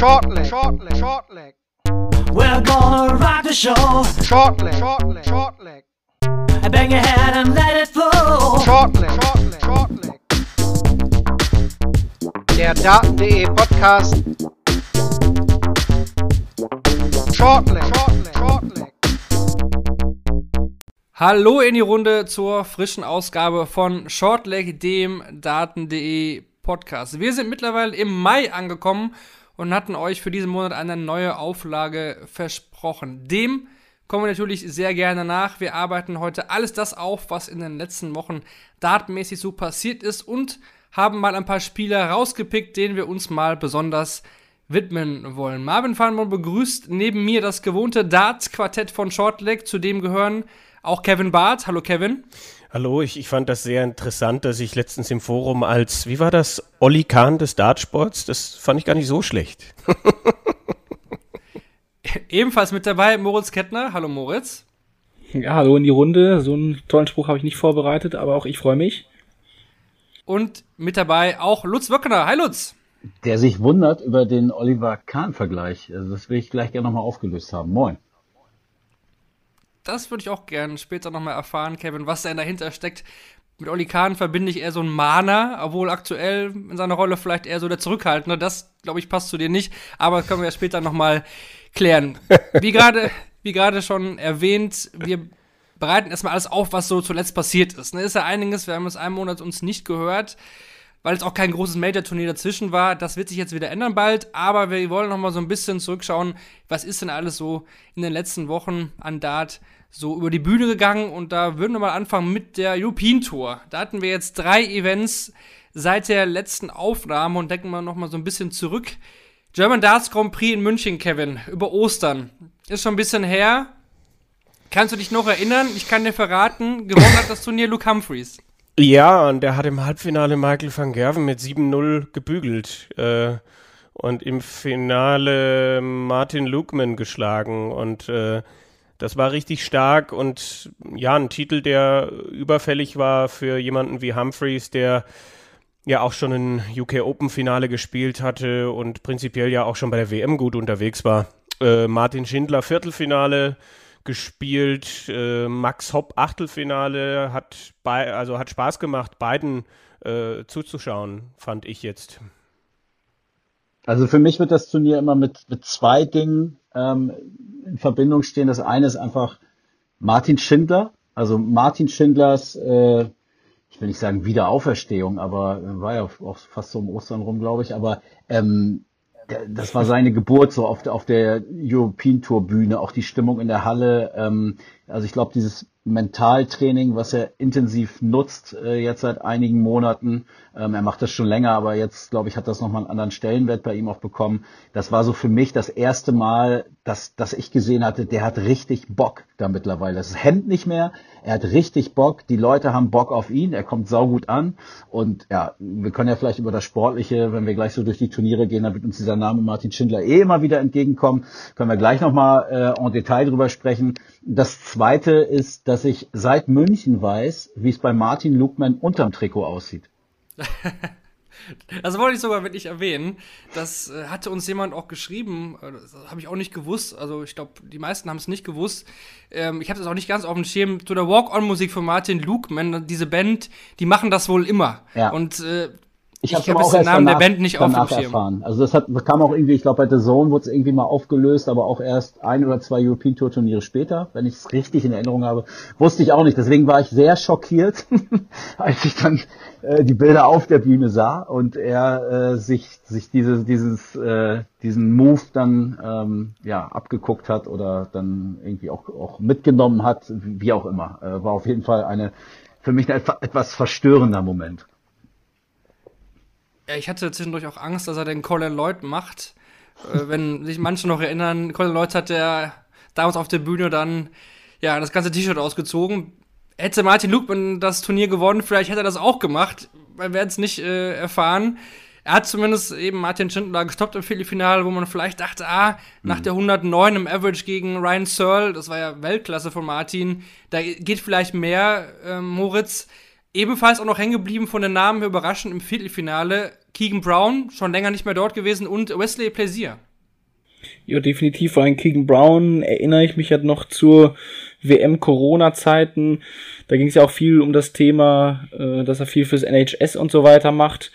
Short leg, short leg, short leg. We're gonna rock the show. Short leg, short leg, short leg. Bang your head and let it flow. Short leg, short leg, short leg. Der Daten.de Podcast. Short leg, short leg, short leg. Hallo in die Runde zur frischen Ausgabe von Shortleg, dem Daten.de Podcast. Wir sind mittlerweile im Mai angekommen und hatten euch für diesen Monat eine neue Auflage versprochen. Dem kommen wir natürlich sehr gerne nach. Wir arbeiten heute alles das auf, was in den letzten Wochen datenmäßig so passiert ist und haben mal ein paar Spieler rausgepickt, denen wir uns mal besonders widmen wollen. Marvin Farnborn begrüßt neben mir das gewohnte Darts-Quartett von Shortleg, zu dem gehören auch Kevin Barth. Hallo Kevin. Hallo, ich, ich fand das sehr interessant, dass ich letztens im Forum als, wie war das, Olli Kahn des Dartsports, das fand ich gar nicht so schlecht. Ebenfalls mit dabei Moritz Kettner. Hallo Moritz. Ja, hallo in die Runde. So einen tollen Spruch habe ich nicht vorbereitet, aber auch ich freue mich. Und mit dabei auch Lutz Wöckner. Hi Lutz. Der sich wundert über den Oliver Kahn-Vergleich. Also das will ich gleich gerne nochmal aufgelöst haben. Moin. Das würde ich auch gerne später nochmal erfahren, Kevin, was da dahinter steckt. Mit Oli Kahn verbinde ich eher so einen Mahner, obwohl aktuell in seiner Rolle vielleicht eher so der Zurückhaltende. Das, glaube ich, passt zu dir nicht. Aber das können wir ja später nochmal klären. Wie gerade, wie gerade schon erwähnt, wir bereiten erstmal alles auf, was so zuletzt passiert ist. Ne, ist ja einiges, wir haben es einen Monat uns nicht gehört, weil es auch kein großes Major-Turnier dazwischen war. Das wird sich jetzt wieder ändern bald, aber wir wollen nochmal so ein bisschen zurückschauen, was ist denn alles so in den letzten Wochen an Dart so über die Bühne gegangen und da würden wir mal anfangen mit der European Tour. Da hatten wir jetzt drei Events seit der letzten Aufnahme und denken wir nochmal so ein bisschen zurück. German Darts Grand Prix in München, Kevin, über Ostern. Ist schon ein bisschen her. Kannst du dich noch erinnern? Ich kann dir verraten, gewonnen hat das Turnier Luke Humphreys. Ja, und der hat im Halbfinale Michael van Gerven mit 7-0 gebügelt. Äh, und im Finale Martin Lukman geschlagen. Und äh, das war richtig stark und ja, ein Titel, der überfällig war für jemanden wie Humphreys, der ja auch schon ein UK Open Finale gespielt hatte und prinzipiell ja auch schon bei der WM gut unterwegs war. Äh, Martin Schindler Viertelfinale gespielt, äh, Max Hopp Achtelfinale hat bei, also hat Spaß gemacht, beiden äh, zuzuschauen, fand ich jetzt. Also für mich wird das Turnier immer mit, mit zwei Dingen ähm, in Verbindung stehen. Das eine ist einfach Martin Schindler, also Martin Schindlers, äh, ich will nicht sagen Wiederauferstehung, aber war ja auch fast so um Ostern rum, glaube ich, aber ähm, das war seine Geburt so auf der, auf der European Tour Bühne, auch die Stimmung in der Halle. Ähm, also ich glaube, dieses Mentaltraining, was er intensiv nutzt äh, jetzt seit einigen Monaten. Ähm, er macht das schon länger, aber jetzt, glaube ich, hat das nochmal einen anderen Stellenwert bei ihm auch bekommen. Das war so für mich das erste Mal, dass, dass ich gesehen hatte, der hat richtig Bock da mittlerweile. Das hemmt nicht mehr. Er hat richtig Bock. Die Leute haben Bock auf ihn. Er kommt saugut an. Und ja, wir können ja vielleicht über das Sportliche, wenn wir gleich so durch die Turniere gehen, dann wird uns dieser Name Martin Schindler eh immer wieder entgegenkommen. Können wir gleich nochmal äh, en Detail drüber sprechen. Das zweite ist, dass ich seit München weiß, wie es bei Martin Lugman unterm Trikot aussieht. Das wollte ich sogar wirklich erwähnen. Das äh, hatte uns jemand auch geschrieben. Äh, das habe ich auch nicht gewusst. Also ich glaube, die meisten haben es nicht gewusst. Ähm, ich habe das auch nicht ganz auf dem Schirm. Zu der Walk-on-Musik von Martin Lukman, diese Band, die machen das wohl immer. Ja. Und äh, ich habe hab auch den Namen danach, der Band nicht Schirm. erfahren. Also das hat, kam auch irgendwie, ich glaube bei The Zone wurde es irgendwie mal aufgelöst, aber auch erst ein oder zwei European Tour Turniere später, wenn ich es richtig in Erinnerung habe, wusste ich auch nicht. Deswegen war ich sehr schockiert, als ich dann äh, die Bilder auf der Bühne sah und er äh, sich sich dieses dieses äh, diesen Move dann ähm, ja abgeguckt hat oder dann irgendwie auch auch mitgenommen hat, wie auch immer. Äh, war auf jeden Fall eine für mich ein etwas verstörender Moment. Ja, ich hatte zwischendurch auch Angst, dass er den Colin Lloyd macht. äh, wenn sich manche noch erinnern, Colin Lloyd hat der damals auf der Bühne dann ja das ganze T-Shirt ausgezogen. Hätte Martin Lukman das Turnier gewonnen, vielleicht hätte er das auch gemacht. Wir werden es nicht äh, erfahren. Er hat zumindest eben Martin Schindler gestoppt im Viertelfinale, wo man vielleicht dachte, ah, nach mhm. der 109 im Average gegen Ryan Searle, das war ja Weltklasse von Martin, da geht vielleicht mehr, äh, Moritz. Ebenfalls auch noch hängen geblieben von den Namen überraschend im Viertelfinale Keegan Brown, schon länger nicht mehr dort gewesen, und Wesley Plaisir. Ja, definitiv. Vor allem Keegan Brown erinnere ich mich halt noch zur WM-Corona-Zeiten. Da ging es ja auch viel um das Thema, äh, dass er viel fürs NHS und so weiter macht.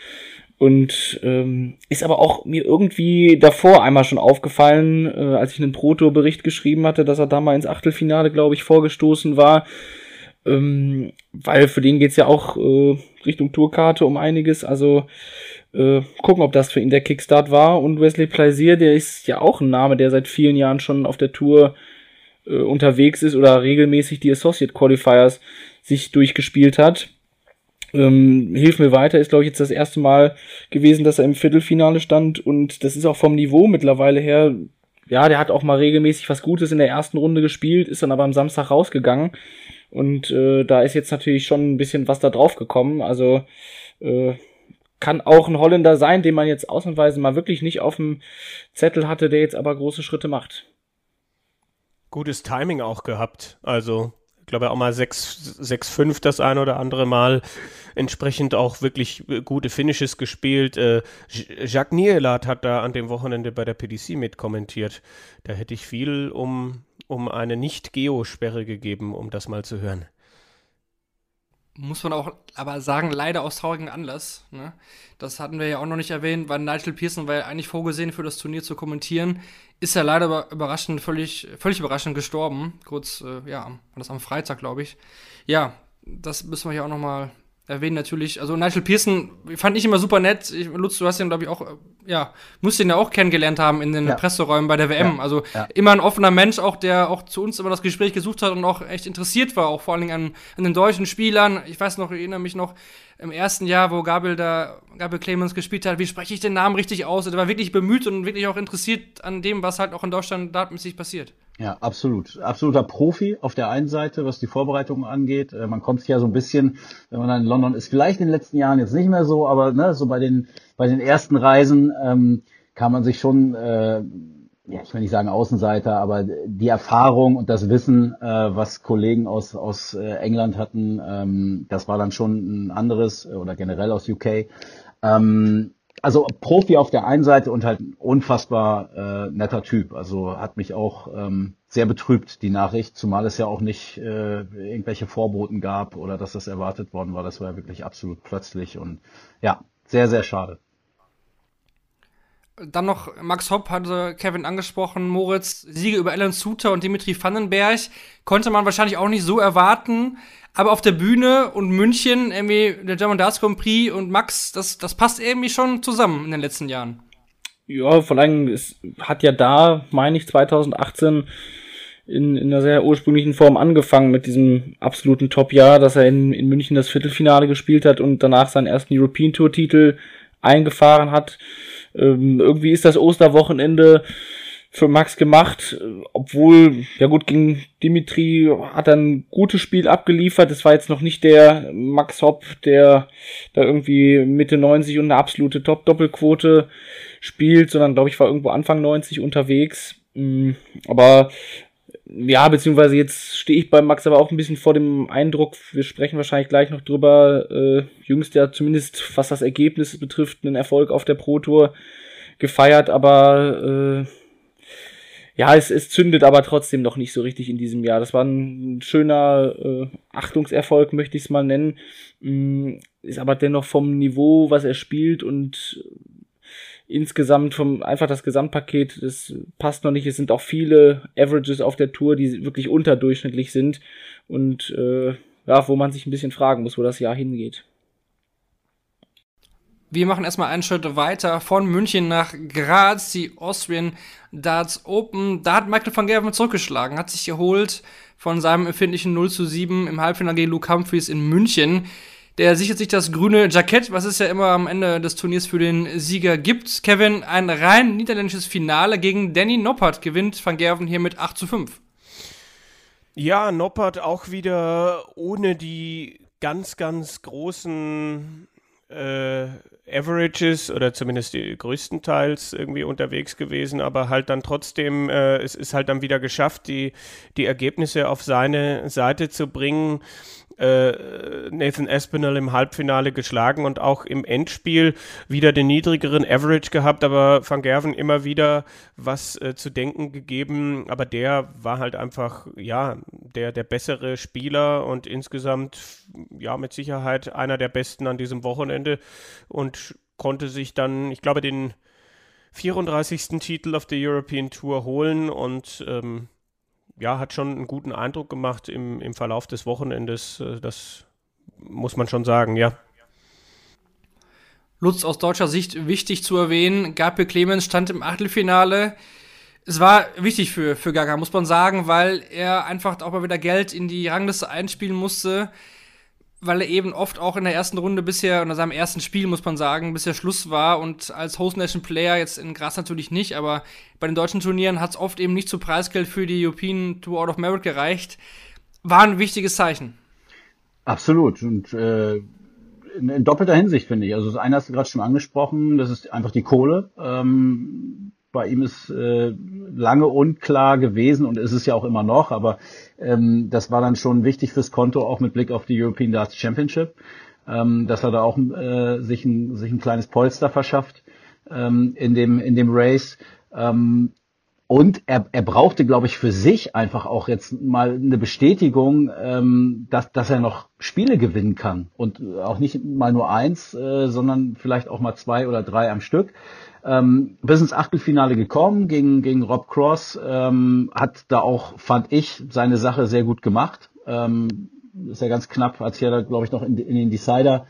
Und ähm, ist aber auch mir irgendwie davor einmal schon aufgefallen, äh, als ich einen Proto-Bericht geschrieben hatte, dass er da mal ins Achtelfinale, glaube ich, vorgestoßen war. Ähm, weil für den geht's ja auch äh, Richtung Tourkarte um einiges. Also äh, gucken, ob das für ihn der Kickstart war. Und Wesley Plaisir, der ist ja auch ein Name, der seit vielen Jahren schon auf der Tour äh, unterwegs ist oder regelmäßig die Associate Qualifiers sich durchgespielt hat. Ähm, Hilf mir weiter ist, glaube ich, jetzt das erste Mal gewesen, dass er im Viertelfinale stand und das ist auch vom Niveau mittlerweile her, ja, der hat auch mal regelmäßig was Gutes in der ersten Runde gespielt, ist dann aber am Samstag rausgegangen und äh, da ist jetzt natürlich schon ein bisschen was da drauf gekommen, also äh, kann auch ein Holländer sein, den man jetzt ausnahmsweise mal wirklich nicht auf dem Zettel hatte, der jetzt aber große Schritte macht. Gutes Timing auch gehabt, also ich glaube auch mal 6-5 das ein oder andere Mal. Entsprechend auch wirklich gute Finishes gespielt. Äh, Jacques Nielat hat da an dem Wochenende bei der PDC mitkommentiert. Da hätte ich viel um, um eine Nicht-Geo-Sperre gegeben, um das mal zu hören muss man auch aber sagen, leider aus traurigem Anlass. Ne? Das hatten wir ja auch noch nicht erwähnt, weil Nigel Pearson war ja eigentlich vorgesehen für das Turnier zu kommentieren. Ist ja leider überraschend, völlig, völlig überraschend gestorben. Kurz, äh, ja, war das am Freitag, glaube ich. Ja, das müssen wir ja auch noch mal erwähnen natürlich. Also Nigel Pearson fand ich immer super nett. Ich, Lutz, du hast ihn, glaube ich, auch, äh, ja, musst ihn ja auch kennengelernt haben in den ja. Presseräumen bei der WM. Ja. Also ja. immer ein offener Mensch, auch der auch zu uns immer das Gespräch gesucht hat und auch echt interessiert war, auch vor allen Dingen an, an den deutschen Spielern. Ich weiß noch, ich erinnere mich noch, im ersten Jahr, wo Gabriel da, Gabriel Clemens gespielt hat, wie spreche ich den Namen richtig aus? Er war wirklich bemüht und wirklich auch interessiert an dem, was halt auch in Deutschland datenmäßig passiert. Ja, absolut. Absoluter Profi auf der einen Seite, was die Vorbereitungen angeht. Äh, man kommt ja so ein bisschen, wenn man dann in London ist, vielleicht in den letzten Jahren jetzt nicht mehr so, aber ne, so bei den, bei den ersten Reisen ähm, kann man sich schon äh, ja, ich will nicht sagen Außenseiter, aber die Erfahrung und das Wissen, äh, was Kollegen aus, aus äh, England hatten, ähm, das war dann schon ein anderes äh, oder generell aus UK. Ähm, also Profi auf der einen Seite und halt unfassbar äh, netter Typ. Also hat mich auch ähm, sehr betrübt, die Nachricht, zumal es ja auch nicht äh, irgendwelche Vorboten gab oder dass das erwartet worden war. Das war ja wirklich absolut plötzlich und ja, sehr, sehr schade. Dann noch Max Hopp hatte Kevin angesprochen, Moritz, Siege über Alan Suter und Dimitri Vandenberg. Konnte man wahrscheinlich auch nicht so erwarten. Aber auf der Bühne und München, irgendwie der German Darts Grand Prix und Max, das, das passt irgendwie schon zusammen in den letzten Jahren. Ja, vor allem, es hat ja da, meine ich, 2018 in, in einer sehr ursprünglichen Form angefangen mit diesem absoluten Top-Jahr, dass er in, in München das Viertelfinale gespielt hat und danach seinen ersten European Tour-Titel eingefahren hat. Ähm, irgendwie ist das Osterwochenende für Max gemacht, obwohl, ja gut, gegen Dimitri hat er ein gutes Spiel abgeliefert. Das war jetzt noch nicht der Max Hopp, der da irgendwie Mitte 90 und eine absolute Top-Doppelquote spielt, sondern glaube ich war irgendwo Anfang 90 unterwegs. Mm, aber ja, beziehungsweise jetzt stehe ich bei Max aber auch ein bisschen vor dem Eindruck, wir sprechen wahrscheinlich gleich noch drüber, äh, jüngst ja zumindest, was das Ergebnis betrifft, einen Erfolg auf der Pro Tour gefeiert, aber äh, ja, es, es zündet aber trotzdem noch nicht so richtig in diesem Jahr. Das war ein schöner äh, Achtungserfolg, möchte ich es mal nennen. Mm, ist aber dennoch vom Niveau, was er spielt und insgesamt vom einfach das Gesamtpaket, das passt noch nicht. Es sind auch viele Averages auf der Tour, die wirklich unterdurchschnittlich sind und äh, ja, wo man sich ein bisschen fragen muss, wo das Jahr hingeht. Wir machen erstmal einen Schritt weiter von München nach Graz, die Austrian Darts Open. Da hat Michael van Gerven zurückgeschlagen, hat sich geholt von seinem empfindlichen 0 zu 7 im Halbfinale gegen Luke Humphries in München. Der sichert sich das grüne Jackett, was es ja immer am Ende des Turniers für den Sieger gibt. Kevin, ein rein niederländisches Finale gegen Danny Noppert gewinnt Van Gerven hier mit 8 zu 5. Ja, Noppert auch wieder ohne die ganz, ganz großen äh, Averages oder zumindest die größtenteils irgendwie unterwegs gewesen, aber halt dann trotzdem, äh, es ist halt dann wieder geschafft, die, die Ergebnisse auf seine Seite zu bringen Nathan Espinel im Halbfinale geschlagen und auch im Endspiel wieder den niedrigeren Average gehabt, aber Van Gerven immer wieder was äh, zu denken gegeben. Aber der war halt einfach, ja, der, der bessere Spieler und insgesamt, ja, mit Sicherheit einer der besten an diesem Wochenende und konnte sich dann, ich glaube, den 34. Titel auf der European Tour holen und ähm, ja, hat schon einen guten Eindruck gemacht im, im Verlauf des Wochenendes. Äh, das muss man schon sagen, ja. Lutz aus deutscher Sicht wichtig zu erwähnen. Gabriel Clemens stand im Achtelfinale. Es war wichtig für, für Gaga, muss man sagen, weil er einfach auch mal wieder Geld in die Rangliste einspielen musste weil er eben oft auch in der ersten Runde bisher, oder seinem ersten Spiel, muss man sagen, bisher Schluss war und als Host Nation Player jetzt in Graz natürlich nicht, aber bei den deutschen Turnieren hat es oft eben nicht zu Preisgeld für die European Tour Out of Merit gereicht. War ein wichtiges Zeichen. Absolut. Und äh, in, in doppelter Hinsicht, finde ich. Also das eine hast du gerade schon angesprochen, das ist einfach die Kohle. Ähm, bei ihm ist äh, lange unklar gewesen und ist es ja auch immer noch, aber ähm, das war dann schon wichtig fürs Konto, auch mit Blick auf die European Darts Championship, ähm, dass er da auch äh, sich, ein, sich ein kleines Polster verschafft ähm, in, dem, in dem Race. Ähm, und er, er brauchte, glaube ich, für sich einfach auch jetzt mal eine Bestätigung, ähm, dass, dass er noch Spiele gewinnen kann. Und auch nicht mal nur eins, äh, sondern vielleicht auch mal zwei oder drei am Stück ähm, bis ins Achtelfinale gekommen gegen, gegen Rob Cross, ähm, hat da auch, fand ich, seine Sache sehr gut gemacht. Ähm, ist ja ganz knapp, sich ja da, glaube ich, noch in, in den Decider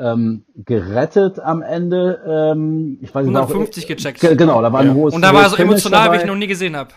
ähm, gerettet am Ende. Ähm, ich weiß 150 nicht, gecheckt. Genau, da war ja. ein hohes Und da war so emotional, wie ich noch nie gesehen habe.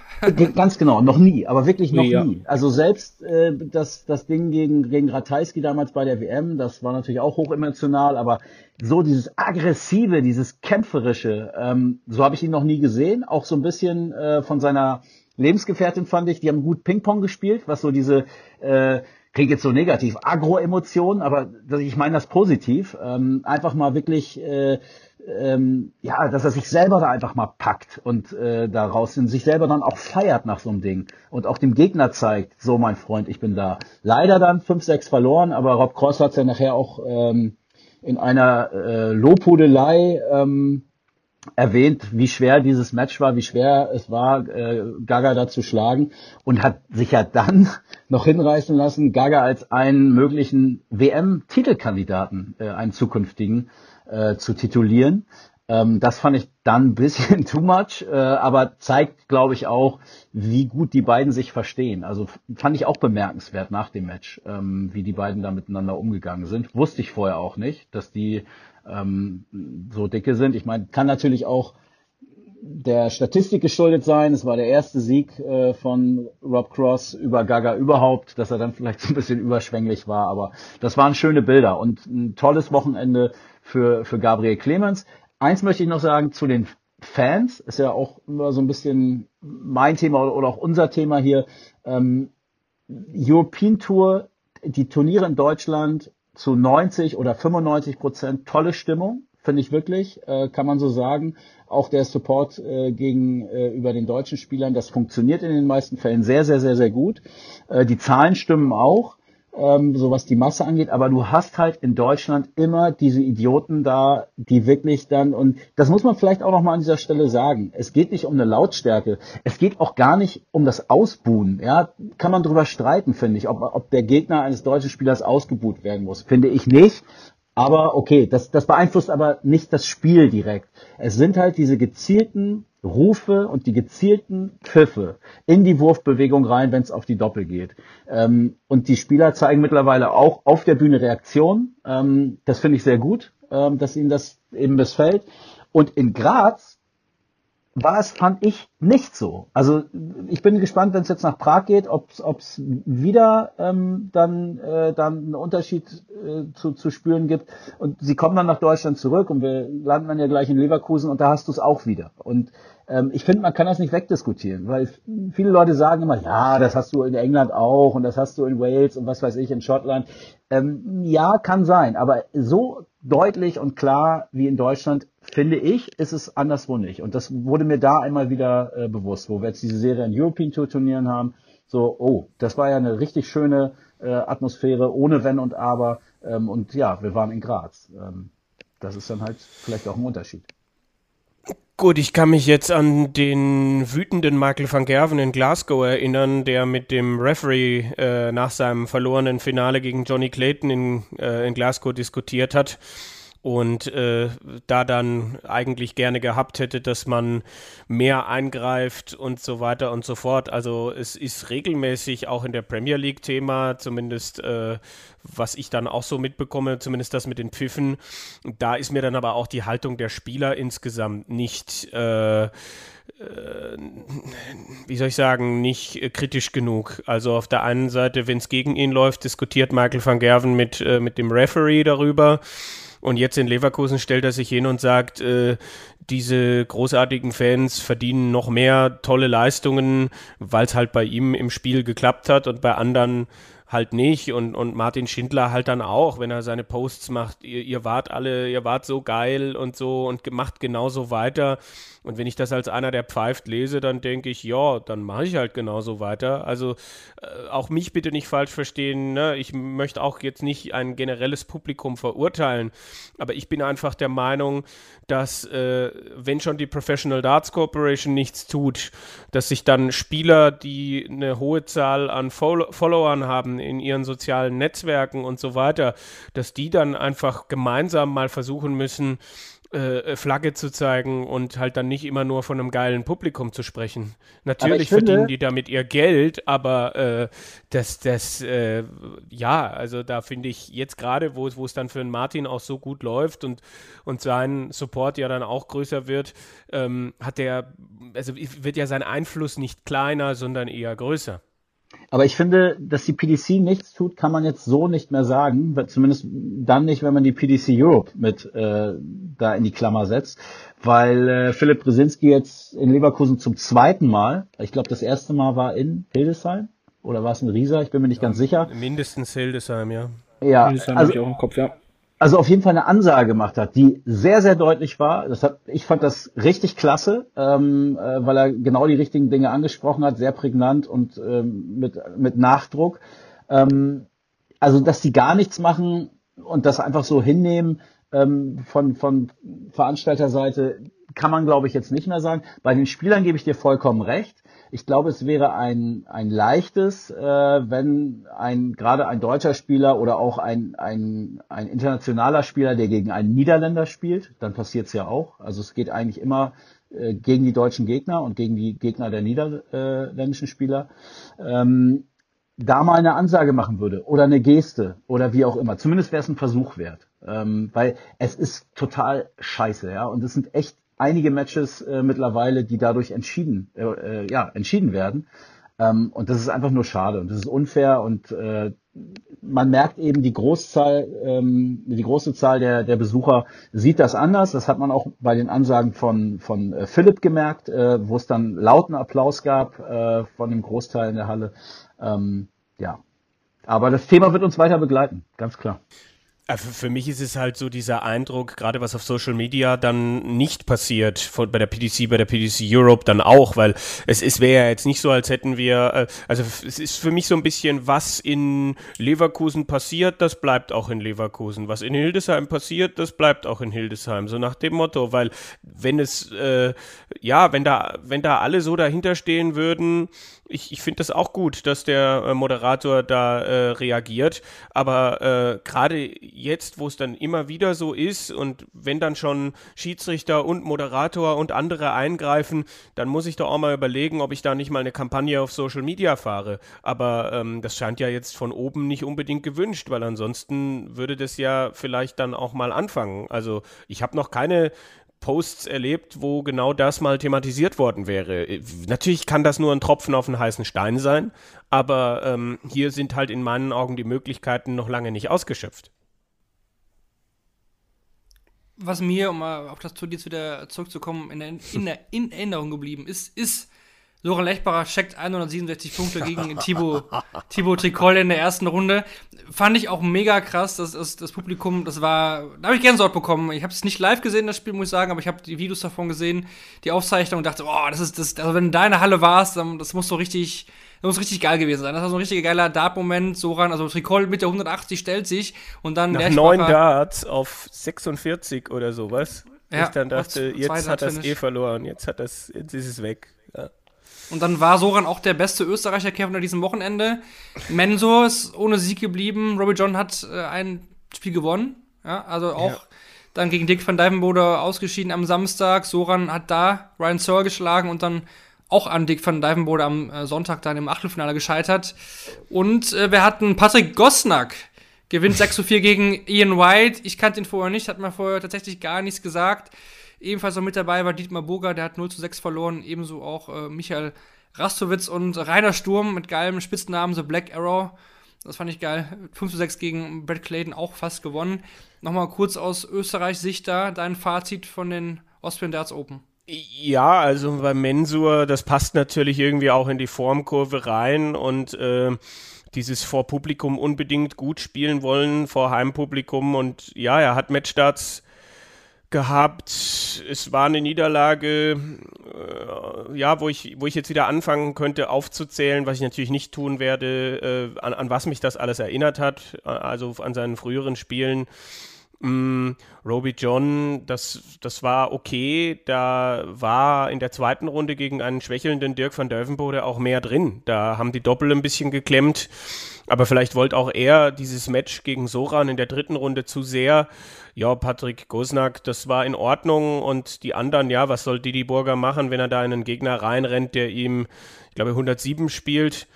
Ganz genau, noch nie, aber wirklich noch nee, nie. Also selbst äh, das, das Ding gegen, gegen Ratajski damals bei der WM, das war natürlich auch hoch emotional, aber so dieses aggressive, dieses kämpferische, ähm, so habe ich ihn noch nie gesehen. Auch so ein bisschen äh, von seiner Lebensgefährtin fand ich, die haben gut Ping-Pong gespielt, was so diese äh, klingt jetzt so negativ, Agro-Emotionen, aber ich meine das positiv. Ähm, einfach mal wirklich, äh, ähm, ja, dass er sich selber da einfach mal packt und äh, da raus und sich selber dann auch feiert nach so einem Ding und auch dem Gegner zeigt, so mein Freund, ich bin da. Leider dann 5-6 verloren, aber Rob Cross hat ja nachher auch ähm, in einer äh, Lobhudelei ähm, erwähnt, wie schwer dieses Match war, wie schwer es war, äh, Gaga da zu schlagen und hat sich ja dann noch hinreißen lassen, Gaga als einen möglichen WM-Titelkandidaten, äh, einen zukünftigen, äh, zu titulieren. Ähm, das fand ich dann ein bisschen too much, äh, aber zeigt, glaube ich, auch, wie gut die beiden sich verstehen. Also fand ich auch bemerkenswert nach dem Match, ähm, wie die beiden da miteinander umgegangen sind. Wusste ich vorher auch nicht, dass die ähm, so dicke sind. Ich meine, kann natürlich auch der Statistik geschuldet sein. Es war der erste Sieg äh, von Rob Cross über Gaga überhaupt, dass er dann vielleicht so ein bisschen überschwänglich war. Aber das waren schöne Bilder und ein tolles Wochenende für, für Gabriel Clemens. Eins möchte ich noch sagen zu den Fans. Ist ja auch immer so ein bisschen mein Thema oder auch unser Thema hier. Ähm, European Tour, die Turniere in Deutschland zu 90 oder 95 Prozent tolle Stimmung, finde ich wirklich, äh, kann man so sagen. Auch der Support äh, gegenüber äh, den deutschen Spielern, das funktioniert in den meisten Fällen sehr, sehr, sehr, sehr gut. Äh, die Zahlen stimmen auch ähm, so was die Masse angeht, aber du hast halt in Deutschland immer diese Idioten da, die wirklich dann, und das muss man vielleicht auch nochmal an dieser Stelle sagen, es geht nicht um eine Lautstärke, es geht auch gar nicht um das Ausbuhen, ja, kann man drüber streiten, finde ich, ob, ob der Gegner eines deutschen Spielers ausgebuht werden muss, finde ich nicht, aber okay, das, das beeinflusst aber nicht das Spiel direkt. Es sind halt diese gezielten Rufe und die gezielten Pfiffe in die Wurfbewegung rein, wenn es auf die Doppel geht. Ähm, und die Spieler zeigen mittlerweile auch auf der Bühne Reaktion. Ähm, das finde ich sehr gut, ähm, dass ihnen das eben missfällt. Und in Graz war es, fand ich, nicht so. Also ich bin gespannt, wenn es jetzt nach Prag geht, ob es wieder ähm, dann, äh, dann einen Unterschied äh, zu, zu spüren gibt. Und sie kommen dann nach Deutschland zurück und wir landen dann ja gleich in Leverkusen und da hast du es auch wieder. Und ähm, ich finde, man kann das nicht wegdiskutieren, weil viele Leute sagen immer, ja, das hast du in England auch und das hast du in Wales und was weiß ich, in Schottland. Ähm, ja, kann sein, aber so deutlich und klar wie in Deutschland, finde ich, ist es anderswo nicht. Und das wurde mir da einmal wieder äh, bewusst, wo wir jetzt diese Serie in European Tour Turnieren haben. So, oh, das war ja eine richtig schöne äh, Atmosphäre, ohne Wenn und Aber. Ähm, und ja, wir waren in Graz. Ähm, das ist dann halt vielleicht auch ein Unterschied. Gut, ich kann mich jetzt an den wütenden Michael van Gerven in Glasgow erinnern, der mit dem Referee äh, nach seinem verlorenen Finale gegen Johnny Clayton in, äh, in Glasgow diskutiert hat und äh, da dann eigentlich gerne gehabt hätte, dass man mehr eingreift und so weiter und so fort. Also es ist regelmäßig auch in der Premier League Thema, zumindest äh, was ich dann auch so mitbekomme, zumindest das mit den Pfiffen. Da ist mir dann aber auch die Haltung der Spieler insgesamt nicht äh, äh wie soll ich sagen, nicht kritisch genug. Also auf der einen Seite, wenn es gegen ihn läuft, diskutiert Michael van Gerven mit, äh, mit dem Referee darüber. Und jetzt in Leverkusen stellt er sich hin und sagt, äh, diese großartigen Fans verdienen noch mehr tolle Leistungen, weil es halt bei ihm im Spiel geklappt hat und bei anderen halt nicht und, und Martin Schindler halt dann auch, wenn er seine Posts macht, ihr, ihr wart alle, ihr wart so geil und so und macht genauso weiter. Und wenn ich das als einer, der pfeift, lese, dann denke ich, ja, dann mache ich halt genauso weiter. Also äh, auch mich bitte nicht falsch verstehen. Ne? Ich möchte auch jetzt nicht ein generelles Publikum verurteilen, aber ich bin einfach der Meinung, dass äh, wenn schon die Professional Darts Corporation nichts tut, dass sich dann Spieler, die eine hohe Zahl an Follow Followern haben in ihren sozialen Netzwerken und so weiter, dass die dann einfach gemeinsam mal versuchen müssen, äh, Flagge zu zeigen und halt dann nicht immer nur von einem geilen Publikum zu sprechen. Natürlich finde, verdienen die damit ihr Geld, aber äh, das, das, äh, ja, also da finde ich jetzt gerade, wo, wo es dann für einen Martin auch so gut läuft und, und sein Support ja dann auch größer wird, ähm, hat der, also wird ja sein Einfluss nicht kleiner, sondern eher größer. Aber ich finde, dass die PDC nichts tut, kann man jetzt so nicht mehr sagen. Zumindest dann nicht, wenn man die PDC Europe mit äh, da in die Klammer setzt. Weil äh, Philipp Brzezinski jetzt in Leverkusen zum zweiten Mal, ich glaube das erste Mal war in Hildesheim oder war es in Riesa, ich bin mir nicht ja, ganz sicher. Mindestens Hildesheim, ja. Ja, Hildesheim also, ich auch im Kopf, ja also auf jeden Fall eine Ansage gemacht hat, die sehr, sehr deutlich war. Das hat, ich fand das richtig klasse, ähm, äh, weil er genau die richtigen Dinge angesprochen hat, sehr prägnant und ähm, mit, mit Nachdruck. Ähm, also, dass die gar nichts machen und das einfach so hinnehmen ähm, von, von Veranstalterseite, kann man, glaube ich, jetzt nicht mehr sagen. Bei den Spielern gebe ich dir vollkommen recht. Ich glaube, es wäre ein, ein leichtes, äh, wenn ein gerade ein deutscher Spieler oder auch ein, ein, ein internationaler Spieler, der gegen einen Niederländer spielt, dann passiert es ja auch. Also es geht eigentlich immer äh, gegen die deutschen Gegner und gegen die Gegner der niederländischen Spieler. Ähm, da mal eine Ansage machen würde oder eine Geste oder wie auch immer. Zumindest wäre es ein Versuch wert. Ähm, weil es ist total scheiße, ja. Und es sind echt einige Matches äh, mittlerweile, die dadurch entschieden, äh, äh, ja, entschieden werden. Ähm, und das ist einfach nur schade und das ist unfair und äh, man merkt eben die Großzahl, ähm, die große Zahl der, der Besucher sieht das anders. Das hat man auch bei den Ansagen von, von äh, Philipp gemerkt, äh, wo es dann lauten Applaus gab äh, von dem Großteil in der Halle. Ähm, ja. Aber das Thema wird uns weiter begleiten, ganz klar. Äh, für mich ist es halt so dieser Eindruck, gerade was auf Social Media dann nicht passiert, von, bei der PDC, bei der PDC Europe dann auch, weil es, es wäre ja jetzt nicht so, als hätten wir, äh, also es ist für mich so ein bisschen, was in Leverkusen passiert, das bleibt auch in Leverkusen. Was in Hildesheim passiert, das bleibt auch in Hildesheim. So nach dem Motto, weil wenn es, äh, ja, wenn da, wenn da alle so dahinter stehen würden, ich, ich finde das auch gut, dass der äh, Moderator da äh, reagiert. Aber äh, gerade jetzt, wo es dann immer wieder so ist und wenn dann schon Schiedsrichter und Moderator und andere eingreifen, dann muss ich doch auch mal überlegen, ob ich da nicht mal eine Kampagne auf Social Media fahre. Aber ähm, das scheint ja jetzt von oben nicht unbedingt gewünscht, weil ansonsten würde das ja vielleicht dann auch mal anfangen. Also ich habe noch keine Posts erlebt, wo genau das mal thematisiert worden wäre. Natürlich kann das nur ein Tropfen auf einen heißen Stein sein, aber ähm, hier sind halt in meinen Augen die Möglichkeiten noch lange nicht ausgeschöpft. Was mir, um auf das Turnier wieder zurückzukommen, in, in, in Erinnerung geblieben ist, ist Soran Lechbacher checkt 167 Punkte gegen Thibaut, Thibaut Tricol in der ersten Runde. Fand ich auch mega krass, dass das, das Publikum, das war, da habe ich Gänsehaut bekommen. Ich habe es nicht live gesehen, das Spiel, muss ich sagen, aber ich habe die Videos davon gesehen, die Aufzeichnung und dachte, oh, das ist das, also wenn du da in der Halle warst, dann, das muss so richtig, das muss richtig geil gewesen sein. Das war so ein richtig geiler Dart-Moment, Soran, also Tricol mit der 180 stellt sich und dann Nach neun Darts auf 46 oder sowas. Ja, ich dann dachte, jetzt hat das eh verloren, jetzt hat das, jetzt ist es weg. Ja. Und dann war Soran auch der beste Österreicher Kämpfer an diesem Wochenende. Mensur ist ohne Sieg geblieben. Robbie John hat äh, ein Spiel gewonnen. Ja, also auch Ja. dann gegen Dick van Dijvenbode ausgeschieden am Samstag. Soran hat da Ryan Searle geschlagen und dann auch an Dick van Dijvenbode am äh, Sonntag dann im Achtelfinale gescheitert. Und äh, wir hatten Patrick Gosnack. Gewinnt 6 zu 4 gegen Ian White. Ich kannte ihn vorher nicht, hat mir vorher tatsächlich gar nichts gesagt. Ebenfalls noch mit dabei war Dietmar Burger, der hat 0 zu 6 verloren. Ebenso auch äh, Michael Rastowitz und Rainer Sturm mit geilem Spitznamen The Black Arrow. Das fand ich geil. 5 zu 6 gegen Brad Clayton auch fast gewonnen. Nochmal kurz aus Österreichs Sicht da, dein Fazit von den Austrian Darts Open. Ja, also bei Mensur, das passt natürlich irgendwie auch in die Formkurve rein und äh, dieses vor Publikum unbedingt gut spielen wollen, vor Heimpublikum und ja, er hat Matchstarts gehabt. Es war eine Niederlage, äh, ja, wo ich, wo ich jetzt wieder anfangen könnte aufzuzählen, was ich natürlich nicht tun werde, äh, an, an was mich das alles erinnert hat, äh, also an seinen früheren Spielen. Mm, Roby John, das, das war okay. Da war in der zweiten Runde gegen einen schwächelnden Dirk van Dövenbode auch mehr drin. Da haben die Doppel ein bisschen geklemmt. Aber vielleicht wollte auch er dieses Match gegen Soran in der dritten Runde zu sehr. Ja, Patrick Gosnack, das war in Ordnung. Und die anderen, ja, was soll Didi Burger machen, wenn er da in einen Gegner reinrennt, der ihm, ich glaube, 107 spielt?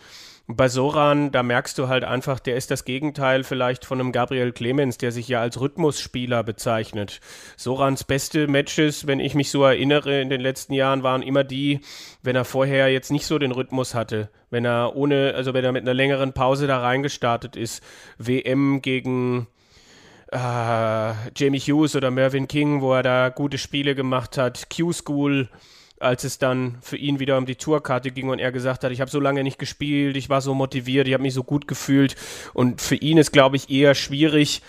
Bei Soran, da merkst du halt einfach, der ist das Gegenteil vielleicht von einem Gabriel Clemens, der sich ja als Rhythmusspieler bezeichnet. Sorans beste Matches, wenn ich mich so erinnere, in den letzten Jahren waren immer die, wenn er vorher jetzt nicht so den Rhythmus hatte. Wenn er ohne, also wenn er mit einer längeren Pause da reingestartet ist. WM gegen äh, Jamie Hughes oder Mervyn King, wo er da gute Spiele gemacht hat. Q-School, als es dann für ihn wieder um die Tourkarte ging und er gesagt hat, ich habe so lange nicht gespielt, ich war so motiviert, ich habe mich so gut gefühlt und für ihn ist, glaube ich, eher schwierig,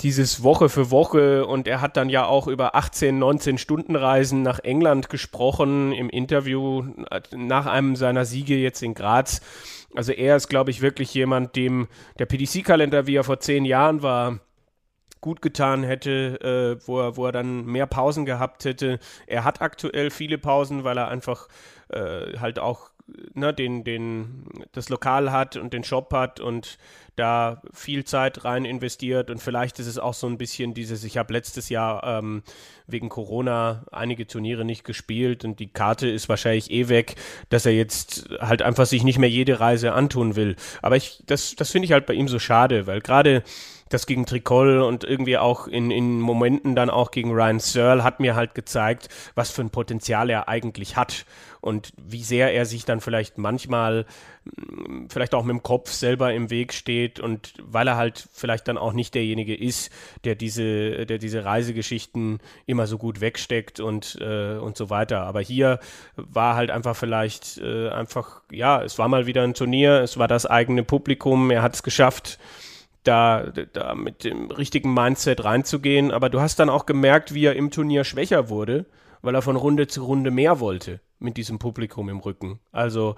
dieses Woche für Woche und er hat dann ja auch über 18, 19 Stunden Reisen nach England gesprochen im Interview nach einem seiner Siege jetzt in Graz. Also er ist, glaube ich, wirklich jemand, dem der PDC-Kalender, wie er vor zehn Jahren war, gut getan hätte, äh, wo, er, wo er dann mehr Pausen gehabt hätte. Er hat aktuell viele Pausen, weil er einfach äh, halt auch ne, den, den, das Lokal hat und den Shop hat und da viel Zeit rein investiert und vielleicht ist es auch so ein bisschen dieses, ich habe letztes Jahr ähm, wegen Corona einige Turniere nicht gespielt und die Karte ist wahrscheinlich eh weg, dass er jetzt halt einfach sich nicht mehr jede Reise antun will. Aber ich, das, das finde ich halt bei ihm so schade, weil gerade das gegen Tricol und irgendwie auch in, in Momenten dann auch gegen Ryan Searle hat mir halt gezeigt, was für ein Potenzial er eigentlich hat und wie sehr er sich dann vielleicht manchmal mh, vielleicht auch mit dem Kopf selber im Weg steht und weil er halt vielleicht dann auch nicht derjenige ist, der diese, der diese Reisegeschichten immer so gut wegsteckt und, äh, und so weiter. Aber hier war halt einfach vielleicht äh, einfach, ja, es war mal wieder ein Turnier, es war das eigene Publikum, er hat es geschafft, da, da mit dem richtigen Mindset reinzugehen. Aber du hast dann auch gemerkt, wie er im Turnier schwächer wurde, weil er von Runde zu Runde mehr wollte mit diesem Publikum im Rücken. Also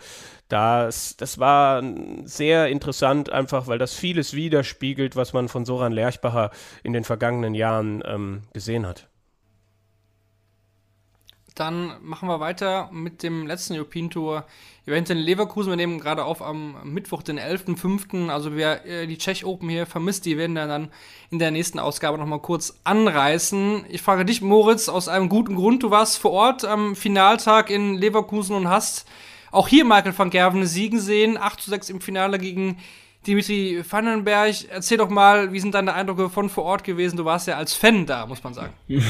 das, das war sehr interessant, einfach weil das vieles widerspiegelt, was man von Soran Lerchbacher in den vergangenen Jahren ähm, gesehen hat. Dann machen wir weiter mit dem letzten European Tour Event in Leverkusen. Wir nehmen gerade auf am Mittwoch, den 11.05. Also wer äh, die Czech Open hier vermisst, die werden dann in der nächsten Ausgabe nochmal kurz anreißen. Ich frage dich, Moritz, aus einem guten Grund. Du warst vor Ort am Finaltag in Leverkusen und hast auch hier Michael van Gerven siegen sehen. 8 zu 6 im Finale gegen Dimitri Vandenberg. Erzähl doch mal, wie sind deine Eindrücke von vor Ort gewesen? Du warst ja als Fan da, muss man sagen.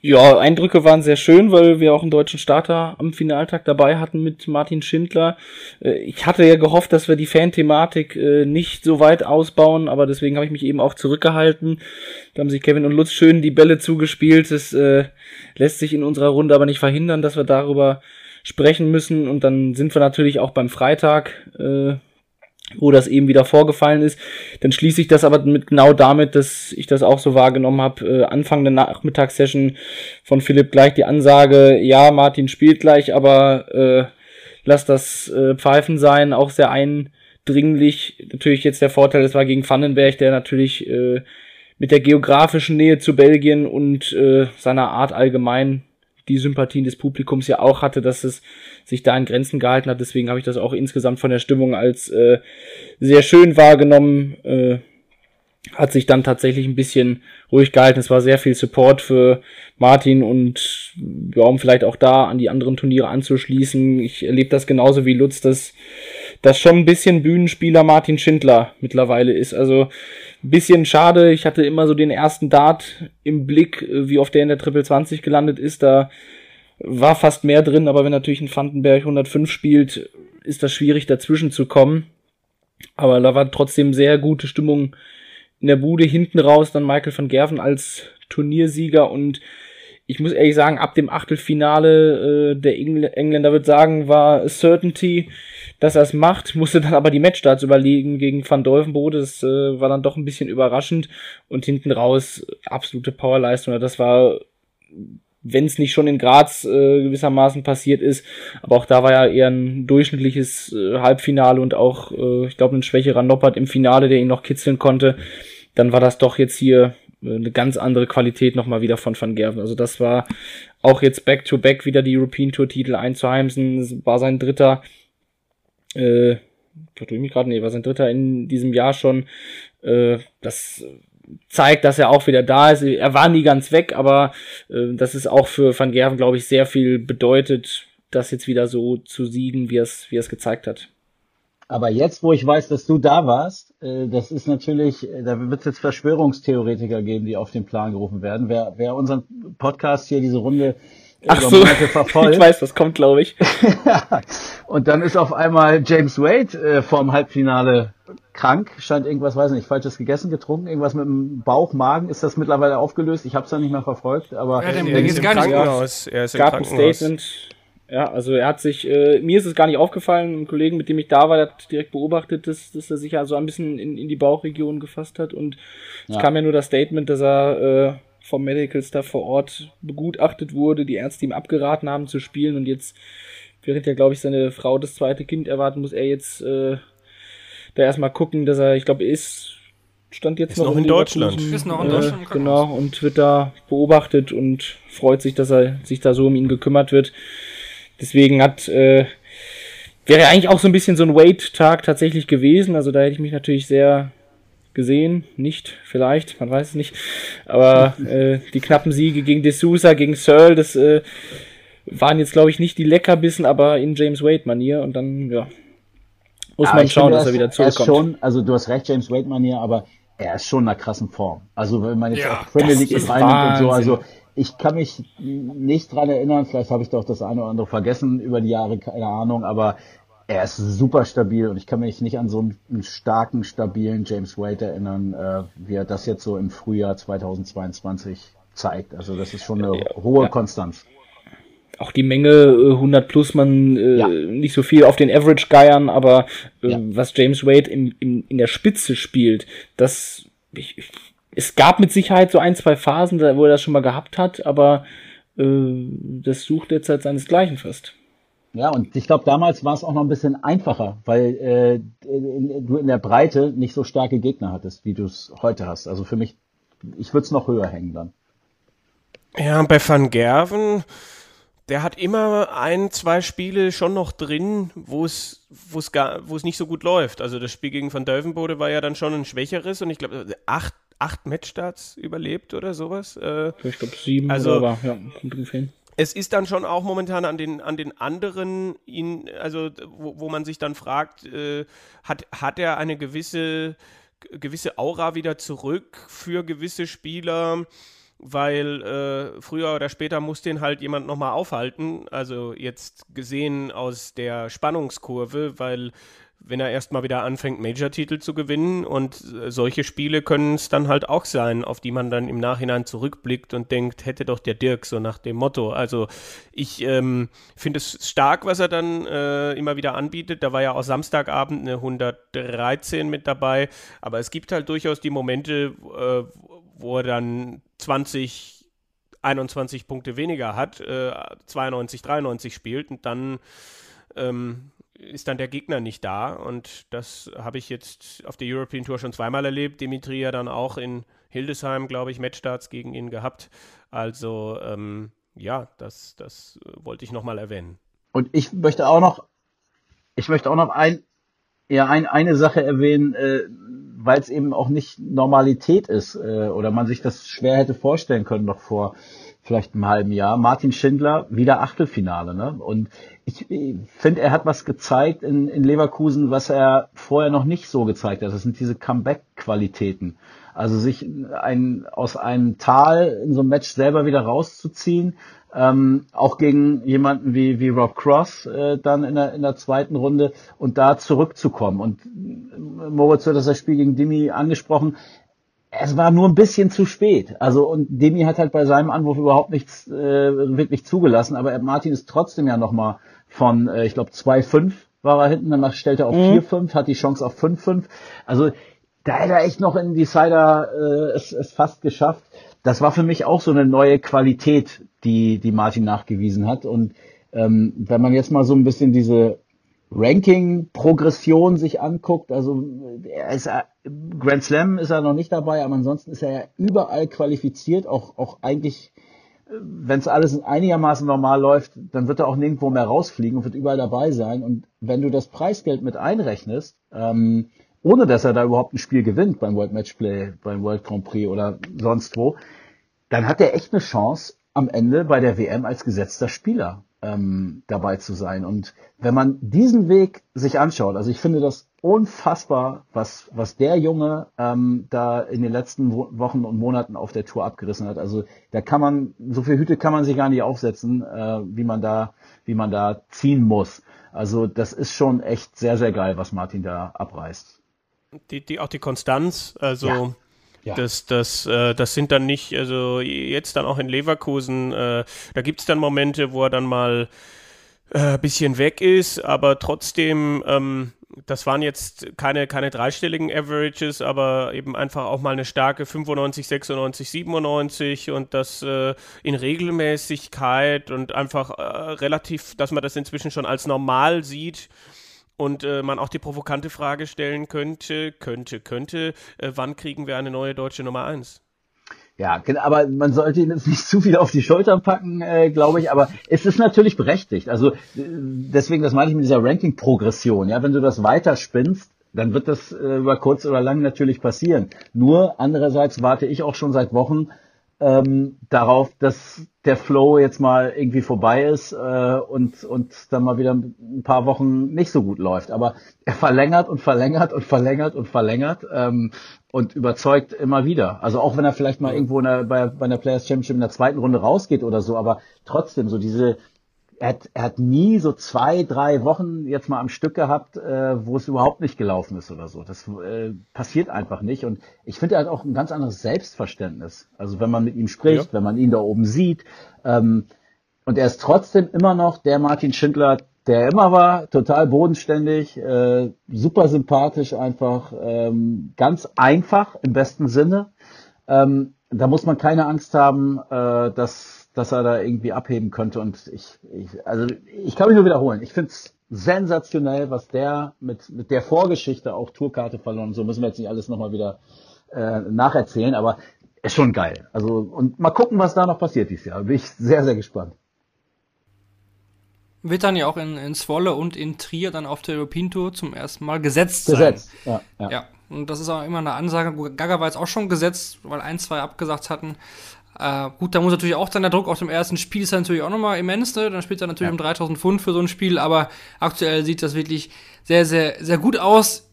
Ja, Eindrücke waren sehr schön, weil wir auch einen deutschen Starter am Finaltag dabei hatten mit Martin Schindler. Äh, Ich hatte ja gehofft, dass wir die Fan-Thematik äh, nicht so weit ausbauen, aber deswegen habe ich mich eben auch zurückgehalten. Da haben sich Kevin und Lutz schön die Bälle zugespielt. Das äh, lässt sich in unserer Runde aber nicht verhindern, dass wir darüber sprechen müssen. Und dann sind wir natürlich auch beim Freitag, wo das eben wieder vorgefallen ist. Dann schließe ich das aber mit genau damit, dass ich das auch so wahrgenommen habe. Äh, Anfang der Nachmittagssession von Philipp gleich die Ansage, ja, Martin spielt gleich, aber äh, lass das äh, Pfeifen sein, auch sehr eindringlich. Natürlich jetzt der Vorteil, es war gegen Vandenberg, der natürlich äh, mit der geografischen Nähe zu Belgien und äh, seiner Art allgemein die Sympathien des Publikums ja auch hatte, dass es sich da in Grenzen gehalten hat. Deswegen habe ich das auch insgesamt von der Stimmung als äh, sehr schön wahrgenommen. Äh, hat sich dann tatsächlich ein bisschen ruhig gehalten. Es war sehr viel Support für Martin und ja, um vielleicht auch da an die anderen Turniere anzuschließen. Ich erlebe das genauso wie Lutz, dass das schon ein bisschen Bühnenspieler Martin Schindler mittlerweile ist. Also bisschen schade. Ich hatte immer so den ersten Dart im Blick, wie oft der in der Triple 20 gelandet ist. Da war fast mehr drin, aber wenn natürlich ein Vandenberg 105 spielt, ist das schwierig dazwischen zu kommen. Aber da war trotzdem sehr gute Stimmung in der Bude. Hinten raus dann Michael van Gerven als Turniersieger und ich muss ehrlich sagen, ab dem Achtelfinale äh, der Engl Engländer wird sagen, war Certainty, dass er es macht, musste dann aber die Matchstarts überlegen gegen Van Dolvenbode. Das äh, war dann doch ein bisschen überraschend und hinten raus absolute Powerleistung. Das war wenn es nicht schon in Graz äh, gewissermaßen passiert ist. Aber auch da war ja eher ein durchschnittliches äh, Halbfinale und auch, äh, ich glaube, ein schwächerer Noppert im Finale, der ihn noch kitzeln konnte. Dann war das doch jetzt hier äh, eine ganz andere Qualität nochmal wieder von Van Gerven. Also das war auch jetzt Back-to-Back -back wieder die European Tour Titel einzuheimsen. War sein dritter, äh, ich mich gerade, nee, war sein dritter in diesem Jahr schon. Äh, das zeigt, dass er auch wieder da ist. Er war nie ganz weg, aber äh, das ist auch für Van Gerven, glaube ich, sehr viel bedeutet, das jetzt wieder so zu siegen, wie es wie es gezeigt hat. Aber jetzt, wo ich weiß, dass du da warst, äh, das ist natürlich, äh, da wird es jetzt Verschwörungstheoretiker geben, die auf den Plan gerufen werden. Wer, wer unseren Podcast hier, diese Runde Ach so, ich weiß, das kommt, glaube ich. und dann ist auf einmal James Wade äh, vorm Halbfinale krank, scheint irgendwas, weiß nicht, falsches gegessen, getrunken, irgendwas mit dem Bauch, Magen, ist das mittlerweile aufgelöst? Ich habe es ja nicht mehr verfolgt, aber ja, ist gar nicht aus. Er ist gab ein Statement. Ja, also er hat sich, äh, mir ist es gar nicht aufgefallen, ein Kollegen, mit dem ich da war, der hat direkt beobachtet, dass, dass er sich ja so ein bisschen in, in die Bauchregion gefasst hat und es ja. kam ja nur das Statement, dass er äh, vom Medical Staff vor Ort begutachtet wurde, die Ärzte ihm abgeraten haben zu spielen und jetzt, während ja, glaube ich, seine Frau das zweite Kind erwarten, muss er jetzt äh, da erstmal gucken, dass er, ich glaube, ist, stand jetzt ist noch, noch in Deutschland. Ist noch in Deutschland. Äh, genau, und wird da beobachtet und freut sich, dass er sich da so um ihn gekümmert wird. Deswegen hat, äh, wäre eigentlich auch so ein bisschen so ein Wait-Tag tatsächlich gewesen. Also da hätte ich mich natürlich sehr gesehen. Nicht, vielleicht, man weiß es nicht. Aber äh, die knappen Siege gegen D'Souza, gegen Searle, das äh, waren jetzt, glaube ich, nicht die Leckerbissen, aber in James Wade-Manier. Und dann, ja, muss ja, man schauen, finde, dass er wieder zurückkommt. Er schon, also du hast recht, James Wade-Manier, aber er ist schon in einer krassen Form. Also wenn man jetzt ja, auch Premier League ist reinnimmt und so, also ich kann mich nicht dran erinnern, vielleicht habe ich doch das eine oder andere vergessen über die Jahre, keine Ahnung, aber er ist super stabil und ich kann mich nicht an so einen, starken, stabilen James Wade erinnern, äh, wie er das jetzt so im Frühjahr 2022 zeigt. Also das ist schon eine ja, hohe ja. Konstanz. Auch die Menge 100 äh, plus, man äh, ja. nicht so viel auf den Average geiern, aber äh, was James Wade im, im, in der Spitze spielt, das ich, es gab mit Sicherheit so ein, zwei Phasen, wo er das schon mal gehabt hat, aber äh, das sucht derzeit seinesgleichen fast. Ja, und ich glaube, damals war es auch noch ein bisschen einfacher, weil äh, du in der Breite nicht so starke Gegner hattest, wie du es heute hast. Also für mich, ich würde es noch höher hängen dann. Ja, bei Van Gerven, der hat immer ein, zwei Spiele schon noch drin, wo es wo es gar wo es nicht so gut läuft. Also das Spiel gegen Van Deuvenbode war ja dann schon ein schwächeres und ich glaube acht acht Matchstarts überlebt oder sowas. Äh, ich glaube sieben also, oder war, ja, es ist dann schon auch momentan an den, an den anderen, ihn, also wo, wo man sich dann fragt, äh, hat, hat er eine gewisse, gewisse Aura wieder zurück für gewisse Spieler? weil äh, früher oder später muss den halt jemand nochmal aufhalten. Also jetzt gesehen aus der Spannungskurve, weil wenn er erstmal wieder anfängt, Major-Titel zu gewinnen. Und äh, solche Spiele können es dann halt auch sein, auf die man dann im Nachhinein zurückblickt und denkt, hätte doch der Dirk so nach dem Motto. Also ich ähm, finde es stark, was er dann äh, immer wieder anbietet. Da war ja auch Samstagabend eine 113 mit dabei. Aber es gibt halt durchaus die Momente, äh, wo er dann 20, 21 Punkte weniger hat, äh, 92, 93 spielt und dann ähm, ist dann der Gegner nicht da. Und das habe ich jetzt auf der European Tour schon zweimal erlebt. Dimitri ja dann auch in Hildesheim, glaube ich, Matchstarts gegen ihn gehabt. Also ähm, ja, das, das wollte ich nochmal erwähnen. Und ich möchte auch noch, ich möchte auch noch ein, ja, ein, eine Sache erwähnen, äh, weil es eben auch nicht Normalität ist äh, oder man sich das schwer hätte vorstellen können noch vor vielleicht einem halben Jahr. Martin Schindler, wieder Achtelfinale. Ne? Und ich, ich finde, er hat was gezeigt in, in Leverkusen, was er vorher noch nicht so gezeigt hat. Das sind diese Comeback-Qualitäten. Also sich ein, aus einem Tal in so einem Match selber wieder rauszuziehen, ähm, auch gegen jemanden wie, wie Rob Cross äh, dann in der, in der zweiten Runde und da zurückzukommen. Und Moritz hat das Spiel gegen Dimi angesprochen es war nur ein bisschen zu spät. Also und Demi hat halt bei seinem Anwurf überhaupt nichts äh, wirklich zugelassen, aber Martin ist trotzdem ja nochmal von, äh, ich glaube, 2-5 war er hinten, danach stellt er auf mhm. 4-5, hat die Chance auf 5-5. Also da hätte er echt noch in Decider äh, es, es fast geschafft. Das war für mich auch so eine neue Qualität, die, die Martin nachgewiesen hat. Und ähm, wenn man jetzt mal so ein bisschen diese Ranking-Progression sich anguckt, also er ist Grand Slam ist er noch nicht dabei, aber ansonsten ist er ja überall qualifiziert, auch, auch eigentlich, wenn es alles einigermaßen normal läuft, dann wird er auch nirgendwo mehr rausfliegen und wird überall dabei sein. Und wenn du das Preisgeld mit einrechnest, ähm, ohne dass er da überhaupt ein Spiel gewinnt beim World Matchplay, beim World Grand Prix oder sonst wo, dann hat er echt eine Chance am Ende bei der WM als gesetzter Spieler ähm, dabei zu sein. Und wenn man diesen Weg sich anschaut, also ich finde das unfassbar, was, was der Junge ähm, da in den letzten Wochen und Monaten auf der Tour abgerissen hat. Also da kann man, so viel Hüte kann man sich gar nicht aufsetzen, äh, wie man da, wie man da ziehen muss. Also das ist schon echt sehr, sehr geil, was Martin da abreißt. Die, die, auch die Konstanz, also ja. Ja. Das, das, äh, das sind dann nicht, also jetzt dann auch in Leverkusen, äh, da gibt es dann Momente, wo er dann mal ein äh, bisschen weg ist, aber trotzdem, ähm, das waren jetzt keine, keine dreistelligen Averages, aber eben einfach auch mal eine starke 95, 96, 97 und das äh, in Regelmäßigkeit und einfach äh, relativ, dass man das inzwischen schon als normal sieht und äh, man auch die provokante Frage stellen könnte, könnte, könnte, äh, wann kriegen wir eine neue deutsche Nummer 1? Ja, aber man sollte ihn jetzt nicht zu viel auf die Schultern packen, äh, glaube ich. Aber es ist natürlich berechtigt. Also äh, deswegen, das meine ich mit dieser Ranking-Progression. Ja, wenn du das weiter spinnst, dann wird das äh, über kurz oder lang natürlich passieren. Nur andererseits warte ich auch schon seit Wochen ähm, darauf, dass der Flow jetzt mal irgendwie vorbei ist äh, und, und dann mal wieder ein paar Wochen nicht so gut läuft. Aber er verlängert und verlängert und verlängert und verlängert ähm, und überzeugt immer wieder. Also auch wenn er vielleicht mal irgendwo der, bei, bei einer Players Championship in der zweiten Runde rausgeht oder so, aber trotzdem so diese, er hat, er hat nie so zwei, drei Wochen jetzt mal am Stück gehabt, äh, wo es überhaupt nicht gelaufen ist oder so. Das äh, passiert einfach nicht. Und ich finde, er hat auch ein ganz anderes Selbstverständnis. Also wenn man mit ihm spricht, ja. wenn man ihn da oben sieht. Ähm, und er ist trotzdem immer noch der Martin Schindler, der immer war, total bodenständig, äh, super sympathisch einfach, ähm, ganz einfach im besten Sinne. Ähm, da muss man keine Angst haben, äh, dass dass er da irgendwie abheben könnte. Und ich, ich also ich kann mich nur wiederholen. Ich finde es sensationell, was der mit, mit der Vorgeschichte auch Tourkarte verloren. So müssen wir jetzt nicht alles nochmal wieder äh, nacherzählen, aber ist schon geil. Also und mal gucken, was da noch passiert dieses Jahr. Bin ich sehr, sehr gespannt. Wird dann ja auch in, in Zwolle und in Trier dann auf der European Tour zum ersten Mal gesetzt, gesetzt. sein. Gesetzt, ja, ja. ja. Und das ist auch immer eine Ansage. Gaga war jetzt auch schon gesetzt, weil ein, zwei abgesagt hatten. Äh, gut, da muss natürlich auch dann der Druck auf dem ersten Spiel ist natürlich auch nochmal immens, ne? Dann spielt er natürlich ja. um 3000 Pfund für so ein Spiel, aber aktuell sieht das wirklich sehr, sehr, sehr gut aus.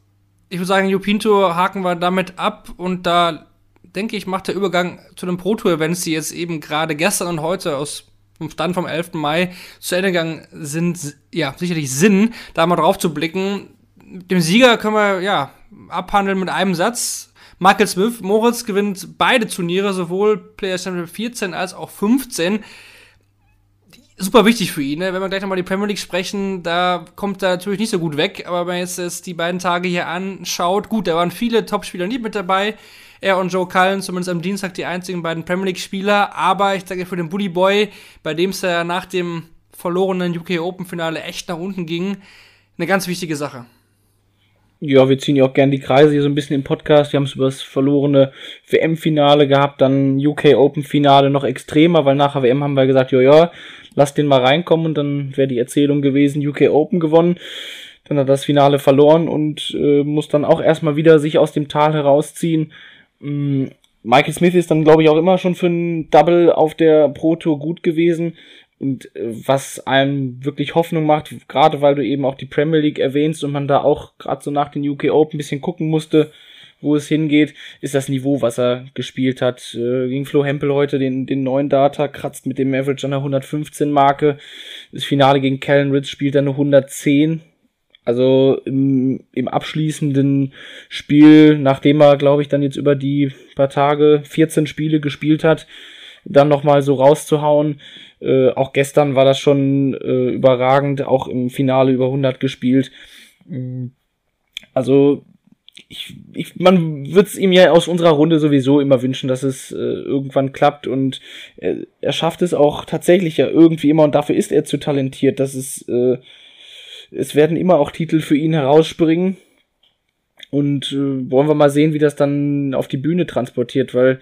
Ich würde sagen, Jupinto haken wir damit ab und da denke ich, macht der Übergang zu den Pro Tour Events, die jetzt eben gerade gestern und heute aus Stand vom 11. Mai zu Ende gegangen sind, ja, sicherlich Sinn, da mal drauf zu blicken dem Sieger können wir ja abhandeln mit einem Satz. Michael Smith, Moritz gewinnt beide Turniere, sowohl Player Championship 14 als auch 15 super wichtig für ihn. Ne? Wenn wir gleich nochmal die Premier League sprechen, da kommt er natürlich nicht so gut weg. Aber wenn man jetzt, jetzt die beiden Tage hier anschaut, gut, da waren viele Top-Spieler nicht mit dabei. Er und Joe Cullen, zumindest am Dienstag, die einzigen beiden Premier League-Spieler. Aber ich sage für den Bully Boy, bei dem es ja nach dem verlorenen UK Open-Finale echt nach unten ging, eine ganz wichtige Sache. Ja, wir ziehen ja auch gerne die Kreise hier so ein bisschen im Podcast. Wir haben es über das verlorene WM-Finale gehabt, dann UK Open-Finale noch extremer, weil nachher WM haben wir gesagt, ja, ja, lass den mal reinkommen und dann wäre die Erzählung gewesen, UK Open gewonnen. Dann hat das Finale verloren und äh, muss dann auch erstmal wieder sich aus dem Tal herausziehen. Ähm, Michael Smith ist dann, glaube ich, auch immer schon für ein Double auf der Pro Tour gut gewesen. Und äh, was einem wirklich Hoffnung macht, gerade weil du eben auch die Premier League erwähnst und man da auch gerade so nach den UK Open ein bisschen gucken musste, wo es hingeht, ist das Niveau, was er gespielt hat. Äh, gegen Flo Hempel heute den, den neuen Data, kratzt mit dem Average an der 115 Marke. Das Finale gegen Callan Ritz spielt er eine 110. Also im, im abschließenden Spiel, nachdem er, glaube ich, dann jetzt über die paar Tage 14 Spiele gespielt hat, dann nochmal so rauszuhauen. Äh, auch gestern war das schon äh, überragend, auch im Finale über 100 gespielt. Also ich, ich, man wird es ihm ja aus unserer Runde sowieso immer wünschen, dass es äh, irgendwann klappt und er, er schafft es auch tatsächlich ja irgendwie immer und dafür ist er zu talentiert, dass es äh, es werden immer auch Titel für ihn herausspringen und äh, wollen wir mal sehen, wie das dann auf die Bühne transportiert, weil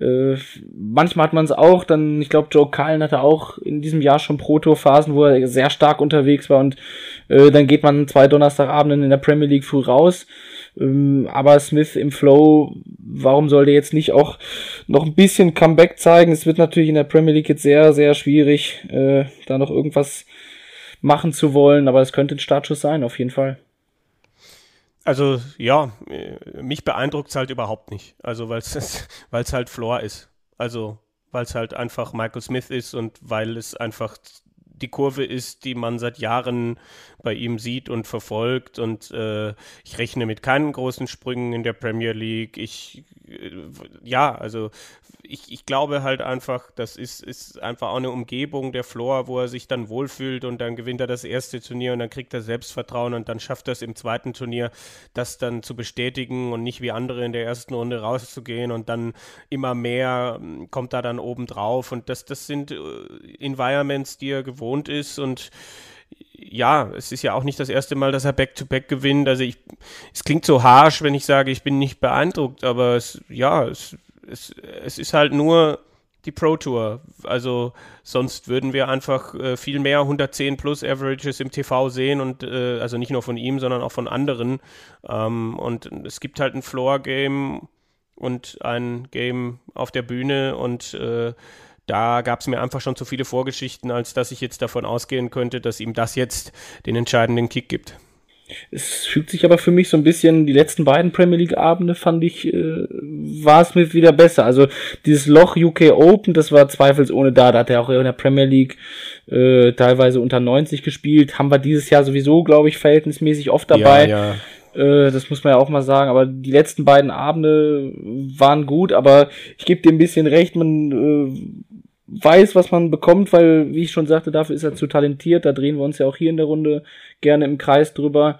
äh, manchmal hat man es auch, dann, ich glaube, Joe Cullen hatte auch in diesem Jahr schon Pro-Tour-Phasen, wo er sehr stark unterwegs war und äh, dann geht man zwei Donnerstagabenden in der Premier League früh raus ähm, aber Smith im Flow, warum soll der jetzt nicht auch noch ein bisschen Comeback zeigen? Es wird natürlich in der Premier League jetzt sehr, sehr schwierig, äh, da noch irgendwas machen zu wollen, aber es könnte ein Startschuss sein, auf jeden Fall. Also ja, äh, mich beeindruckt es halt überhaupt nicht. Also weil es halt Floor ist. Also weil es halt einfach Michael Smith ist und weil es einfach die Kurve ist, die man seit Jahren bei ihm sieht und verfolgt. Und äh, ich rechne mit keinen großen Sprüngen in der Premier League. Ich, äh, ja, also ich, ich glaube halt einfach, das ist, ist einfach auch eine Umgebung der Floor, wo er sich dann wohlfühlt und dann gewinnt er das erste Turnier und dann kriegt er Selbstvertrauen und dann schafft er es im zweiten Turnier, das dann zu bestätigen und nicht wie andere in der ersten Runde rauszugehen und dann immer mehr hm, kommt da dann oben drauf und das, das sind äh, Environments, die er gewohnt ist und ja, es ist ja auch nicht das erste Mal, dass er Back-to-Back -back gewinnt. Also ich, es klingt so harsh, wenn ich sage, ich bin nicht beeindruckt, aber es, ja, es, es, es ist halt nur die Pro Tour. Also sonst würden wir einfach äh, viel mehr 110 plus Averages im TV sehen und äh, also nicht nur von ihm, sondern auch von anderen. Ähm, und es gibt halt ein Floor Game und ein Game auf der Bühne und äh, da gab es mir einfach schon zu viele Vorgeschichten, als dass ich jetzt davon ausgehen könnte, dass ihm das jetzt den entscheidenden Kick gibt. Es fühlt sich aber für mich so ein bisschen, die letzten beiden Premier League Abende fand ich, äh, war es mir wieder besser. Also dieses Loch UK Open, das war zweifelsohne da. Da hat er auch in der Premier League äh, teilweise unter 90 gespielt. Haben wir dieses Jahr sowieso, glaube ich, verhältnismäßig oft dabei. Ja, ja. Äh, das muss man ja auch mal sagen. Aber die letzten beiden Abende waren gut. Aber ich gebe dir ein bisschen recht, man äh, weiß, was man bekommt, weil, wie ich schon sagte, dafür ist er zu talentiert. Da drehen wir uns ja auch hier in der Runde gerne im Kreis drüber.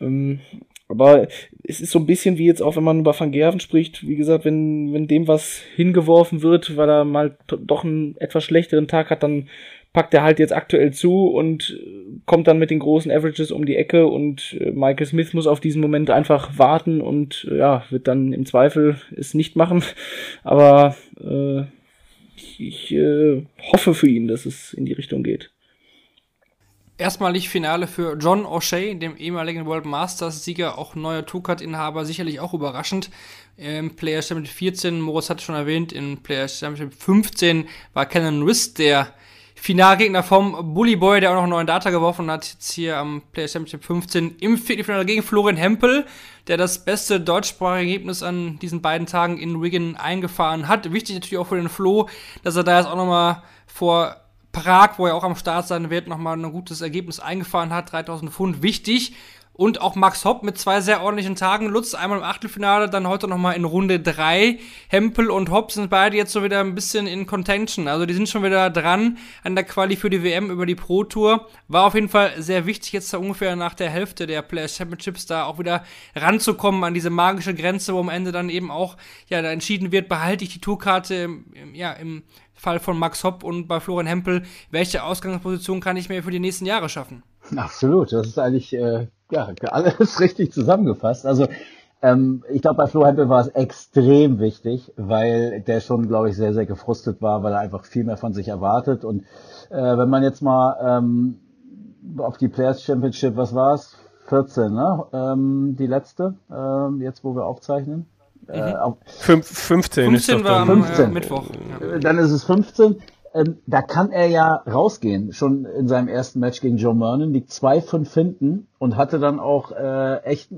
Ähm, aber es ist so ein bisschen wie jetzt auch, wenn man über Van Gerven spricht, wie gesagt, wenn, wenn dem was hingeworfen wird, weil er mal doch einen etwas schlechteren Tag hat, dann packt er halt jetzt aktuell zu und kommt dann mit den großen Averages um die Ecke und äh, Michael Smith muss auf diesen Moment einfach warten und ja, wird dann im Zweifel es nicht machen. Aber äh, ich, ich äh, hoffe für ihn, dass es in die Richtung geht. Erstmalig Finale für John O'Shea, dem ehemaligen World Masters-Sieger, auch neuer Tourcard-Inhaber, sicherlich auch überraschend. Im Player Championship 14, Moritz hat schon erwähnt, im Player Championship 15 war Kenan Riss der Finalgegner vom Bully Boy, der auch noch einen neuen Data geworfen hat, jetzt hier am Player Championship 15 im Viertelfinale gegen Florian Hempel, der das beste deutschsprachige Ergebnis an diesen beiden Tagen in Wigan eingefahren hat. Wichtig natürlich auch für den Flo, dass er da jetzt auch nochmal vor Prag, wo er auch am Start sein wird, nochmal ein gutes Ergebnis eingefahren hat. 3000 Pfund, wichtig. Und auch Max Hopp mit zwei sehr ordentlichen Tagen. Lutz einmal im Achtelfinale, dann heute nochmal in Runde drei. Hempel und Hopp sind beide jetzt so wieder ein bisschen in Contention. Also die sind schon wieder dran an der Quali für die WM über die Pro Tour. War auf jeden Fall sehr wichtig, jetzt da ungefähr nach der Hälfte der Players Championships da auch wieder ranzukommen an diese magische Grenze, wo am Ende dann eben auch ja da entschieden wird, behalte ich die Tourkarte im, ja, im Fall von Max Hopp und bei Florian Hempel, welche Ausgangsposition kann ich mir für die nächsten Jahre schaffen? Absolut, das ist eigentlich äh, ja, alles richtig zusammengefasst. Also ähm, ich glaube, bei Flo Hempel war es extrem wichtig, weil der schon, glaube ich, sehr, sehr gefrustet war, weil er einfach viel mehr von sich erwartet. Und äh, wenn man jetzt mal ähm, auf die Players Championship, was war es? 14, ne? Ähm, die letzte, ähm, jetzt wo wir aufzeichnen. Äh, auf, Fünf, 15, 15 ist doch war dann. am 15. Äh, Mittwoch. Ja. dann ist es 15. Ähm, da kann er ja rausgehen. Schon in seinem ersten Match gegen Joe Mernon liegt 2-5 hinten und hatte dann auch äh, echt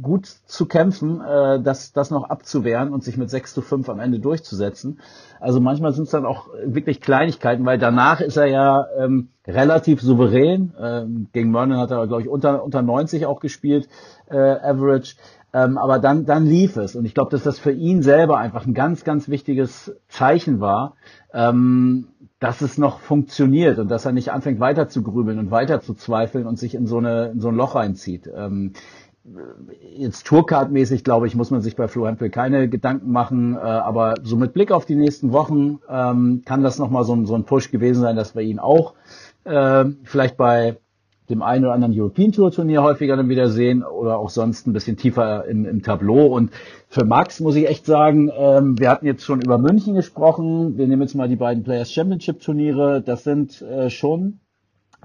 gut zu kämpfen, äh, das, das noch abzuwehren und sich mit 6 zu 5 am Ende durchzusetzen. Also manchmal sind es dann auch wirklich Kleinigkeiten, weil danach ist er ja ähm, relativ souverän. Ähm, gegen Mernon hat er, glaube ich, unter, unter 90 auch gespielt, äh, Average. Ähm, aber dann, dann lief es. Und ich glaube, dass das für ihn selber einfach ein ganz, ganz wichtiges Zeichen war, ähm, dass es noch funktioniert und dass er nicht anfängt weiter zu grübeln und weiter zu zweifeln und sich in so, eine, in so ein Loch reinzieht. Ähm, jetzt Tourcard-mäßig, glaube ich, muss man sich bei Flo Hempel keine Gedanken machen, äh, aber so mit Blick auf die nächsten Wochen ähm, kann das nochmal so, ein- so ein Push gewesen sein, dass wir ihn auch äh, vielleicht bei dem einen oder anderen European Tour Turnier häufiger dann wieder sehen oder auch sonst ein bisschen tiefer im, im Tableau. Und für Max muss ich echt sagen, ähm, wir hatten jetzt schon über München gesprochen. Wir nehmen jetzt mal die beiden Players Championship Turniere. Das sind äh, schon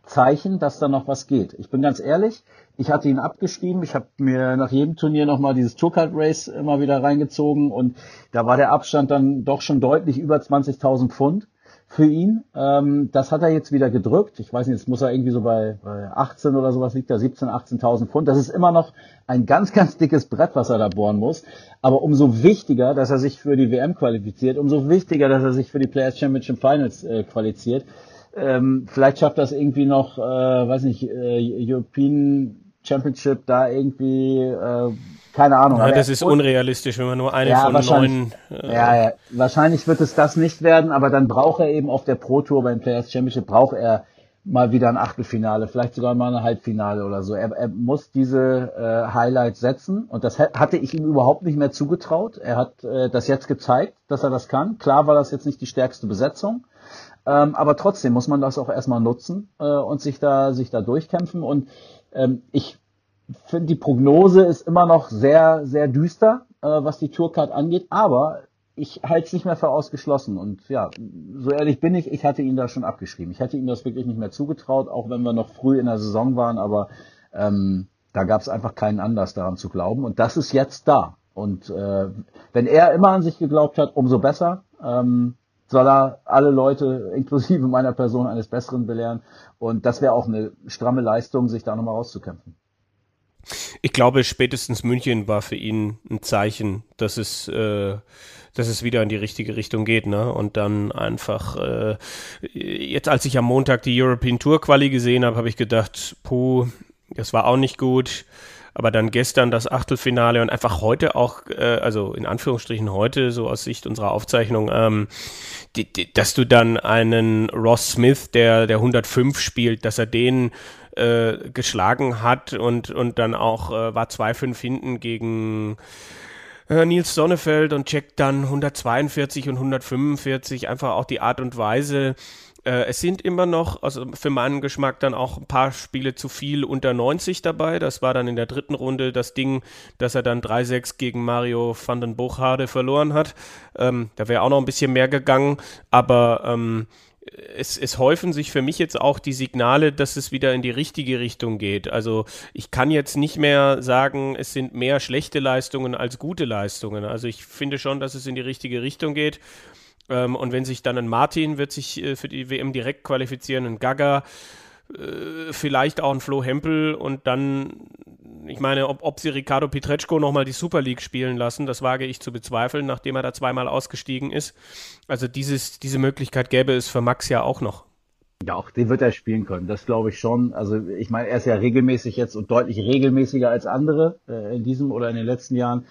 Zeichen, dass da noch was geht. Ich bin ganz ehrlich, ich hatte ihn abgeschrieben. Ich habe mir nach jedem Turnier nochmal dieses Tourcard Race immer wieder reingezogen und da war der Abstand dann doch schon deutlich über 20.000 Pfund für ihn. Ähm, das hat er jetzt wieder gedrückt. Ich weiß nicht, jetzt muss er irgendwie so bei, bei 18 oder sowas liegt er, 17, 18.000 Pfund. Das ist immer noch ein ganz, ganz dickes Brett, was er da bohren muss. Aber umso wichtiger, dass er sich für die WM qualifiziert, umso wichtiger, dass er sich für die Players Championship Finals äh, qualifiziert. Ähm, vielleicht schafft das irgendwie noch, äh, weiß nicht, äh, European Championship da irgendwie, äh, keine Ahnung. Ja, das ist unrealistisch, wenn man nur eine von wahrscheinlich, neun. Äh, ja, ja, wahrscheinlich wird es das nicht werden, aber dann braucht er eben auf der Pro Tour beim Players Championship braucht er mal wieder ein Achtelfinale, vielleicht sogar mal ein Halbfinale oder so. Er, er muss diese äh, Highlights setzen und das hatte ich ihm überhaupt nicht mehr zugetraut. Er hat äh, das jetzt gezeigt, dass er das kann. Klar war das jetzt nicht die stärkste Besetzung, ähm, aber trotzdem muss man das auch erstmal nutzen äh, und sich da sich da durchkämpfen und ähm, ich finde, die Prognose ist immer noch sehr, sehr düster, äh, was die Tourcard angeht, aber ich halte es nicht mehr für ausgeschlossen. Und ja, so ehrlich bin ich, ich hatte ihn da schon abgeschrieben. Ich hätte ihm das wirklich nicht mehr zugetraut, auch wenn wir noch früh in der Saison waren, aber ähm, da gab es einfach keinen Anlass daran zu glauben. Und das ist jetzt da. Und äh, wenn er immer an sich geglaubt hat, umso besser. Ähm, soll er alle Leute, inklusive meiner Person, eines Besseren belehren. Und das wäre auch eine stramme Leistung, sich da nochmal rauszukämpfen. Ich glaube, spätestens München war für ihn ein Zeichen, dass es, äh, dass es wieder in die richtige Richtung geht, ne? Und dann einfach, äh, jetzt als ich am Montag die European Tour Quali gesehen habe, habe ich gedacht, puh, das war auch nicht gut. Aber dann gestern das Achtelfinale und einfach heute auch, äh, also in Anführungsstrichen heute, so aus Sicht unserer Aufzeichnung, ähm, die, die, dass du dann einen Ross Smith, der, der 105 spielt, dass er den äh, geschlagen hat und, und dann auch äh, war 2-5 hinten gegen äh, Nils Sonnefeld und checkt dann 142 und 145, einfach auch die Art und Weise. Äh, es sind immer noch, also für meinen Geschmack dann auch ein paar Spiele zu viel unter 90 dabei. Das war dann in der dritten Runde das Ding, dass er dann 3-6 gegen Mario van den Bochade verloren hat. Ähm, da wäre auch noch ein bisschen mehr gegangen, aber ähm, es, es häufen sich für mich jetzt auch die Signale, dass es wieder in die richtige Richtung geht. Also ich kann jetzt nicht mehr sagen, es sind mehr schlechte Leistungen als gute Leistungen. Also ich finde schon, dass es in die richtige Richtung geht. Ähm, und wenn sich dann ein Martin wird sich äh, für die WM direkt qualifizieren, ein Gaga, äh, vielleicht auch ein Flo Hempel und dann, ich meine, ob, ob sie Ricardo Pietreczko nochmal die Super League spielen lassen, das wage ich zu bezweifeln, nachdem er da zweimal ausgestiegen ist. Also dieses, diese Möglichkeit gäbe es für Max ja auch noch. Ja, auch den wird er spielen können. Das glaube ich schon. Also ich meine, er ist ja regelmäßig jetzt und deutlich regelmäßiger als andere äh, in diesem oder in den letzten Jahren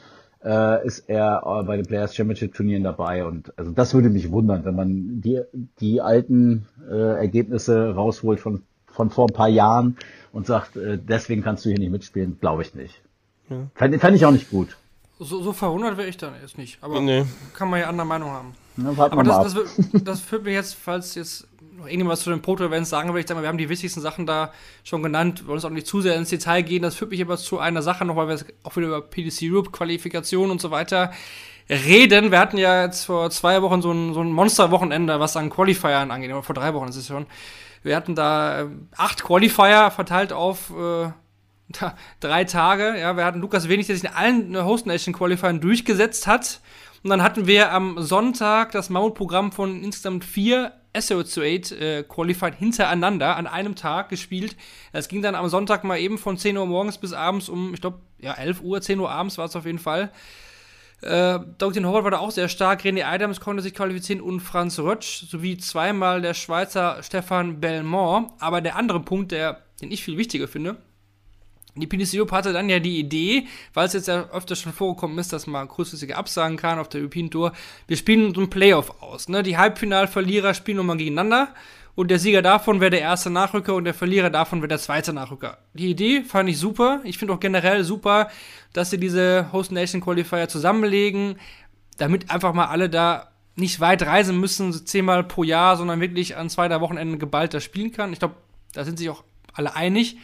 äh, ist er äh, bei den Players Championship Turnieren dabei und also das würde mich wundern, wenn man die die alten äh, Ergebnisse rausholt von von vor ein paar Jahren und sagt, äh, deswegen kannst du hier nicht mitspielen, glaube ich nicht. Ja. Fände fänd ich auch nicht gut. So, so verwundert wäre ich dann jetzt nicht. Aber Nee. kann man ja andere Meinung haben. Na, Aber das, das, das führt mir jetzt, falls jetzt noch irgendwas zu den Proto-Events sagen will, ich sag mal, wir haben die wichtigsten Sachen da schon genannt, wir wollen uns auch nicht zu sehr ins Detail gehen. Das führt mich aber zu einer Sache noch, weil wir jetzt auch wieder über PDC Europe, Qualifikation und so weiter reden. Wir hatten ja jetzt vor zwei Wochen so ein, so ein Monster-Wochenende, was an Qualifiern angeht, oder vor drei Wochen ist es schon. Wir hatten da äh, acht Qualifier verteilt auf äh, drei Tage. Ja, wir hatten Lukas Wenig, der sich in allen äh, Host Nation Qualifiern durchgesetzt hat. Und dann hatten wir am Sonntag das Mammutprogramm von insgesamt vier SO2 äh, Qualified hintereinander an einem Tag gespielt. Das ging dann am Sonntag mal eben von 10 Uhr morgens bis abends um, ich glaube, ja, 11 Uhr, 10 Uhr abends war es auf jeden Fall. Äh, Dr. Howard war da auch sehr stark. René Adams konnte sich qualifizieren und Franz Rötsch sowie zweimal der Schweizer Stefan Belmont. Aber der andere Punkt, der, den ich viel wichtiger finde, die PDC Europe hatte dann ja die Idee, weil es jetzt ja öfter schon vorgekommen ist, dass man kurzfristige Absagen kann auf der European Tour. Wir spielen so ein Playoff aus. Ne? Die Halbfinalverlierer spielen nochmal gegeneinander und der Sieger davon wäre der erste Nachrücker und der Verlierer davon wäre der zweite Nachrücker. Die Idee fand ich super. Ich finde auch generell super, dass sie diese Host Nation Qualifier zusammenlegen, damit einfach mal alle da nicht weit reisen müssen, zehnmal pro Jahr, sondern wirklich an zwei, drei Wochenenden geballt spielen kann. Ich glaube, da sind sich auch alle einig.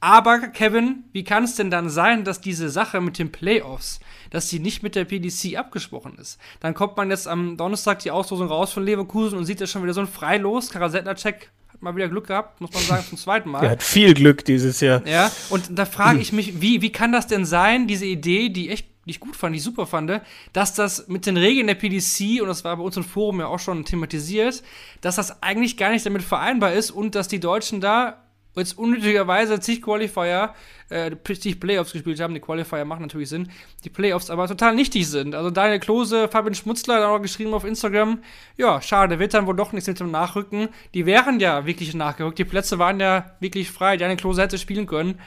Aber, Kevin, wie kann es denn dann sein, dass diese Sache mit den Playoffs, dass die nicht mit der PDC abgesprochen ist? Dann kommt man jetzt am Donnerstag die Auslosung raus von Leverkusen und sieht ja schon wieder so ein Freilos. Karasettner-Check hat mal wieder Glück gehabt, muss man sagen, zum zweiten Mal. Der hat viel Glück dieses Jahr. Ja, und da frage ich mich, wie, wie kann das denn sein, diese Idee, die echt die ich gut fand, die ich super fand, dass das mit den Regeln der PDC, und das war bei uns im Forum ja auch schon thematisiert, dass das eigentlich gar nicht damit vereinbar ist und dass die Deutschen da jetzt unnötigerweise zig Qualifier, äh, zig Playoffs gespielt haben. Die Qualifier machen natürlich Sinn, die Playoffs aber total nichtig sind. Also Daniel Klose, Fabian Schmutzler hat auch geschrieben auf Instagram, ja, schade, wird dann wohl doch nichts mit dem Nachrücken. Die wären ja wirklich nachgerückt, die Plätze waren ja wirklich frei, Daniel Klose hätte spielen können.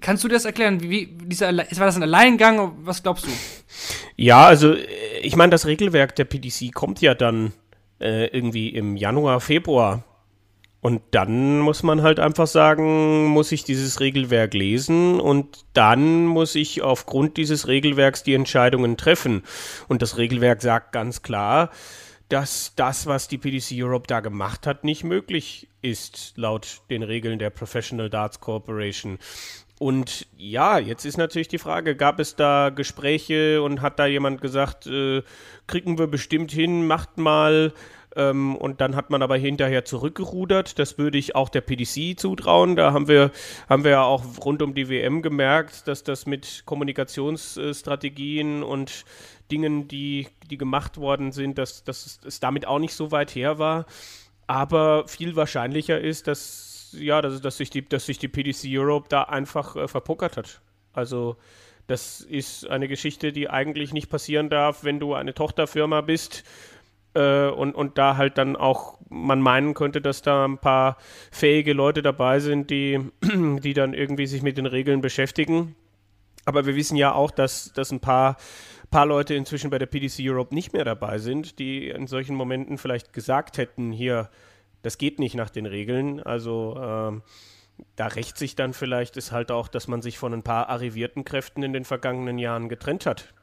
Kannst du das erklären? Wie, dieser, war das ein Alleingang? Was glaubst du? Ja, also ich meine, das Regelwerk der PDC kommt ja dann äh, irgendwie im Januar, Februar. Und dann muss man halt einfach sagen, muss ich dieses Regelwerk lesen und dann muss ich aufgrund dieses Regelwerks die Entscheidungen treffen. Und das Regelwerk sagt ganz klar, dass das, was die PDC Europe da gemacht hat, nicht möglich ist, laut den Regeln der Professional Darts Corporation. Und ja, jetzt ist natürlich die Frage, gab es da Gespräche und hat da jemand gesagt, äh, kriegen wir bestimmt hin, macht mal. Ähm, und dann hat man aber hinterher zurückgerudert. Das würde ich auch der PDC zutrauen. Da haben wir, haben wir ja auch rund um die WM gemerkt, dass das mit Kommunikationsstrategien und Dingen, die, die gemacht worden sind, dass, dass es damit auch nicht so weit her war. Aber viel wahrscheinlicher ist, dass ja, dass, dass, sich die, dass sich die PDC Europe da einfach äh, verpokert hat. Also das ist eine Geschichte, die eigentlich nicht passieren darf, wenn du eine Tochterfirma bist äh, und, und da halt dann auch man meinen könnte, dass da ein paar fähige Leute dabei sind, die, die dann irgendwie sich mit den Regeln beschäftigen. Aber wir wissen ja auch, dass, dass ein paar, paar Leute inzwischen bei der PDC Europe nicht mehr dabei sind, die in solchen Momenten vielleicht gesagt hätten, hier, das geht nicht nach den Regeln. Also ähm, da rächt sich dann vielleicht ist halt auch, dass man sich von ein paar arrivierten Kräften in den vergangenen Jahren getrennt hat.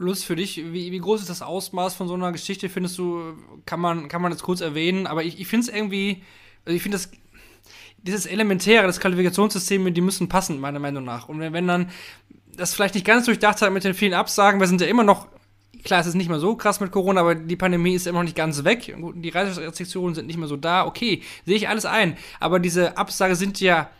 Lust für dich, wie, wie groß ist das Ausmaß von so einer Geschichte, findest du, kann man, kann man jetzt kurz erwähnen, aber ich, ich finde es irgendwie, also ich finde das, dieses Elementäre, das Qualifikationssystem, die müssen passen, meiner Meinung nach. Und wenn, wenn dann das vielleicht nicht ganz durchdacht hat mit den vielen Absagen, wir sind ja immer noch klar, es ist nicht mehr so krass mit Corona, aber die Pandemie ist immer noch nicht ganz weg. Die Reiserestriktionen sind nicht mehr so da. Okay, sehe ich alles ein. Aber diese Absage sind ja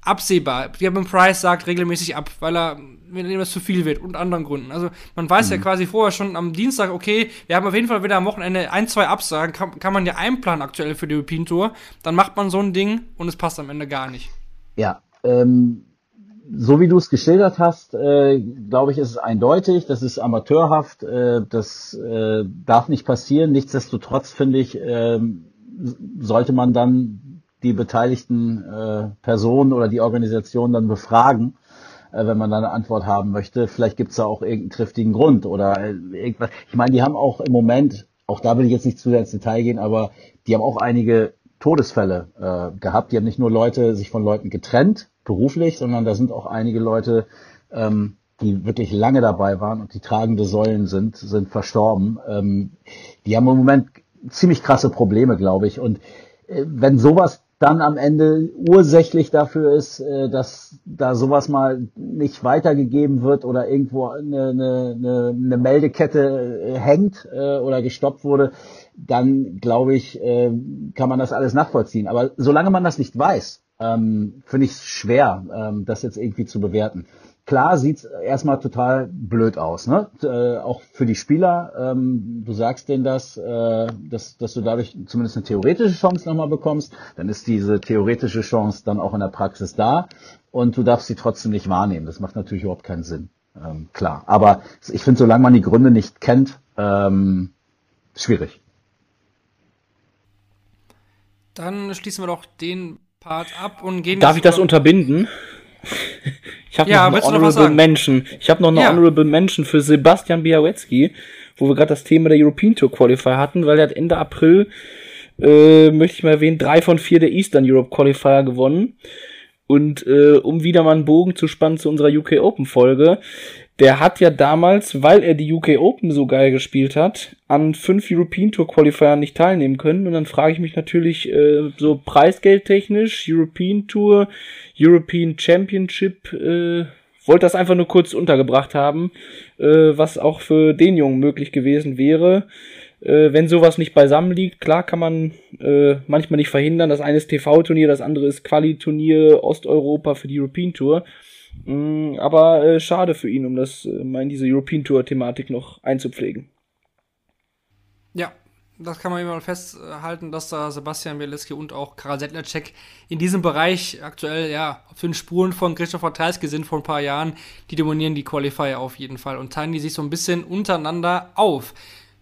absehbar. Gavin Price sagt regelmäßig ab, weil er, wenn ihm das zu viel wird und anderen Gründen. Also man weiß mhm. ja quasi vorher schon am Dienstag, okay, wir haben auf jeden Fall wieder am Wochenende ein, zwei Absagen, kann, kann man ja einplanen aktuell für die European Tour. Dann macht man so ein Ding und es passt am Ende gar nicht. Ja, ähm, so wie du es geschildert hast, äh, glaube ich, ist es eindeutig, das ist amateurhaft, äh, das äh, darf nicht passieren. Nichtsdestotrotz finde ich, äh, sollte man dann die beteiligten äh, Personen oder die Organisation dann befragen, wenn man da eine Antwort haben möchte. Vielleicht gibt es da auch irgendeinen triftigen Grund oder äh, irgendwas. Ich meine, die haben auch im Moment, auch da will ich jetzt nicht zu sehr ins Detail gehen, aber die haben auch einige Todesfälle äh, gehabt. Die haben nicht nur Leute sich von Leuten getrennt, beruflich, sondern da sind auch einige Leute, ähm, die wirklich lange dabei waren und die tragende Säulen sind, sind verstorben. Ähm, die haben im Moment ziemlich krasse Probleme, glaube ich. Und äh, wenn sowas dann am Ende ursächlich dafür ist, äh, dass da sowas mal nicht weitergegeben wird oder irgendwo eine, eine, eine, Meldekette äh, hängt äh, oder gestoppt wurde, dann glaube ich, kann man das alles nachvollziehen. Aber solange man das nicht weiß, ähm, finde ich es schwer, ähm, das jetzt irgendwie zu bewerten. Klar sieht's erstmal total blöd aus, ne? Äh, auch für die Spieler. Ähm, du sagst denen das, äh, dass, dass du dadurch zumindest eine theoretische Chance nochmal bekommst. Dann ist diese theoretische Chance dann auch in der Praxis da und du darfst sie trotzdem nicht wahrnehmen. Das macht natürlich überhaupt keinen Sinn. Ähm, klar. Aber ich finde, solange man die Gründe nicht kennt, ähm, schwierig. Dann schließen wir doch den Part ab und gehen Darf ich das unterbinden? Ich habe Ja, noch eine Honorable? Mention. Ich habe noch eine Ja. Honorable Mention für Sebastian Białecki, wo wir gerade das Thema der European Tour Qualifier hatten, weil er hat Ende April, äh, möchte ich mal erwähnen, drei von vier der Eastern Europe Qualifier gewonnen. Und äh, um wieder mal einen Bogen zu spannen zu unserer UK Open Folge, der hat ja damals, weil er die UK Open so geil gespielt hat, an fünf European Tour Qualifier nicht teilnehmen können. Und dann frage ich mich natürlich äh, so preisgeldtechnisch, European Tour, European Championship, äh, wollte das einfach nur kurz untergebracht haben, äh, was auch für den Jungen möglich gewesen wäre. Äh, wenn sowas nicht beisammen liegt, klar kann man äh, manchmal nicht verhindern. Das eine ist TV-Turnier, das andere ist Quali-Turnier Osteuropa für die European Tour. Mm, aber äh, schade für ihn, um das äh, mal in diese European Tour-Thematik noch einzupflegen. Ja, das kann man immer festhalten, dass da Sebastian Bielewski und auch Karel Sedlacek in diesem Bereich aktuell ja auf den Spuren von Christopher Treiske sind vor ein paar Jahren. Die dominieren die Qualifier auf jeden Fall und teilen die sich so ein bisschen untereinander auf.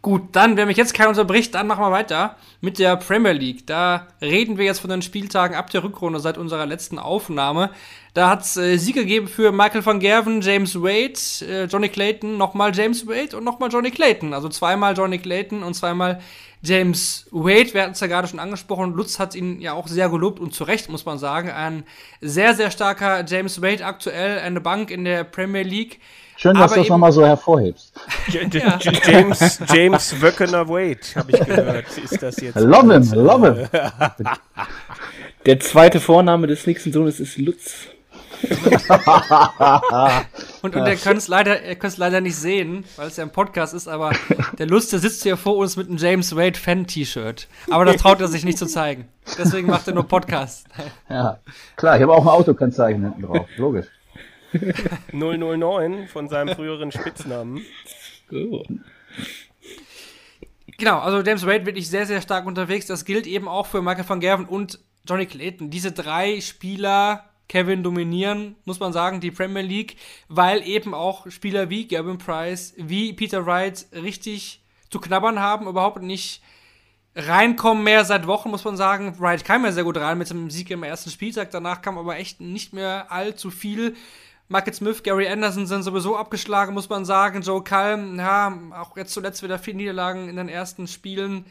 Gut, dann, wenn mich jetzt keiner unterbricht, dann machen wir weiter mit der Premier League. Da reden wir jetzt von den Spieltagen ab der Rückrunde seit unserer letzten Aufnahme. Da hat es äh, Siege gegeben für Michael van Gerven, James Wade, äh, Johnny Clayton, nochmal James Wade und nochmal Johnny Clayton. Also zweimal Johnny Clayton und zweimal James Wade. Wir hatten es ja gerade schon angesprochen. Lutz hat ihn ja auch sehr gelobt und zu Recht, muss man sagen. Ein sehr, sehr starker James Wade aktuell, eine Bank in der Premier League. Schön, dass du das nochmal so hervorhebst. J- J- James, James Wöckener Wade, habe ich gehört. Ist das jetzt? Love him, love him. Der zweite Vorname des nächsten Sohnes ist Lutz. Und, und ihr könnt es leider, leider nicht sehen, weil es ja ein Podcast ist, aber der Lust, der sitzt hier vor uns mit einem James Wade Fan-T-Shirt. Aber das traut er sich nicht zu zeigen. Deswegen macht er nur Podcast. Ja, klar, ich habe auch ein Autokennzeichen hinten drauf, logisch. 009 von seinem früheren Spitznamen. Oh. Genau, also James Wade wirklich sehr, sehr stark unterwegs. Das gilt eben auch für Michael van Gerven und Johnny Clayton. Diese drei Spieler, Kevin, dominieren, muss man sagen, die Premier League, weil eben auch Spieler wie Gavin Price, wie Peter Wright richtig zu knabbern haben, überhaupt nicht reinkommen mehr seit Wochen, muss man sagen. Wright kam ja sehr gut rein mit dem Sieg im ersten Spieltag. Danach kam aber echt nicht mehr allzu viel. Michael Smith, Gary Anderson sind sowieso abgeschlagen, muss man sagen. Joe Calm, ja, auch jetzt zuletzt wieder vier Niederlagen in den ersten Spielen.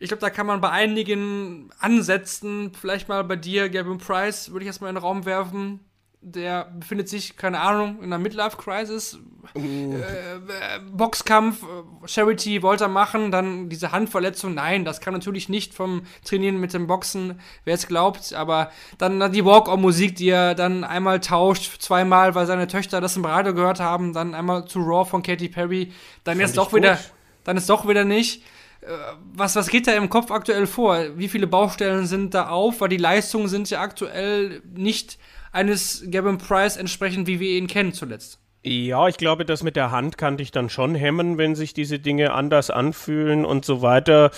Ich glaube, da kann man bei einigen ansetzen. Vielleicht mal bei dir, Gavin Price, würde ich erstmal in den Raum werfen. Der befindet sich, keine Ahnung, in einer Midlife-Crisis. Äh, äh, Boxkampf, äh, Charity wollte er machen, dann diese Handverletzung. Nein, das kann natürlich nicht vom Trainieren mit dem Boxen, wer es glaubt. Aber dann, dann die Walk-On-Musik, die er dann einmal tauscht, zweimal, weil seine Töchter das im Radio gehört haben, dann einmal zu Raw von Katy Perry. Dann ich doch wieder, gut. dann ist doch wieder nicht was, was geht da im Kopf aktuell vor? Wie viele Baustellen sind da auf? Weil die Leistungen sind ja aktuell nicht eines Gavin Price entsprechend, wie wir ihn kennen zuletzt. Ja, ich glaube, das mit der Hand kann dich dann schon hemmen, wenn sich diese Dinge anders anfühlen und so weiter.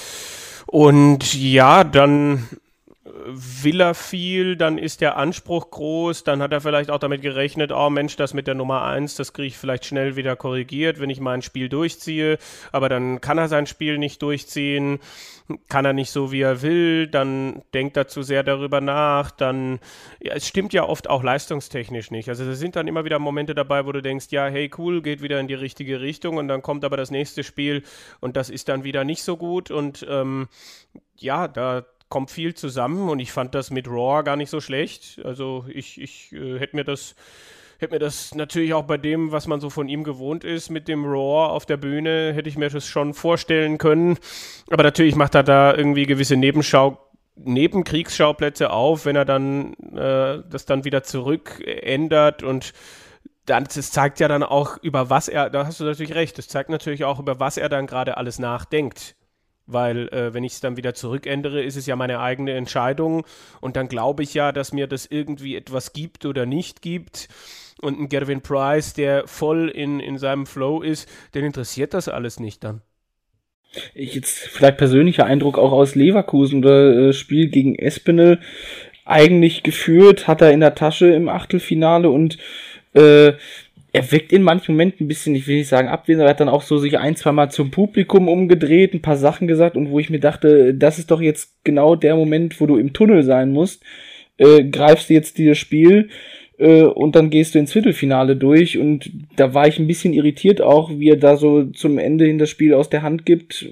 Und ja, dann will er viel, dann ist der Anspruch groß, dann hat er vielleicht auch damit gerechnet, oh Mensch, das mit der Nummer 1, das kriege ich vielleicht schnell wieder korrigiert, wenn ich mein Spiel durchziehe, aber dann kann er sein Spiel nicht durchziehen, kann er nicht so, wie er will, dann denkt er zu sehr darüber nach, dann, ja, es stimmt ja oft auch leistungstechnisch nicht. Also es sind dann immer wieder Momente dabei, wo du denkst, ja, hey, cool, geht wieder in die richtige Richtung und dann kommt aber das nächste Spiel und das ist dann wieder nicht so gut und ähm, ja, da kommt viel zusammen und ich fand das mit Raw gar nicht so schlecht. Also ich, ich äh, hätte mir das hätte mir das natürlich auch bei dem, was man so von ihm gewohnt ist, mit dem Raw auf der Bühne, hätte ich mir das schon vorstellen können. Aber natürlich macht er da irgendwie gewisse Nebenschau Nebenkriegsschauplätze auf, wenn er dann äh, das dann wieder zurück ändert und das zeigt ja dann auch, über was er, da hast du natürlich recht, das zeigt natürlich auch, über was er dann gerade alles nachdenkt weil äh, wenn ich es dann wieder zurückändere, ist es ja meine eigene Entscheidung und dann glaube ich ja, dass mir das irgendwie etwas gibt oder nicht gibt. Und ein Gervin Price, der voll in, in seinem Flow ist, den interessiert das alles nicht dann. Ich jetzt vielleicht persönlicher Eindruck auch aus Leverkusen oder äh, Spiel gegen Espinel eigentlich geführt, hat er in der Tasche im Achtelfinale und äh, er wirkt in manchen Momenten ein bisschen, ich will nicht sagen abwesend, aber er hat dann auch so sich ein, zwei Mal zum Publikum umgedreht, ein paar Sachen gesagt und wo ich mir dachte, das ist doch jetzt genau der Moment, wo du im Tunnel sein musst. Äh, greifst du jetzt dieses Spiel äh, und dann gehst du ins Viertelfinale durch und da war ich ein bisschen irritiert auch, wie er da so zum Ende hin das Spiel aus der Hand gibt,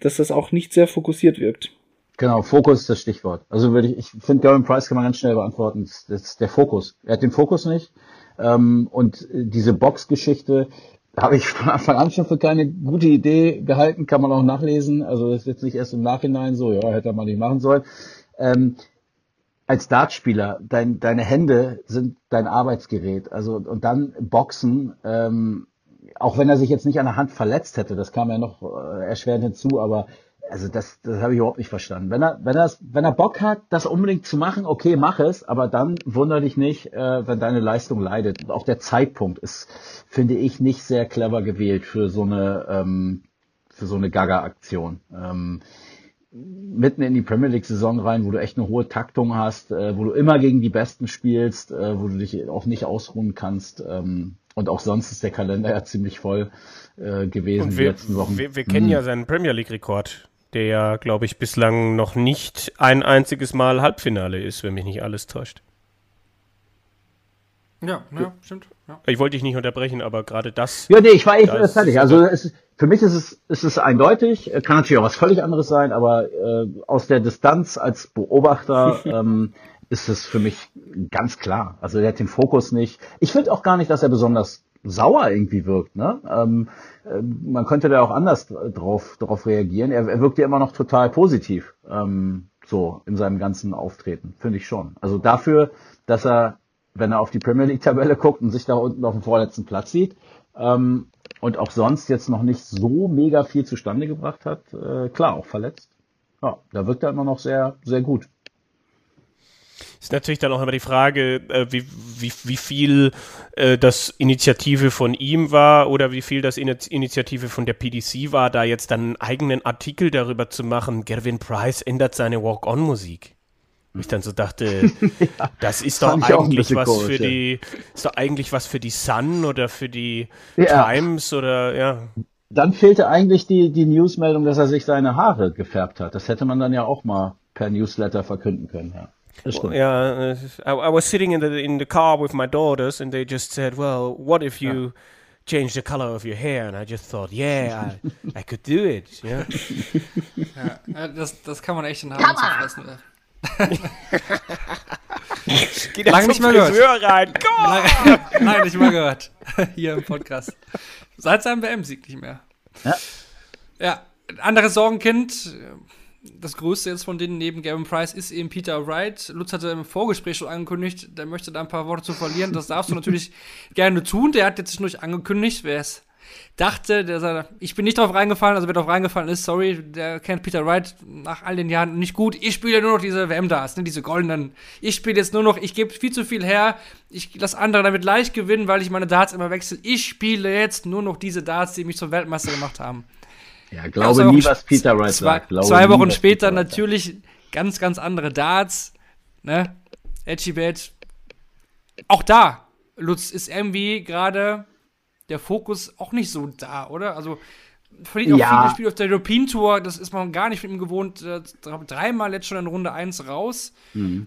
dass das auch nicht sehr fokussiert wirkt. Genau, Fokus ist das Stichwort. Also würde ich, ich finde, Gavin Price kann man ganz schnell beantworten. Das ist der Fokus. Er hat den Fokus nicht. Ähm, und diese Box-Geschichte habe ich von Anfang an schon für keine gute Idee gehalten, kann man auch nachlesen. Also das ist jetzt nicht erst im Nachhinein so, ja, hätte man nicht machen sollen. Ähm, als Dartspieler, dein, deine Hände sind dein Arbeitsgerät. Also und dann Boxen, ähm, auch wenn er sich jetzt nicht an der Hand verletzt hätte, das kam ja noch äh, erschwerend hinzu, aber also das, das habe ich überhaupt nicht verstanden. Wenn er, wenn er, wenn er Bock hat, das unbedingt zu machen, okay, mach es, aber dann wundere dich nicht, äh, wenn deine Leistung leidet. Und auch der Zeitpunkt ist, finde ich, nicht sehr clever gewählt für so eine, ähm, für so eine Gaga-Aktion. Ähm, mitten in die Premier League-Saison rein, wo du echt eine hohe Taktung hast, äh, wo du immer gegen die Besten spielst, äh, wo du dich auch nicht ausruhen kannst. Ähm, und auch sonst ist der Kalender ja ziemlich voll äh, gewesen und wir, die letzten Wochen. Wir, wir kennen hm. ja seinen Premier League-Rekord der ja, glaube ich, bislang noch nicht ein einziges Mal Halbfinale ist, wenn mich nicht alles täuscht. Ja, ja, stimmt. Ja. Ich wollte dich nicht unterbrechen, aber gerade das. Ja, nee, ich war echt fertig. Also es, für mich ist es, ist es eindeutig, kann natürlich auch was völlig anderes sein, aber äh, aus der Distanz als Beobachter ähm, ist es für mich ganz klar. Also er hat den Fokus nicht. Ich finde auch gar nicht, dass er besonders sauer irgendwie wirkt. Ne? Ähm, äh, man könnte da auch anders drauf, drauf reagieren. Er, er wirkt ja immer noch total positiv, ähm, so in seinem ganzen Auftreten, finde ich schon. Also dafür, dass er, wenn er auf die Premier League-Tabelle guckt und sich da unten auf dem vorletzten Platz sieht, ähm, und auch sonst jetzt noch nicht so mega viel zustande gebracht hat, äh, klar, auch verletzt. Ja, da wirkt er immer noch sehr, sehr gut. Ist natürlich dann auch immer die Frage, äh, wie, wie, wie viel äh, das Initiative von ihm war oder wie viel das Initiative von der PDC war, da jetzt dann einen eigenen Artikel darüber zu machen, Gervin Price ändert seine Walk-on-Musik. Ich dann so dachte, ja, das ist doch eigentlich was komisch, für ja. die, ist doch eigentlich was für die Sun oder für die ja. Times oder ja. Dann fehlte eigentlich die, die Newsmeldung, dass er sich seine Haare gefärbt hat. Das hätte man dann ja auch mal per Newsletter verkünden können, ja. Well, yeah, I, I, was sitting in the in the car with my daughters, and they just said, "Well, what if you change the color of your hair?" And I just thought, "Yeah, I, I could do it." Yeah. ja, das, das kann man echt in Haaren zerfressen. Geht Lange nicht mehr gehört. Rein. Lange, lange nicht mehr gehört. Hier im Podcast. Seit seinem WM-Sieg nicht mehr. Ja. Ja, anderes Sorgenkind das größte jetzt von denen neben Gavin Price ist eben Peter Wright. Lutz hatte im Vorgespräch schon angekündigt, der möchte da ein paar Worte zu verlieren. Das darfst du natürlich gerne tun. Der hat jetzt nicht angekündigt, wer es dachte, der sagt, ich bin nicht drauf reingefallen, also wer drauf reingefallen ist, sorry, der kennt Peter Wright nach all den Jahren nicht gut. Ich spiele nur noch diese WM-Darts, ne, diese goldenen. Ich spiele jetzt nur noch, ich gebe viel zu viel her. Ich lasse andere damit leicht gewinnen, weil ich meine Darts immer wechsle. Ich spiele jetzt nur noch diese Darts, die mich zum Weltmeister gemacht haben. Ja, glaube nie, was Peter Wright zwei, sagt. Glaube zwei Wochen nie, später natürlich ganz, ganz andere Darts, ne? Edgy Auch da, Lutz, ist irgendwie gerade der Fokus auch nicht so da, oder? Also, verliert auch Ja. viele Spiele auf der European Tour, das ist man gar nicht mit ihm gewohnt. Äh, dreimal jetzt schon in Runde 1 raus. Hm.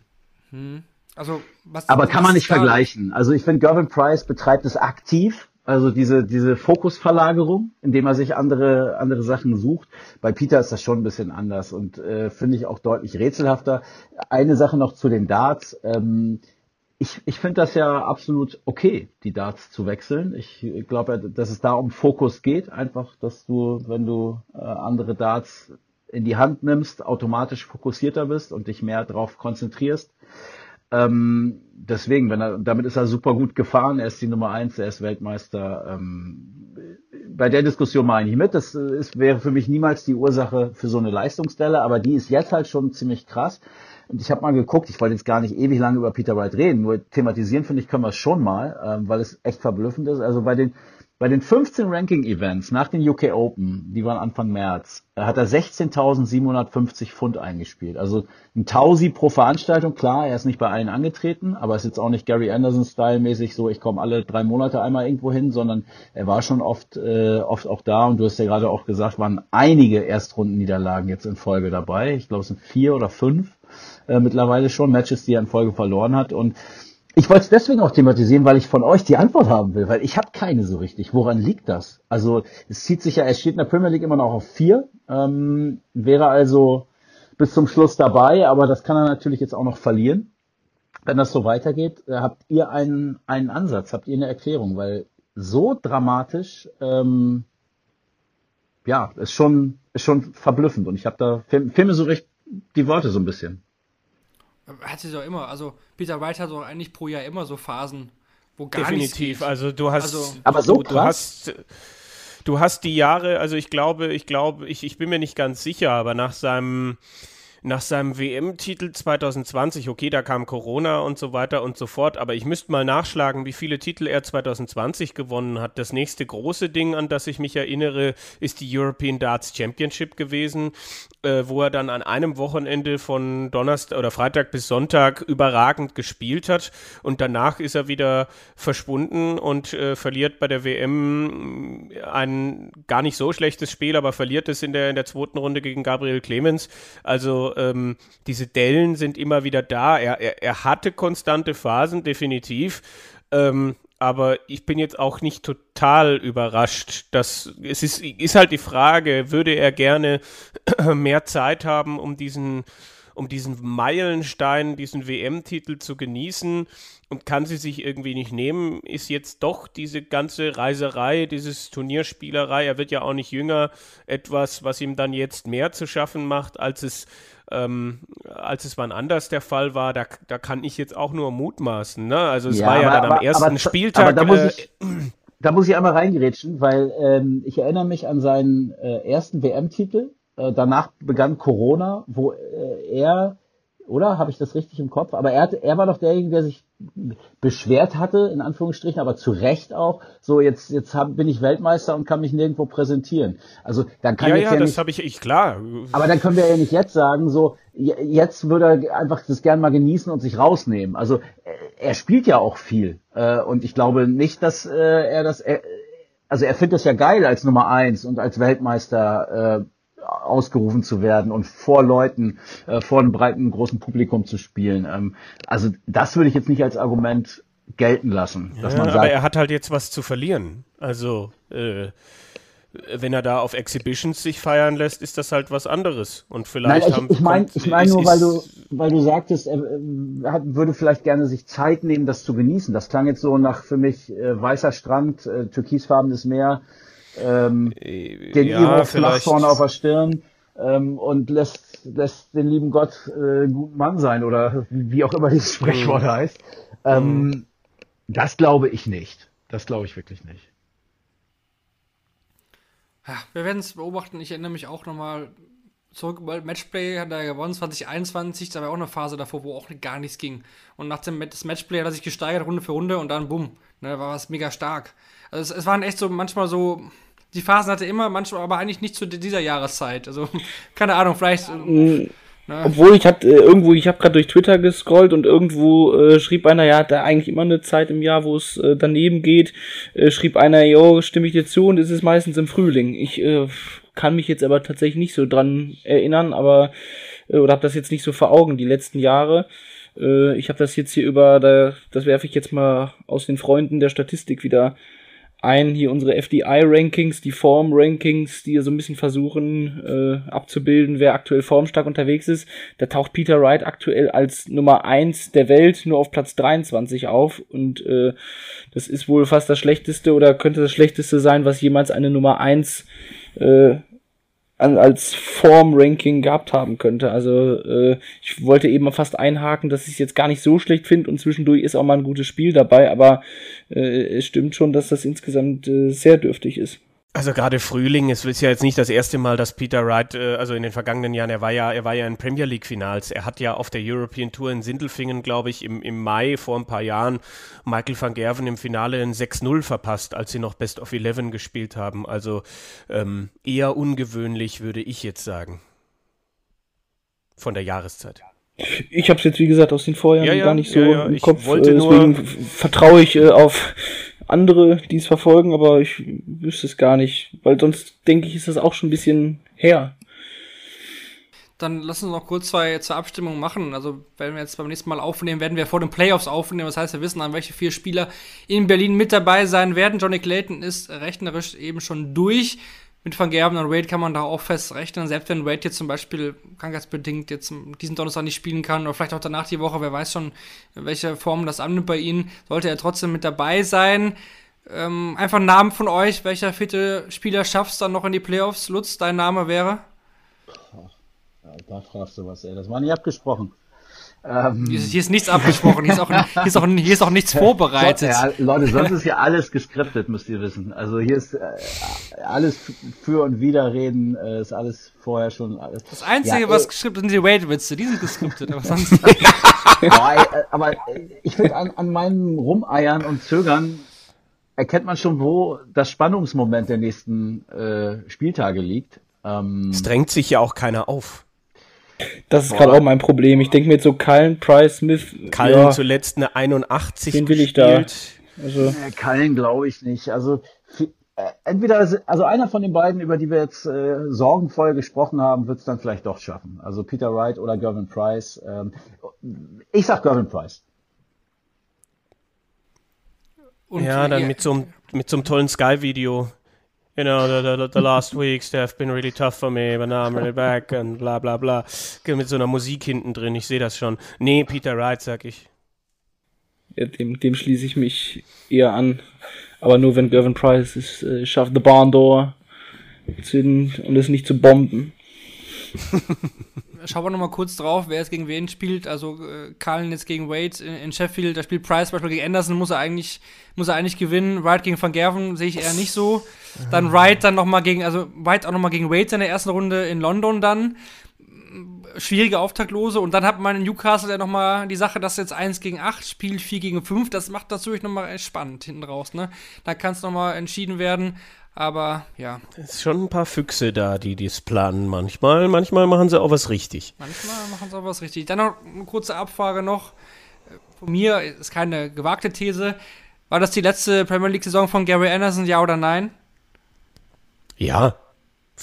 Also, was Aber was kann man nicht vergleichen. Also ich finde, Gervin Price betreibt es aktiv. Also diese, diese Fokusverlagerung, indem er sich andere, andere Sachen sucht. Bei Peter ist das schon ein bisschen anders und äh, finde ich auch deutlich rätselhafter. Eine Sache noch zu den Darts. Ähm, ich, ich finde das ja absolut okay, die Darts zu wechseln. Ich glaube, dass es da um Fokus geht. Einfach, dass du, wenn du äh, andere Darts in die Hand nimmst, automatisch fokussierter bist und dich mehr darauf konzentrierst. Ähm, deswegen, wenn er, damit ist er super gut gefahren. Er ist die Nummer eins, er ist Weltmeister. Ähm, bei der Diskussion mache ich nicht mit. Das äh, ist, wäre für mich niemals die Ursache für so eine Leistungsstelle, aber die ist jetzt halt schon ziemlich krass. Und ich habe mal geguckt, ich wollte jetzt gar nicht ewig lange über Peter Wright reden, nur thematisieren finde ich, können wir es schon mal, ähm, weil es echt verblüffend ist. Also bei den bei den 15 Ranking-Events nach den UK Open, die waren Anfang März, äh, hat er 16.750 Pfund eingespielt. Also ein Tausi pro Veranstaltung, klar, er ist nicht bei allen angetreten, aber ist jetzt auch nicht Gary Anderson-Style-mäßig so, ich komme alle drei Monate einmal irgendwo hin, sondern er war schon oft, äh, oft auch da und du hast ja gerade auch gesagt, waren einige Erstrundenniederlagen jetzt in Folge dabei. Ich glaube, es sind vier oder fünf äh, mittlerweile schon Matches, die er in Folge verloren hat und ich wollte es deswegen auch thematisieren, weil ich von euch die Antwort haben will, weil ich habe keine so richtig. Woran liegt das? Also es zieht sich ja, er steht in der Premier League immer noch auf vier, ähm, wäre also bis zum Schluss dabei, aber das kann er natürlich jetzt auch noch verlieren. Wenn das so weitergeht, äh, habt ihr einen, einen Ansatz, habt ihr eine Erklärung, weil so dramatisch, ähm, ja, ist schon, ist schon verblüffend und ich habe da, fehl fehl mir so recht die Worte so ein bisschen. Hat sie doch immer. Also, Peter Wright hat doch eigentlich pro Jahr immer so Phasen, wo gar nichts Definitiv. geht. Also du hast, Also- Aber so du, du krass? hast, du hast die Jahre. Also ich glaube, ich glaube, ich, ich bin mir nicht ganz sicher, aber nach seinem nach seinem WM-Titel 2020, okay, da kam Corona und so weiter und so fort, aber ich müsste mal nachschlagen, wie viele Titel er 2020 gewonnen hat. Das nächste große Ding, an das ich mich erinnere, ist die European Darts Championship gewesen, äh, wo er dann an einem Wochenende von Donnerstag oder Freitag bis Sonntag überragend gespielt hat und danach ist er wieder verschwunden und äh, verliert bei der WM ein gar nicht so schlechtes Spiel, aber verliert es in der, in der zweiten Runde gegen Gabriel Clemens. Also ähm, diese Dellen sind immer wieder da. Er, er, er hatte konstante Phasen, definitiv. Ähm, aber ich bin jetzt auch nicht total überrascht. Dass, es ist, ist halt die Frage, würde er gerne mehr Zeit haben, um diesen, um diesen Meilenstein, diesen WM-Titel zu genießen und kann sie sich irgendwie nicht nehmen, ist jetzt doch diese ganze Reiserei, dieses Turnierspielerei, er wird ja auch nicht jünger, etwas, was ihm dann jetzt mehr zu schaffen macht, als es ähm, als es wann anders der Fall war, da, da kann ich jetzt auch nur mutmaßen. Ne? Also es Ja, war ja aber- dann am aber- ersten aber- Spieltag. da muss äh, ich- Da muss ich einmal reingerätschen, weil ähm, ich erinnere mich an seinen äh, ersten WM-Titel. Äh, danach begann Corona, wo äh, er, oder habe ich das richtig im Kopf? Aber er, er war doch derjenige, der sich beschwert hatte, in Anführungsstrichen, aber zu Recht auch. So jetzt jetzt hab, bin ich Weltmeister und kann mich nirgendwo präsentieren. Also dann kann ja, jetzt ja, ja, das habe ich, ich klar. aber dann können wir ja nicht jetzt sagen, so, je- jetzt würde er einfach das gern mal genießen und sich rausnehmen. Also er spielt ja auch viel. Äh, und ich glaube nicht, dass äh, er das, äh, also er findet es ja geil, als Nummer eins und als Weltmeister äh, ausgerufen zu werden und vor Leuten, äh, vor einem breiten, großen Publikum zu spielen. Ähm, also das würde ich jetzt nicht als Argument gelten lassen, dass Ja, man aber sagt, er hat halt jetzt was zu verlieren. Also, äh, wenn er da auf Exhibitions sich feiern lässt, ist das halt was anderes. Und Nein, vielleicht ich, haben ich meine ich mein nur, weil du, weil du sagtest, er äh, würde vielleicht gerne sich Zeit nehmen, das zu genießen. Das klang jetzt so nach für mich äh, weißer Strand, äh, türkisfarbenes Meer, ähm, den ja, flach vorne auf der Stirn ähm, und lässt, lässt den lieben Gott äh, einen guten Mann sein oder wie auch immer dieses Sprichwort Mhm. heißt. Ähm, Das glaube ich nicht. Das glaube ich wirklich nicht. Ja, wir werden es beobachten. Ich erinnere mich auch nochmal zurück. World Matchplay hat er gewonnen 2021. Da war auch eine Phase davor, wo auch gar nichts ging. Und nach dem das Matchplay hat er sich gesteigert, Runde für Runde, und dann bumm. Ne, war was mega stark. Also es, es waren echt so manchmal so. Die Phasen hatte er immer, manchmal aber eigentlich nicht zu dieser Jahreszeit. Also, keine Ahnung, vielleicht. äh, Ne? Obwohl ich hatte äh, irgendwo, ich habe gerade durch Twitter gescrollt und irgendwo äh, schrieb einer, ja, hat da eigentlich immer eine Zeit im Jahr, wo es äh, daneben geht. Äh, schrieb einer, jo, stimme ich dir zu und es ist meistens im Frühling. Ich äh, kann mich jetzt aber tatsächlich nicht so dran erinnern, aber äh, oder habe das jetzt nicht so vor Augen die letzten Jahre. Äh, ich habe das jetzt hier über, da, das werfe ich jetzt mal aus den Freunden der Statistik wieder ein, hier unsere FDI-Rankings, die Form-Rankings, die so ein bisschen versuchen äh, abzubilden, wer aktuell formstark unterwegs ist. Da taucht Peter Wright aktuell als Nummer eins der Welt nur auf Platz 23 auf und äh, das ist wohl fast das schlechteste oder könnte das schlechteste sein, was jemals eine Nummer eins äh, an, als Form-Ranking gehabt haben könnte. Also äh, ich wollte eben fast einhaken, dass ich es jetzt gar nicht so schlecht finde und zwischendurch ist auch mal ein gutes Spiel dabei, aber äh, es stimmt schon, dass das insgesamt äh, sehr dürftig ist. Also gerade Frühling, es ist ja jetzt nicht das erste Mal, dass Peter Wright, äh, also in den vergangenen Jahren, er war ja, er war ja in Premier League Finals. Er hat ja auf der European Tour in Sindelfingen, glaube ich, im, im Mai vor ein paar Jahren Michael van Gerven im Finale ein 6-0 verpasst, als sie noch Best of 11 gespielt haben. Also ähm, eher ungewöhnlich, würde ich jetzt sagen. Von der Jahreszeit. Ich habe es jetzt, wie gesagt, aus den Vorjahren Ja, ja, gar nicht so ja, ja, im Kopf. wollte äh, deswegen vertraue ich äh, auf andere, die es verfolgen, aber ich wüsste es gar nicht, weil sonst denke ich, ist das auch schon ein bisschen her. Dann lass uns noch kurz zwei zur Abstimmung machen. Also, wenn wir jetzt beim nächsten Mal aufnehmen, werden wir vor den Playoffs aufnehmen. Das heißt, wir wissen, an welche vier Spieler in Berlin mit dabei sein werden. Johnny Clayton ist rechnerisch eben schon durch. Mit Van Gerben und Wade kann man da auch fest rechnen. Selbst wenn Wade jetzt zum Beispiel krankheitsbedingt jetzt diesen Donnerstag nicht spielen kann oder vielleicht auch danach die Woche, wer weiß schon, welche Form das annimmt bei ihnen, sollte er trotzdem mit dabei sein. Ähm, einfach einen Namen von euch. Welcher vierte Spieler schaffst dann noch in die Playoffs? Lutz, dein Name wäre? Ja, da fragst du was, ey. Das war nicht abgesprochen. Ähm, Hier ist, hier ist nichts abgesprochen, hier ist auch, hier ist auch, hier ist auch nichts vorbereitet. Ja, Leute, sonst ist ja alles geskriptet, müsst ihr wissen. Also hier ist äh, alles für und wider reden, äh, ist alles vorher schon alles. Das Einzige, Ja, was ey. geskriptet sind die Wade-Witze, die sind geskriptet, aber sonst. Boah, äh, aber äh, ich finde an, an meinem Rumeiern und Zögern erkennt man schon, wo das Spannungsmoment der nächsten äh, Spieltage liegt. Ähm, Es drängt sich ja auch keiner auf. Das ist gerade auch mein Problem. Ich denke mir jetzt so Cullen, Price, Smith, Kallen ja, zuletzt eine 81 Wen will ich da? also Kallen glaube ich nicht. Also äh, entweder, also einer von den beiden, über die wir jetzt äh, sorgenvoll gesprochen haben, wird es dann vielleicht doch schaffen. Also Peter Wright oder Gervin Price. Ähm, ich sag Gervin Price. Und Ja, dann mit so einem mit so einem tollen Sky-Video. You know, the, the, the last weeks they have been really tough for me, but now I'm really back and bla bla bla. Mit so einer Musik hinten drin, ich sehe das schon. Nee, Peter Wright, sag ich. ja, dem, dem schließe ich mich eher an. Aber nur wenn Gervin Price es äh, schafft, the barn door zu und es nicht zu bomben. Schauen wir nochmal kurz drauf, wer jetzt gegen wen spielt. Also äh, Cullen jetzt gegen Wade in, in Sheffield, da spielt Price zum Beispiel gegen Anderson, muss er eigentlich, muss er eigentlich gewinnen. Wright gegen Van Gerven sehe ich eher nicht so. Dann Wright dann nochmal gegen, also Wright auch nochmal gegen Wade in der ersten Runde in London dann. Schwierige Auftaktlose. Und dann hat man in Newcastle ja nochmal die Sache, dass jetzt 1 gegen 8 spielt, 4 gegen 5. Das macht das natürlich nochmal spannend hinten raus, ne? Da kann es nochmal entschieden werden. Aber ja, Es ist schon ein paar Füchse da, die dies planen manchmal. Manchmal machen sie auch was richtig. Manchmal machen sie auch was richtig. Dann noch eine kurze Abfrage noch. Von mir ist keine gewagte These. War das die letzte Premier League-Saison von Gary Anderson, ja oder nein? Ja,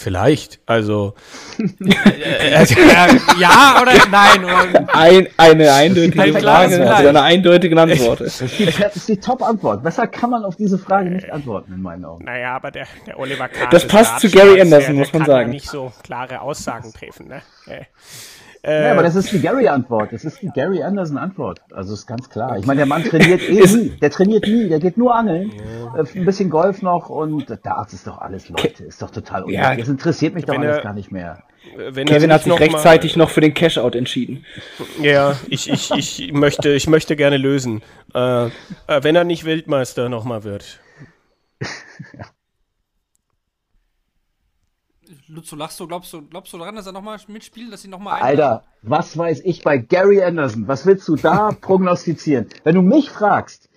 vielleicht. Also, Ja, ja oder nein? Oder, Ein, eine eindeutige klares Frage, also eine eindeutige Antwort. Das ist die, das ist die Top-Antwort. Besser kann man auf diese Frage nicht antworten, in meinen Augen. naja, aber der, der Oliver Kahn. Das passt zu Gary Anderson, der, der muss man kann sagen. Ja nicht so klare Aussagen treffen, ne? Äh, Ja, aber das ist die Gary-Antwort. Das ist die Gary Anderson-Antwort. Also ist ganz klar. Ich meine, der Mann trainiert eh nie. Der trainiert nie. Der geht nur angeln. Äh, Ein bisschen Golf noch und Darts ist doch alles, Leute. Ist doch total unnötig. Ja. Das interessiert mich doch alles er- gar nicht mehr. wenn er Kevin hat sich noch mal- rechtzeitig noch für den Cashout entschieden. Ja, ich, ich, ich, möchte, ich möchte gerne lösen. Äh, äh, wenn er nicht Weltmeister nochmal wird. Lutz, du lachst du, glaubst du, glaubst du daran, dass er nochmal mitspielt, dass sie nochmal Alter, was weiß ich bei Gary Anderson? Was willst du da prognostizieren? Wenn du mich fragst,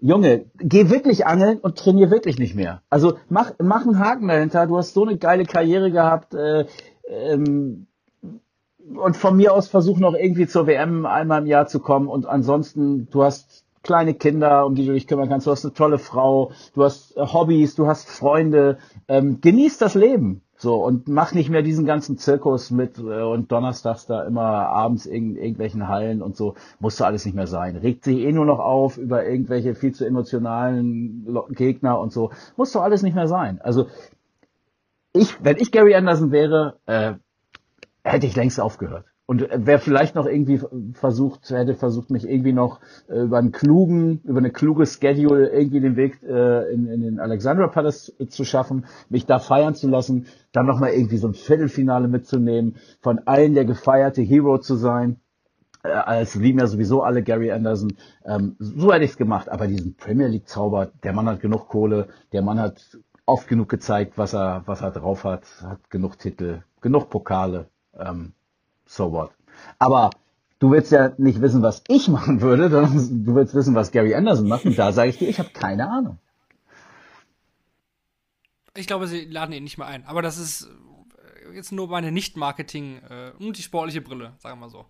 Junge, geh wirklich angeln und trainier wirklich nicht mehr. Also mach, mach einen Haken dahinter. Du hast so eine geile Karriere gehabt. Äh, ähm, und von mir aus versuch noch irgendwie zur WM einmal im Jahr zu kommen und ansonsten, du hast kleine Kinder, um die du dich kümmern kannst, du hast eine tolle Frau, du hast äh, Hobbys, du hast Freunde, ähm, genieß das Leben. So, und mach nicht mehr diesen ganzen Zirkus mit äh, und donnerstags da immer abends in irgendwelchen Hallen und so. Muss da alles nicht mehr sein. Regt sich eh nur noch auf über irgendwelche viel zu emotionalen Gegner und so. Muss doch alles nicht mehr sein. Also, ich, wenn ich Gary Anderson wäre, äh, hätte ich längst aufgehört. Und wer vielleicht noch irgendwie versucht, hätte versucht, mich irgendwie noch äh, über einen klugen, über eine kluge Schedule irgendwie den Weg äh, in, in den Alexandra Palace zu schaffen, mich da feiern zu lassen, dann nochmal irgendwie so ein Viertelfinale mitzunehmen, von allen der gefeierte Hero zu sein. Äh, als lieben ja sowieso alle Gary Anderson. Ähm, so hätte ich es gemacht. Aber diesen Premier League Zauber, der Mann hat genug Kohle, der Mann hat oft genug gezeigt, was er, was er drauf hat, hat genug Titel, genug Pokale. Ähm, so what. Aber du willst ja nicht wissen, was ich machen würde, sondern du willst wissen, was Gary Anderson macht. Und da sage ich dir, ich habe keine Ahnung. Ich glaube, sie laden ihn nicht mehr ein. Aber das ist äh, jetzt nur meine Nicht-Marketing äh, und die sportliche Brille, sagen wir mal so.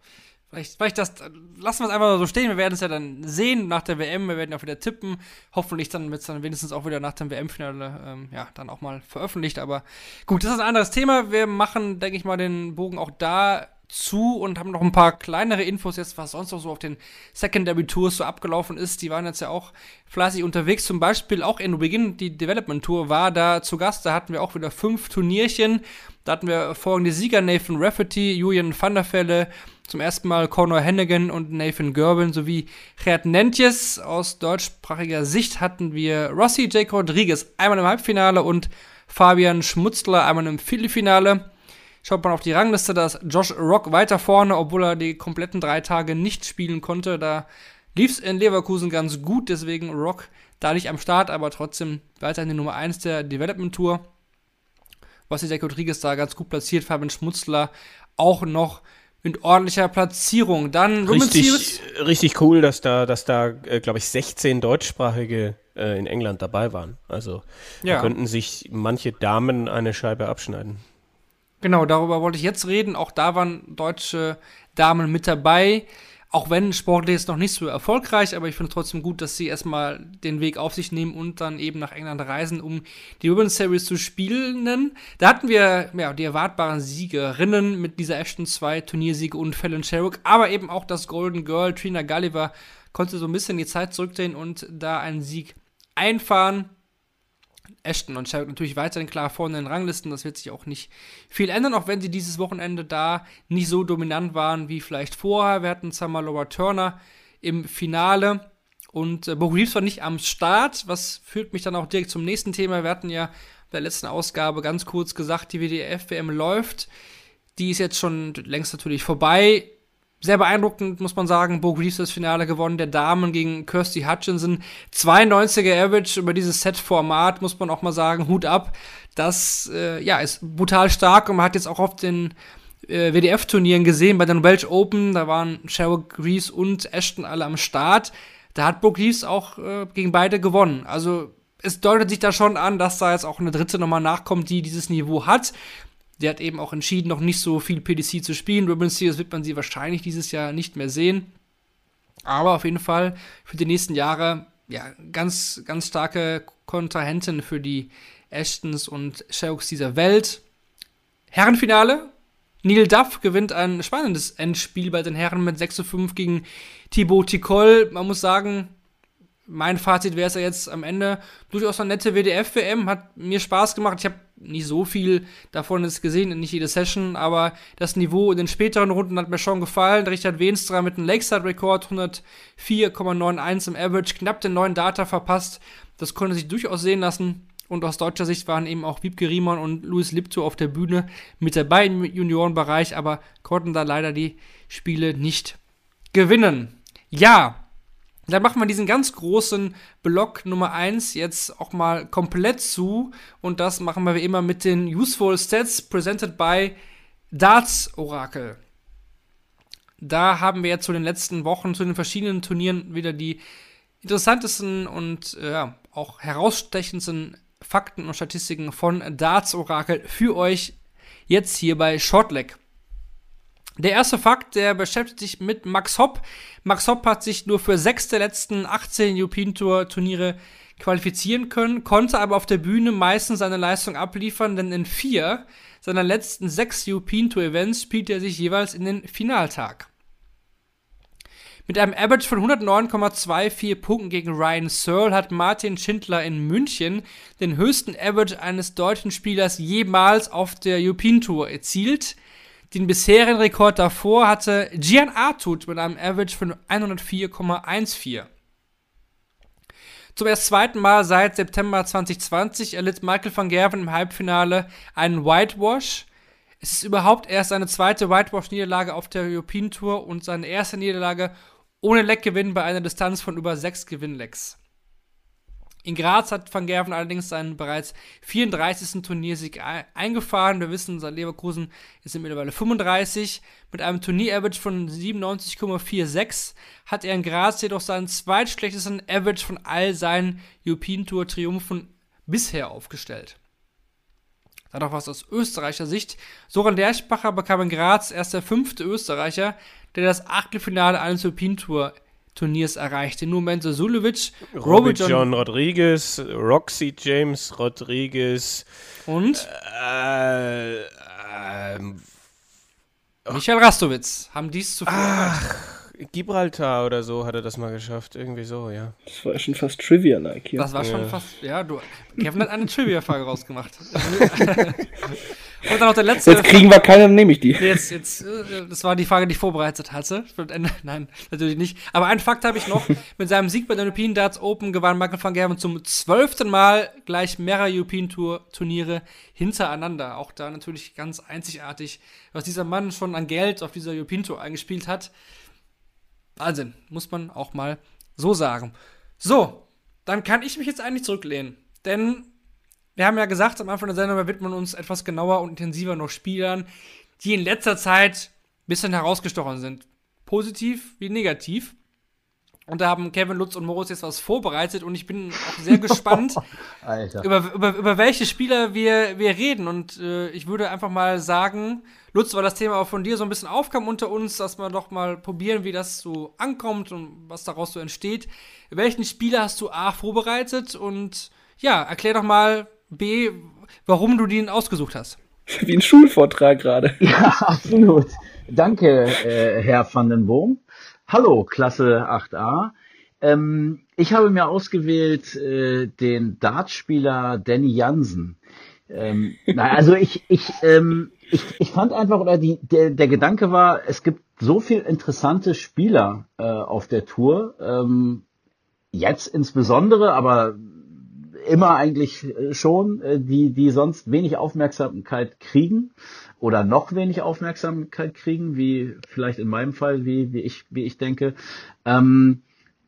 Vielleicht, vielleicht das, äh, lassen wir es einfach so stehen. Wir werden es ja dann sehen nach der WM. Wir werden auch wieder tippen. Hoffentlich dann wird es dann wenigstens auch wieder nach dem WM-Finale, ähm, ja, dann auch mal veröffentlicht. Aber gut, das ist ein anderes Thema. Wir machen, denke ich mal, den Bogen auch da zu und haben noch ein paar kleinere Infos jetzt, was sonst noch so auf den Secondary Tours so abgelaufen ist. Die waren jetzt ja auch fleißig unterwegs. Zum Beispiel auch in Beginn die Development Tour war da zu Gast. Da hatten wir auch wieder fünf Turnierchen. Da hatten wir folgende Sieger: Nathan Rafferty, Julian van der Velde, zum ersten Mal Conor Hennigan und Nathan Gerben sowie Gerd Nentjes. Aus deutschsprachiger Sicht hatten wir Rossi Jake Rodriguez einmal im Halbfinale und Fabian Schmutzler einmal im Viertelfinale. Schaut man auf die Rangliste, da ist Josh Rock weiter vorne, obwohl er die kompletten drei Tage nicht spielen konnte. Da lief es in Leverkusen ganz gut, deswegen Rock da nicht am Start, aber trotzdem weiterhin die Nummer 1 der Development Tour. Was Jake Rodriguez da ganz gut platziert, Fabian Schmutzler auch noch mit ordentlicher Platzierung. Dann. Richtig, richtig cool, dass da, dass da äh, glaube ich, 16 deutschsprachige äh, in England dabei waren. Also Ja. da könnten sich manche Damen eine Scheibe abschneiden. Genau, darüber wollte ich jetzt reden. Auch da waren deutsche Damen mit dabei. Auch wenn sportlich jetzt noch nicht so erfolgreich, aber ich finde trotzdem gut, dass sie erstmal den Weg auf sich nehmen und dann eben nach England reisen, um die Women's Series zu spielen. Da hatten wir ja, die erwartbaren Siegerinnen mit Lisa Ashton, zwei Turniersiege und Fallon Sherrock, aber eben auch das Golden Girl, Trina Gulliver, konnte so ein bisschen die Zeit zurückdrehen und da einen Sieg einfahren. Ashton und Sherrock natürlich weiterhin klar vorne in den Ranglisten. Das wird sich auch nicht viel ändern, auch wenn sie dieses Wochenende da nicht so dominant waren wie vielleicht vorher. Wir hatten Laura Turner im Finale und äh, Bo Reeves war nicht am Start, was führt mich dann auch direkt zum nächsten Thema. Wir hatten ja bei der letzten Ausgabe ganz kurz gesagt, die WDF-WM läuft. Die ist jetzt schon längst natürlich vorbei. Sehr beeindruckend, muss man sagen. Bo Reeves das Finale gewonnen, der Damen gegen Kirsty Hutchinson. 92er Average über dieses Set-Format, muss man auch mal sagen. Hut ab. Das äh, ja, ist brutal stark und man hat jetzt auch auf den äh, WDF-Turnieren gesehen, bei den Welsh Open, da waren Sherwood Reeves und Ashton alle am Start. Da hat Bo Reeves auch äh, gegen beide gewonnen. Also es deutet sich da schon an, dass da jetzt auch eine dritte nochmal nachkommt, die dieses Niveau hat. Der hat eben auch entschieden, noch nicht so viel PDC zu spielen. Ribbon Series wird man sie wahrscheinlich dieses Jahr nicht mehr sehen. Aber auf jeden Fall für die nächsten Jahre, ja, ganz, ganz starke Kontrahenten für die Ashtons und Sherrocks dieser Welt. Herrenfinale. Neil Duff gewinnt ein spannendes Endspiel bei den Herren mit 6 zu 5 gegen Thibaut Ticol. Man muss sagen, mein Fazit wäre es ja jetzt am Ende durchaus eine nette WDF-WM, hat mir Spaß gemacht. Ich habe nicht so viel davon jetzt gesehen, nicht jede Session, aber das Niveau in den späteren Runden hat mir schon gefallen. Richard Wenstra mit einem Lakeside-Rekord, 104,91 im Average, knapp den neuen Data verpasst. Das konnte sich durchaus sehen lassen. Und aus deutscher Sicht waren eben auch Wiebke Riemann und Louis Lipto auf der Bühne mit dabei im Juniorenbereich, aber konnten da leider die Spiele nicht gewinnen. Ja, dann machen wir diesen ganz großen Block Nummer 1 jetzt auch mal komplett zu. Und das machen wir wie immer mit den Useful Stats presented by Darts Oracle. Da haben wir jetzt zu den letzten Wochen, zu den verschiedenen Turnieren wieder die interessantesten und äh, auch herausstechendsten Fakten und Statistiken von Darts Oracle für euch jetzt hier bei Shortleg. Der erste Fakt, der beschäftigt sich mit Max Hopp. Max Hopp hat sich nur für sechs der letzten 18 European Tour Turniere qualifizieren können, konnte aber auf der Bühne meistens seine Leistung abliefern, denn in vier seiner letzten sechs European Tour Events spielte er sich jeweils in den Finaltag. Mit einem Average von 109,24 Punkten gegen Ryan Searle hat Martin Schindler in München den höchsten Average eines deutschen Spielers jemals auf der European Tour erzielt. Den bisherigen Rekord davor hatte Gian Artut mit einem Average von 104,14. Zum erst zweiten Mal seit September 2020 erlitt Michael van Gerven im Halbfinale einen Whitewash. Es ist überhaupt erst seine zweite Whitewash-Niederlage auf der European Tour und seine erste Niederlage ohne Leckgewinn bei einer Distanz von über sechs Gewinnlecks. In Graz hat Van Gerven allerdings seinen bereits 34. Turniersieg eingefahren. Wir wissen, sein Leverkusen ist mittlerweile 35. Mit einem Turnier-Average von 97,46 hat er in Graz jedoch seinen zweitschlechtesten Average von all seinen European Tour Triumphen bisher aufgestellt. Dann noch was aus österreichischer Sicht. Soran Derschbacher bekam in Graz erst der fünfte Österreicher, der das Achtelfinale eines European Tour Turniers erreichte. Nur Menzo Sulevic, Robert John, John Rodriguez, Roxy James Rodriguez und äh, äh, Michael Rastowitz haben dies zuvor Ach, Gibraltar oder so hat er das mal geschafft. Irgendwie so, ja. Das war schon fast Trivia-like hier. Das war schon fast, ja, du, Kevin hat eine Trivia-Frage rausgemacht. Und dann noch der letzte. Jetzt kriegen wir keine, dann nehme ich die. Jetzt, jetzt, äh, das war die Frage, die ich vorbereitet hatte. Nein, natürlich nicht. Aber einen Fakt habe ich noch. Mit seinem Sieg bei den European Darts Open gewann Michael van Gerven zum zwölften Mal gleich mehrere European Tour Turniere hintereinander. Auch da natürlich ganz einzigartig, was dieser Mann schon an Geld auf dieser European Tour eingespielt hat. Wahnsinn, muss man auch mal so sagen. So, dann kann ich mich jetzt eigentlich zurücklehnen. Denn wir haben ja gesagt, am Anfang der Sendung, wir widmen uns etwas genauer und intensiver noch Spielern, die in letzter Zeit ein bisschen herausgestochen sind. Positiv wie negativ. Und da haben Kevin Lutz und Moritz jetzt was vorbereitet und ich bin auch sehr gespannt, über, über, über welche Spieler wir, wir reden. Und äh, ich würde einfach mal sagen, Lutz, weil das Thema auch von dir so ein bisschen aufkam unter uns, dass wir doch mal probieren, wie das so ankommt und was daraus so entsteht. Welchen Spieler hast du A vorbereitet und ja, erklär doch mal, B, warum du den ausgesucht hast. Wie ein Schulvortrag gerade. Ja, absolut. Danke, äh, Herr van den Boom. Hallo, Klasse 8a. Ähm, ich habe mir ausgewählt äh, den Dartspieler Danny Jansen. Ähm, na, also ich, ich, ähm, ich, ich fand einfach, oder die, der, der Gedanke war, es gibt so viel interessante Spieler äh, auf der Tour. Ähm, jetzt insbesondere, aber immer eigentlich äh, schon, äh, die, die sonst wenig Aufmerksamkeit kriegen oder noch wenig Aufmerksamkeit kriegen, wie vielleicht in meinem Fall, wie, wie ich, wie ich denke. Ähm,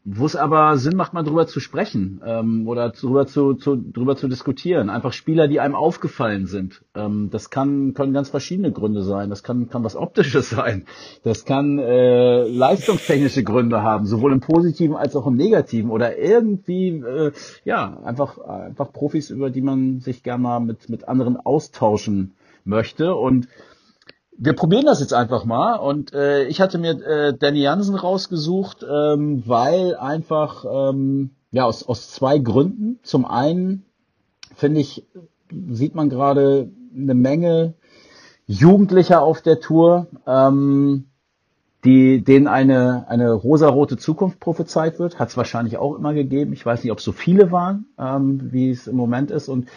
wo es aber Sinn macht, mal drüber zu sprechen ähm, oder drüber zu, zu, drüber zu diskutieren. Einfach Spieler, die einem aufgefallen sind. Ähm, das kann, können ganz verschiedene Gründe sein. Das kann, kann was Optisches sein. Das kann äh, leistungstechnische Gründe haben, sowohl im Positiven als auch im Negativen. Oder irgendwie, äh, ja, einfach, einfach Profis, über die man sich gerne mal mit, mit anderen austauschen möchte. Und wir probieren das jetzt einfach mal und äh, ich hatte mir äh, Danny Jansen rausgesucht, ähm, weil einfach ähm, ja aus, aus zwei Gründen. Zum einen finde ich sieht man gerade eine Menge Jugendlicher auf der Tour, ähm, die denen eine eine rosarote Zukunft prophezeit wird. Hat es wahrscheinlich auch immer gegeben. Ich weiß nicht, ob so viele waren, ähm, wie es im Moment ist und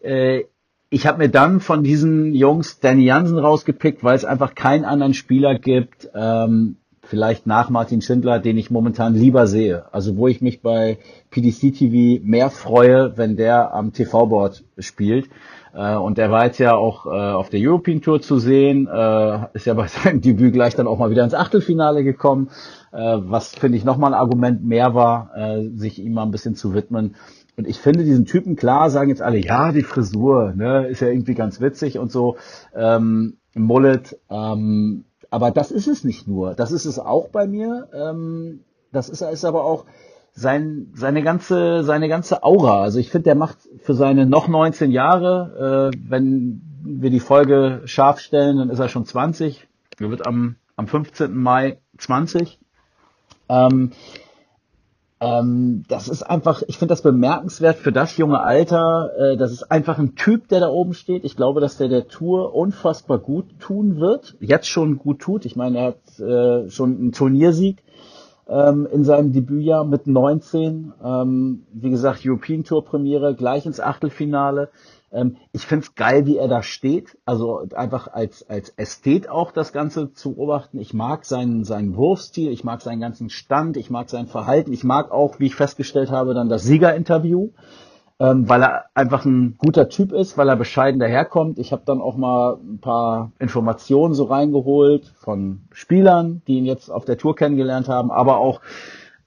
äh, ich habe mir dann von diesen Jungs Danny Jansen rausgepickt, weil es einfach keinen anderen Spieler gibt, ähm, vielleicht nach Martin Schindler, den ich momentan lieber sehe. Also wo ich mich bei PDC TV mehr freue, wenn der am TV-Board spielt. Äh, und der war jetzt ja auch äh, auf der European Tour zu sehen, äh, ist ja bei seinem Debüt gleich dann auch mal wieder ins Achtelfinale gekommen, äh, was finde ich nochmal ein Argument mehr war, äh, sich ihm mal ein bisschen zu widmen. Und ich finde diesen Typen, klar, sagen jetzt alle, ja, die Frisur, ne, ist ja irgendwie ganz witzig und so, ähm, Mullet, ähm, aber das ist es nicht nur. Das ist es auch bei mir. Ähm, das ist, ist aber auch sein, seine ganze, seine ganze Aura. Also ich finde, der macht für seine noch 19 Jahre, äh, wenn wir die Folge scharf stellen, dann ist er schon 20. Er wird am, am 15. Mai 20. Ähm, ähm, das ist einfach, ich finde das bemerkenswert für das junge Alter. Äh, das ist einfach ein Typ, der da oben steht. Ich glaube, dass der der Tour unfassbar gut tun wird. Jetzt schon gut tut. Ich meine, er hat äh, schon einen Turniersieg ähm, in seinem Debütjahr mit 19. Ähm, wie gesagt, European Tour Premiere, gleich ins Achtelfinale. Ähm, ich find's geil, wie er da steht. Also einfach als, als Ästhet auch das Ganze zu beobachten. Ich mag seinen, seinen Wurfstil, ich mag seinen ganzen Stand, ich mag sein Verhalten. Ich mag auch, wie ich festgestellt habe, dann das Siegerinterview, ähm, weil er einfach ein guter Typ ist, weil er bescheiden daherkommt. Ich habe dann auch mal ein paar Informationen so reingeholt von Spielern, die ihn jetzt auf der Tour kennengelernt haben, aber auch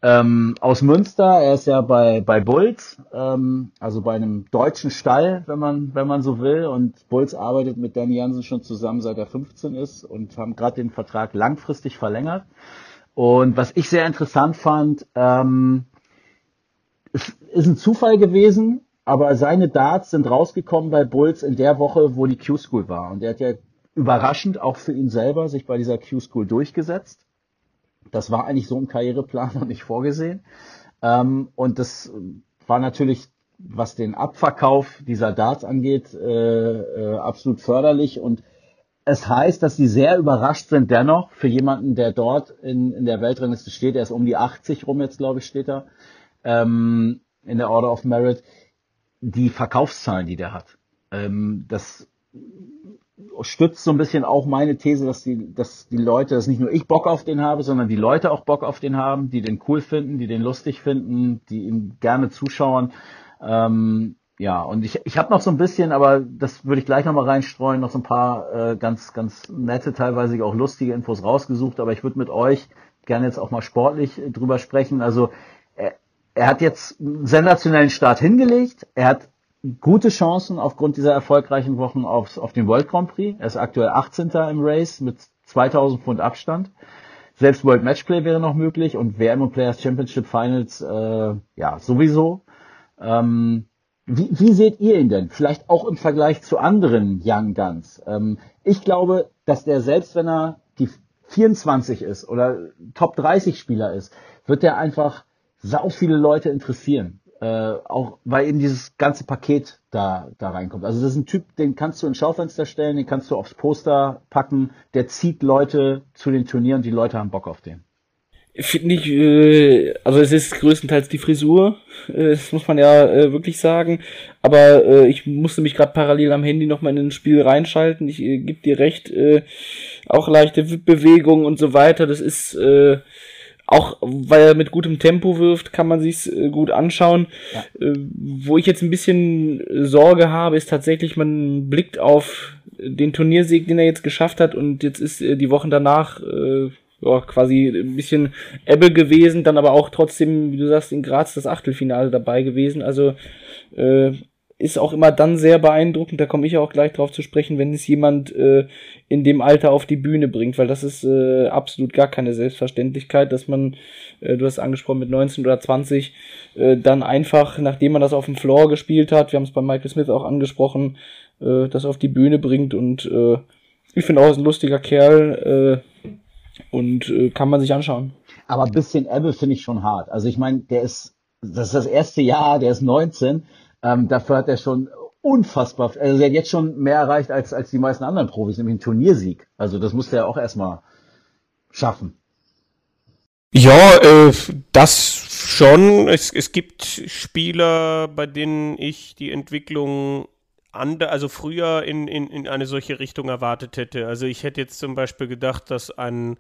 ähm, aus Münster. Er ist ja bei, bei Bulls, ähm, also bei einem deutschen Stall, wenn man, wenn man so will. Und Bulls arbeitet mit Danny Jansen schon zusammen, seit er 15 ist und haben gerade den Vertrag langfristig verlängert. Und was ich sehr interessant fand, ähm, es ist ein Zufall gewesen, aber seine Darts sind rausgekommen bei Bulls in der Woche, wo die Q-School war. Und er hat ja überraschend auch für ihn selber sich bei dieser Q-School durchgesetzt. Das war eigentlich so im Karriereplan noch nicht vorgesehen. Ähm, und das war natürlich, was den Abverkauf dieser Darts angeht, äh, äh, absolut förderlich. Und es heißt, dass sie sehr überrascht sind dennoch für jemanden, der dort in, in der Weltrangliste steht. Er ist um die 80 rum jetzt, glaube ich, steht er, ähm, in der Order of Merit. Die Verkaufszahlen, die der hat. Ähm, das stützt so ein bisschen auch meine These, dass die, dass die Leute, dass nicht nur ich Bock auf den habe, sondern die Leute auch Bock auf den haben, die den cool finden, die den lustig finden, die ihm gerne zuschauen. Ähm, ja, und ich, ich habe noch so ein bisschen, aber das würde ich gleich nochmal reinstreuen, noch so ein paar äh, ganz, ganz nette, teilweise auch lustige Infos rausgesucht, aber ich würde mit euch gerne jetzt auch mal sportlich drüber sprechen. Also er, er hat jetzt einen sensationellen Start hingelegt, er hat gute Chancen aufgrund dieser erfolgreichen Wochen auf, auf den World Grand Prix. Er ist aktuell 18. im Race mit 2000 Pfund Abstand. Selbst World Matchplay wäre noch möglich und WM und Players Championship Finals, äh, ja, sowieso. Ähm, wie, wie seht ihr ihn denn? Vielleicht auch im Vergleich zu anderen Young Guns. Ähm, ich glaube, dass der selbst wenn er die 24 ist oder Top 30 Spieler ist, wird er einfach sau viele Leute interessieren äh, auch weil eben dieses ganze Paket da, da reinkommt. Also das ist ein Typ, den kannst du ins Schaufenster stellen, den kannst du aufs Poster packen, der zieht Leute zu den Turnieren, die Leute haben Bock auf den. Finde ich, äh, also es ist größtenteils die Frisur, äh, das muss man ja äh, wirklich sagen. Aber äh, ich musste mich gerade parallel am Handy nochmal in ein Spiel reinschalten. Ich äh, gebe dir recht, äh, auch leichte Bewegungen und so weiter. Das ist äh, auch weil er mit gutem Tempo wirft, kann man sich's äh, gut anschauen. Ja. Äh, wo ich jetzt ein bisschen Sorge habe, ist tatsächlich, man blickt auf den Turniersieg, den er jetzt geschafft hat und jetzt ist äh, die Wochen danach äh, ja, quasi ein bisschen Ebbe gewesen, dann aber auch trotzdem, wie du sagst, in Graz das Achtelfinale dabei gewesen. Also äh, ist auch immer dann sehr beeindruckend, da komme ich auch gleich drauf zu sprechen, wenn es jemand äh, in dem Alter auf die Bühne bringt, weil das ist äh, absolut gar keine Selbstverständlichkeit, dass man, äh, du hast angesprochen, mit 19 oder 20 äh, dann einfach, nachdem man das auf dem Floor gespielt hat, wir haben es bei Michael Smith auch angesprochen, äh, das auf die Bühne bringt und äh, ich finde auch, ein lustiger Kerl äh, und äh, kann man sich anschauen. Aber ein bisschen Ebbe finde ich schon hart. Also ich meine, der ist, das ist das erste Jahr, der ist 19 ähm, dafür hat er schon unfassbar, also er hat jetzt schon mehr erreicht als, als die meisten anderen Profis, nämlich einen Turniersieg. Also das musste er auch erstmal schaffen. Ja, äh, das schon. Es, es gibt Spieler, bei denen ich die Entwicklung ande, also früher in, in, in eine solche Richtung erwartet hätte. Also ich hätte jetzt zum Beispiel gedacht, dass ein,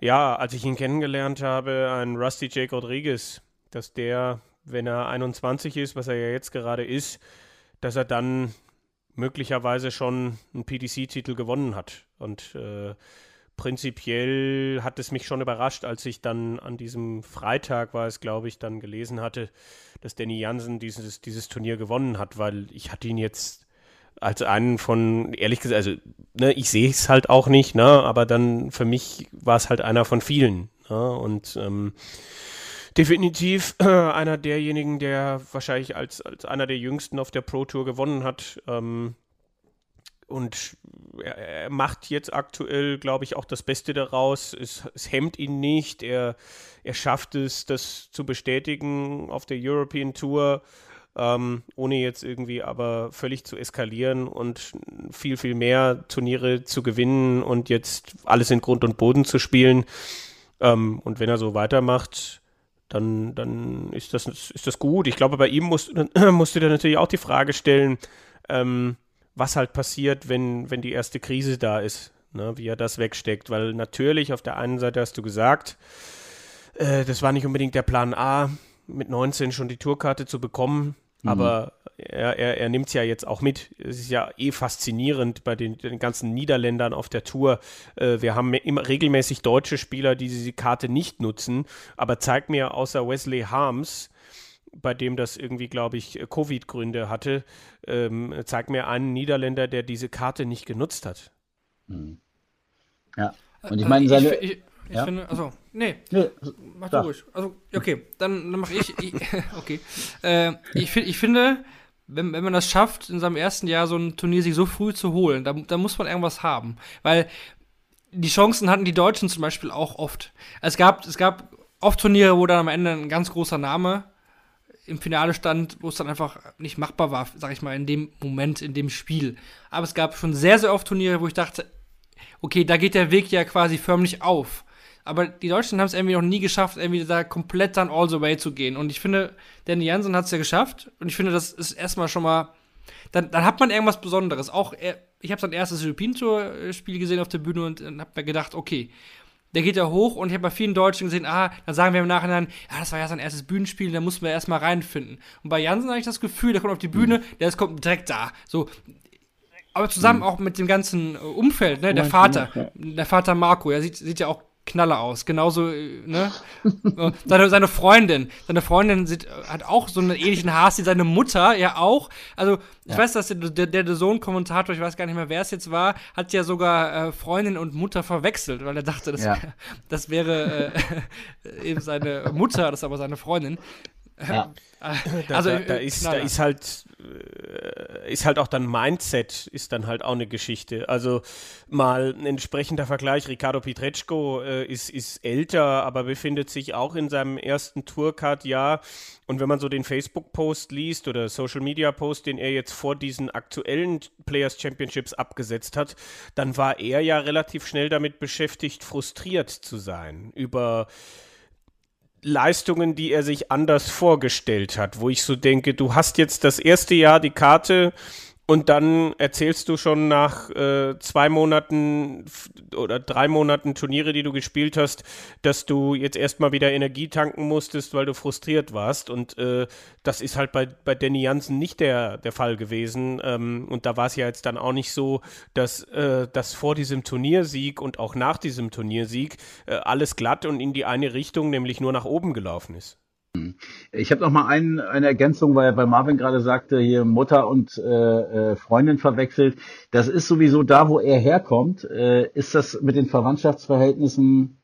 ja, als ich ihn kennengelernt habe, ein Rusty Jake Rodriguez, dass der wenn er 21 ist, was er ja jetzt gerade ist, dass er dann möglicherweise schon einen PDC-Titel gewonnen hat. Und äh, prinzipiell hat es mich schon überrascht, als ich dann an diesem Freitag war es, glaube ich, dann gelesen hatte, dass Danny Jansen dieses, dieses Turnier gewonnen hat, weil ich hatte ihn jetzt als einen von, ehrlich gesagt, also ne, ich sehe es halt auch nicht, ne, aber dann für mich war es halt einer von vielen. Ne, und ähm, definitiv äh, einer derjenigen, der wahrscheinlich als, als einer der jüngsten auf der Pro Tour gewonnen hat. Ähm, und er, er, macht jetzt aktuell, glaube ich, auch das Beste daraus. Es, es hemmt ihn nicht. Er, er schafft es, das zu bestätigen auf der European Tour, ähm, ohne jetzt irgendwie aber völlig zu eskalieren und viel, viel mehr Turniere zu gewinnen und jetzt alles in Grund und Boden zu spielen. Ähm, und wenn er so weitermacht, dann, dann ist, das, ist das gut. Ich glaube, bei ihm musst, musst du dir natürlich auch die Frage stellen, ähm, was halt passiert, wenn, wenn die erste Krise da ist, ne, wie er das wegsteckt. Weil natürlich auf der einen Seite hast du gesagt, äh, das war nicht unbedingt der Plan A, mit 19 schon die Tourkarte zu bekommen. Mhm. Aber er, er, er nimmt es ja jetzt auch mit. Es ist ja eh faszinierend bei den, den ganzen Niederländern auf der Tour. Äh, wir haben immer regelmäßig deutsche Spieler, die diese Karte nicht nutzen. Aber zeig mir außer Wesley Harms, bei dem das irgendwie, glaube ich, Covid-Gründe hatte, ähm, zeig mir einen Niederländer, der diese Karte nicht genutzt hat. Mhm. Ja. Und ich meine, seine. Ich, ich, ich ja? finde, also, nee, nee mach du ruhig. Also, okay, dann, dann mache ich, ich, okay. Äh, ich, ich finde, wenn, wenn man das schafft, in seinem ersten Jahr so ein Turnier sich so früh zu holen, da, da muss man irgendwas haben. Weil die Chancen hatten die Deutschen zum Beispiel auch oft. Es gab, es gab oft Turniere, wo dann am Ende ein ganz großer Name im Finale stand, wo es dann einfach nicht machbar war, sag ich mal, in dem Moment, in dem Spiel. Aber es gab schon sehr, sehr oft Turniere, wo ich dachte, okay, da geht der Weg ja quasi förmlich auf. Aber die Deutschen haben es irgendwie noch nie geschafft, irgendwie da komplett dann all the way zu gehen. Und ich finde, Danny Jansen hat es ja geschafft. Und ich finde, das ist erstmal schon mal. Dann, dann hat man irgendwas Besonderes. Auch er, ich habe sein erstes European Tour-Spiel gesehen auf der Bühne und, und habe mir gedacht, okay, der geht ja hoch und ich habe bei vielen Deutschen gesehen, ah, dann sagen wir im Nachhinein, ja, das war ja sein erstes Bühnenspiel, da mussten wir erstmal reinfinden. Und bei Jansen habe ich das Gefühl, der kommt auf die Bühne, der ist, kommt direkt da. So, aber zusammen mhm. auch mit dem ganzen Umfeld, ne, der Vater, der Vater Marco, er sieht, sieht ja auch Knaller aus. Genauso, äh, ne? seine, seine Freundin. Seine Freundin sieht, hat auch so einen ähnlichen Haarstil, seine Mutter ja auch. Also, ich ja. weiß, dass der, der, der Sohn-Kommentator, ich weiß gar nicht mehr, wer es jetzt war, hat ja sogar äh, Freundin und Mutter verwechselt, weil er dachte, das, ja. das wäre äh, eben seine Mutter, das ist aber seine Freundin. Ja. also, da, da, ist, da ist halt äh, ist halt auch dann Mindset ist dann halt auch eine Geschichte. Also mal ein entsprechender Vergleich, Ricardo Pietreczko äh, ist, ist älter, aber befindet sich auch in seinem ersten Tourcard-Jahr. Und wenn man so den Facebook-Post liest oder Social-Media-Post, den er jetzt vor diesen aktuellen Players Championships abgesetzt hat, dann war er ja relativ schnell damit beschäftigt, frustriert zu sein über Leistungen, die er sich anders vorgestellt hat, wo ich so denke, du hast jetzt das erste Jahr die Karte und dann erzählst du schon nach äh, zwei Monaten oder drei Monaten Turniere, die du gespielt hast, dass du jetzt erstmal wieder Energie tanken musstest, weil du frustriert warst. Und äh, das ist halt bei, bei Danny Jansen nicht der, der Fall gewesen. Ähm, und da war es ja jetzt dann auch nicht so, dass, äh, dass vor diesem Turniersieg und auch nach diesem Turniersieg äh, alles glatt und in die eine Richtung, nämlich nur nach oben gelaufen ist. Ich habe noch mal ein, eine Ergänzung, weil, weil Marvin gerade sagte, hier Mutter und äh, äh, Freundin verwechselt. Das ist sowieso da, wo er herkommt, äh, ist das mit den Verwandtschaftsverhältnissen,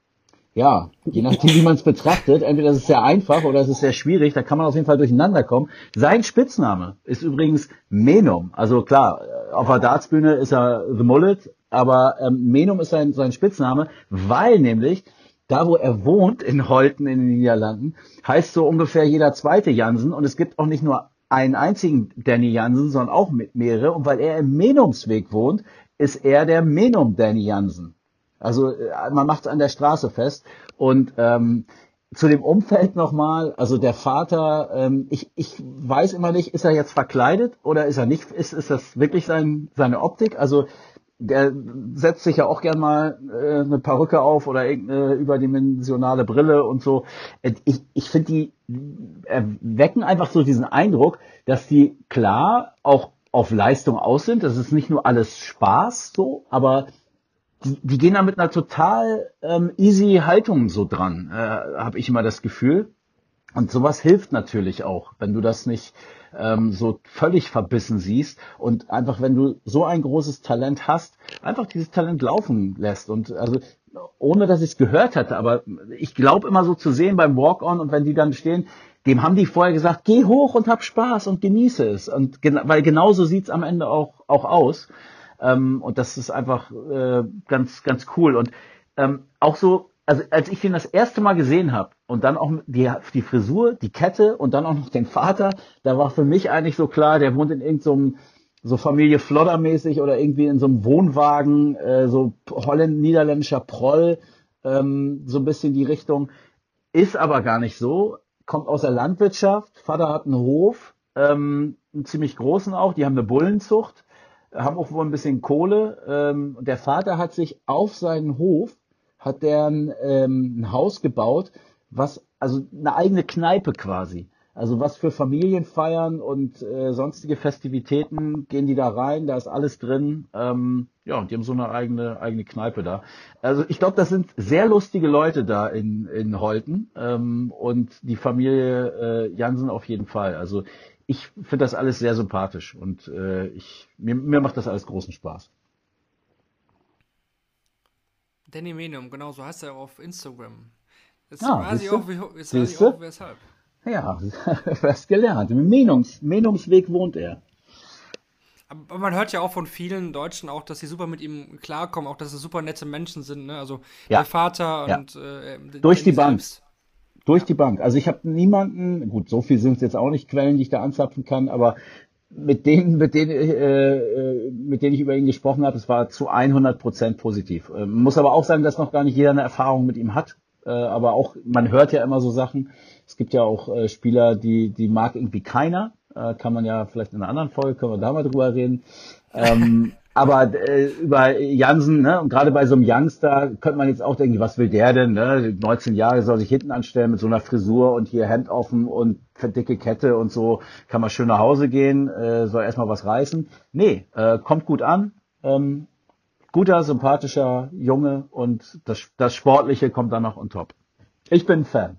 ja, je nachdem, wie man es betrachtet, entweder ist es sehr einfach oder es ist sehr schwierig, da kann man auf jeden Fall durcheinander kommen. Sein Spitzname ist übrigens Menum. Also klar, auf der Dartsbühne ist er The Mullet, aber ähm, Menum ist sein, sein Spitzname, weil nämlich da wo er wohnt, in Holten in den Niederlanden, heißt so ungefähr jeder zweite Jansen und es gibt auch nicht nur einen einzigen Danny Jansen, sondern auch mit mehrere und weil er im Menumsweg wohnt, ist er der Menum Danny Jansen. Also äh, man macht es an der Straße fest und ähm, zu dem Umfeld nochmal, also der Vater, ähm, ich, ich weiß immer nicht, ist er jetzt verkleidet oder ist er nicht, ist, ist das wirklich sein, seine Optik? Also der setzt sich ja auch gern mal äh, eine Perücke auf oder irgendeine überdimensionale Brille und so. Ich, ich finde, die erwecken einfach so diesen Eindruck, dass die klar auch auf Leistung aus sind. Das ist nicht nur alles Spaß so, aber die, die gehen da mit einer total ähm, easy Haltung so dran, äh, habe ich immer das Gefühl. Und sowas hilft natürlich auch, wenn du das nicht ähm, so völlig verbissen siehst und einfach, wenn du so ein großes Talent hast, einfach dieses Talent laufen lässt. Und also ohne dass ich es gehört hatte, aber ich glaube immer so zu sehen beim Walk-on und wenn die dann stehen, dem haben die vorher gesagt, geh hoch und hab Spaß und genieße es. Und gen weil genauso sieht's am Ende auch, auch aus. Ähm, und das ist einfach äh, ganz, ganz cool. Und ähm, auch so, also als ich den das erste Mal gesehen habe und dann auch die, die Frisur, die Kette und dann auch noch den Vater, da war für mich eigentlich so klar, der wohnt in irgendeinem so Familie Flodder mäßig oder irgendwie in so einem Wohnwagen, äh, so holländ niederländischer Proll, ähm, so ein bisschen die Richtung. Ist aber gar nicht so. Kommt aus der Landwirtschaft. Vater hat einen Hof, ähm, einen ziemlich großen auch. Die haben eine Bullenzucht, haben auch wohl ein bisschen Kohle. Ähm, der Vater hat sich auf seinen Hof hat der ein, ähm, ein Haus gebaut, was also eine eigene Kneipe quasi. Also was für Familienfeiern und äh, sonstige Festivitäten gehen die da rein, da ist alles drin. Ähm, ja, und die haben so eine eigene eigene Kneipe da. Also ich glaube, das sind sehr lustige Leute da in, in Holten ähm, und die Familie äh, Jansen auf jeden Fall. Also ich finde das alles sehr sympathisch und äh, ich, mir, mir macht das alles großen Spaß. Danny Menum, genau, so heißt er auf Instagram. Jetzt Ah, weiß ich auch, jetzt weiß ich auch weshalb. Ja, was gelernt. Im Menungs, Menungsweg wohnt er. Aber man hört ja auch von vielen Deutschen auch, dass sie super mit ihm klarkommen, auch dass es super nette Menschen sind, ne? Also Ja. der Vater Ja. und äh, Durch die Bank. selbst. Durch die Bank. Also ich habe niemanden, gut, so viel sind es jetzt auch nicht Quellen, die ich da anzapfen kann, aber mit denen, mit denen, äh, äh, mit denen ich über ihn gesprochen habe, es war zu 100 Prozent positiv. Ähm, muss aber auch sagen, dass noch gar nicht jeder eine Erfahrung mit ihm hat. Äh, aber auch, man hört ja immer so Sachen. Es gibt ja auch äh, Spieler, die, die mag irgendwie keiner. Äh, kann man ja vielleicht in einer anderen Folge, können wir da mal drüber reden. Ähm, aber äh, über Jansen, ne, und gerade bei so einem Youngster könnte man jetzt auch denken, was will der denn? Ne? 19 Jahre soll sich hinten anstellen mit so einer Frisur und hier Hemd offen und dicke Kette und so, kann man schön nach Hause gehen, äh, soll erstmal was reißen. Nee, äh, kommt gut an. Ähm, guter, sympathischer Junge und das, das Sportliche kommt dann noch on top. Ich bin Fan.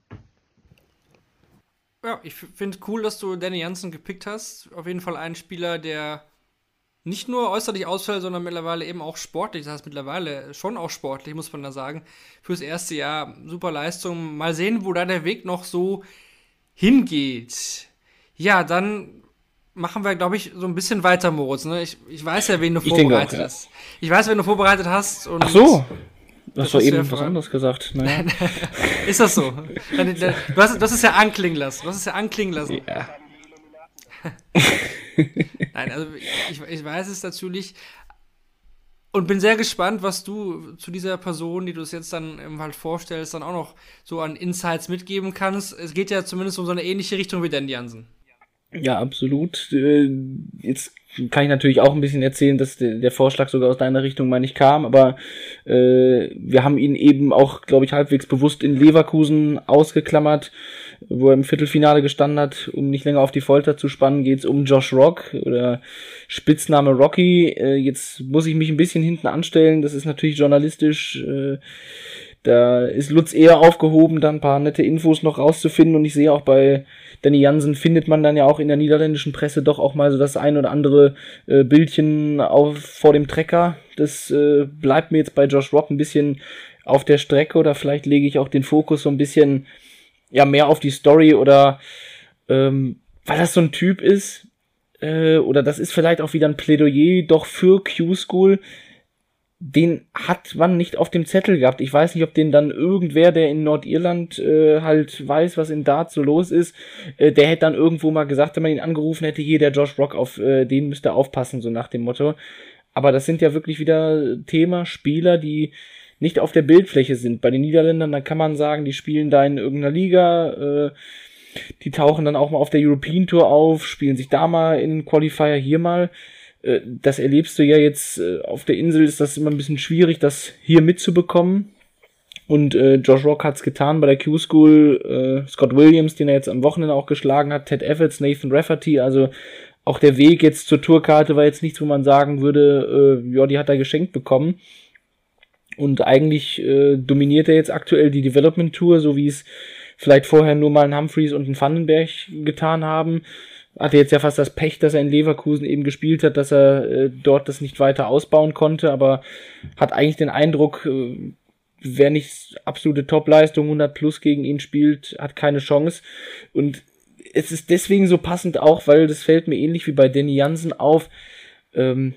Ja, ich finde cool, dass du Danny Jansen gepickt hast. Auf jeden Fall ein Spieler, der nicht nur äußerlich ausfällt, sondern mittlerweile eben auch sportlich. Das heißt mittlerweile schon auch sportlich, muss man da sagen. Fürs erste Jahr super Leistung. Mal sehen, wo da der Weg noch so hingeht. Ja, dann machen wir, glaube ich, so ein bisschen weiter, Moritz. Ne? Ich, ich weiß ja, wen du Ich vorbereitet auch, ja. hast. Ich weiß, wen du vorbereitet hast. Und Ach so. Du hast Das doch ist eben ja was anderes gesagt. Naja. Ist das so? Du hast, hast es ja anklingen lassen. Du hast es ja anklingen lassen. ja. Nein, also ich, ich weiß es natürlich und bin sehr gespannt, was du zu dieser Person, die du es jetzt dann im halt vorstellst, dann auch noch so an Insights mitgeben kannst. Es geht ja zumindest um so eine ähnliche Richtung wie Dan Jansen. Ja, absolut. Äh, Jetzt kann ich natürlich auch ein bisschen erzählen, dass der, Vorschlag sogar aus deiner Richtung mal nicht kam, aber äh, wir haben ihn eben auch, glaube ich, halbwegs bewusst in Leverkusen ausgeklammert, wo er im Viertelfinale gestanden hat. Um nicht länger auf die Folter zu spannen, geht's um Josh Rock oder Spitzname Rocky. Äh, jetzt muss ich mich ein bisschen hinten anstellen. Das ist natürlich journalistisch. Äh, da ist Lutz eher aufgehoben, da ein paar nette Infos noch rauszufinden. Und ich sehe auch bei Danny Jansen findet man dann ja auch in der niederländischen Presse doch auch mal so das ein oder andere äh, Bildchen auf, vor dem Trecker. Das äh, bleibt mir jetzt bei Josh Rock ein bisschen auf der Strecke oder vielleicht lege ich auch den Fokus so ein bisschen ja mehr auf die Story oder ähm, weil das so ein Typ ist äh, oder das ist vielleicht auch wieder ein Plädoyer doch für Q-School den hat man nicht auf dem Zettel gehabt. Ich weiß nicht, ob den dann irgendwer, der in Nordirland äh, halt weiß, was in Dart so los ist, äh, der hätte dann irgendwo mal gesagt, wenn man ihn angerufen hätte, hier der Josh Rock, auf äh, den müsste aufpassen, so nach dem Motto. Aber das sind ja wirklich wieder Thema Spieler, die nicht auf der Bildfläche sind. Bei den Niederländern, da kann man sagen, die spielen da in irgendeiner Liga, äh, die tauchen dann auch mal auf der European Tour auf, spielen sich da mal in Qualifier hier mal Äh, das erlebst du ja jetzt äh, auf der Insel, ist das immer ein bisschen schwierig, das hier mitzubekommen. Und äh, Josh Rock hat's getan bei der Q-School, äh, Scott Williams, den er jetzt am Wochenende auch geschlagen hat, Ted Evans, Nathan Rafferty, also auch der Weg jetzt zur Tourkarte war jetzt nichts, wo man sagen würde, äh, ja, die hat er geschenkt bekommen. Und eigentlich äh, dominiert er jetzt aktuell die Development Tour, so wie es vielleicht vorher nur mal ein Humphreys und ein Vandenberg getan haben hatte jetzt ja fast das Pech, dass er in Leverkusen eben gespielt hat, dass er äh, dort das nicht weiter ausbauen konnte, aber hat eigentlich den Eindruck, äh, wer nicht absolute Topleistung 100 plus gegen ihn spielt, hat keine Chance. Und es ist deswegen so passend auch, weil das fällt mir ähnlich wie bei Danny Jansen auf. Ähm,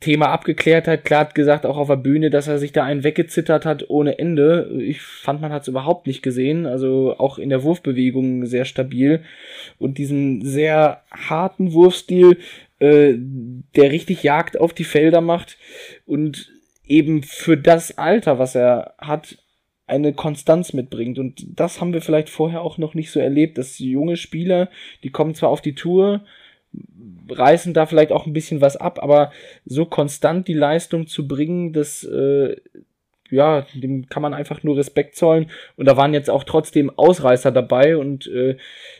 Thema Abgeklärtheit, klar hat gesagt, auch auf der Bühne, dass er sich da einen weggezittert hat ohne Ende. Ich fand, man hat es überhaupt nicht gesehen. Also auch in der Wurfbewegung sehr stabil. Und diesen sehr harten Wurfstil, äh, der richtig Jagd auf die Felder macht und eben für das Alter, was er hat, eine Konstanz mitbringt. Und das haben wir vielleicht vorher auch noch nicht so erlebt, dass junge Spieler, die kommen zwar auf die Tour, reißen da vielleicht auch ein bisschen was ab, aber so konstant die Leistung zu bringen, das äh, ja, dem kann man einfach nur Respekt zollen. Und da waren jetzt auch trotzdem Ausreißer dabei und äh,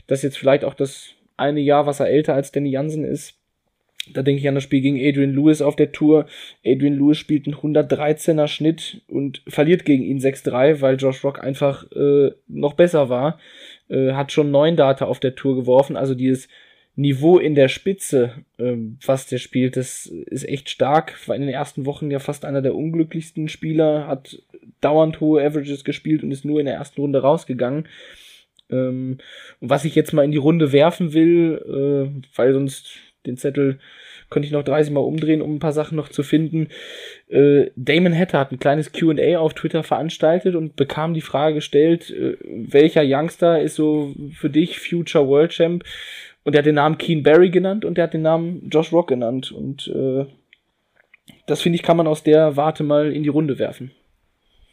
das jetzt vielleicht auch das eine Jahr, was er älter als Danny Jansen ist. Da denke ich an das Spiel gegen Adrian Lewis auf der Tour. Adrian Lewis spielt einen 113er Schnitt und verliert gegen ihn 6-3, weil Josh Rock einfach äh, noch besser war. Äh, hat schon neun Data auf der Tour geworfen, also dieses Niveau in der Spitze, ähm, was der spielt, das ist echt stark. War in den ersten Wochen ja fast einer der unglücklichsten Spieler, hat dauernd hohe Averages gespielt und ist nur in der ersten Runde rausgegangen. Ähm, was ich jetzt mal in die Runde werfen will, äh, weil sonst den Zettel könnte ich noch 30 Mal umdrehen, um ein paar Sachen noch zu finden. Äh, Damon Hatter hat ein kleines QA auf Twitter veranstaltet und bekam die Frage gestellt, äh, welcher Youngster ist so für dich Future World Champ? Und er hat den Namen Keen Barry genannt und er hat den Namen Josh Rock genannt. Und äh, das finde ich, kann man aus der Warte mal in die Runde werfen.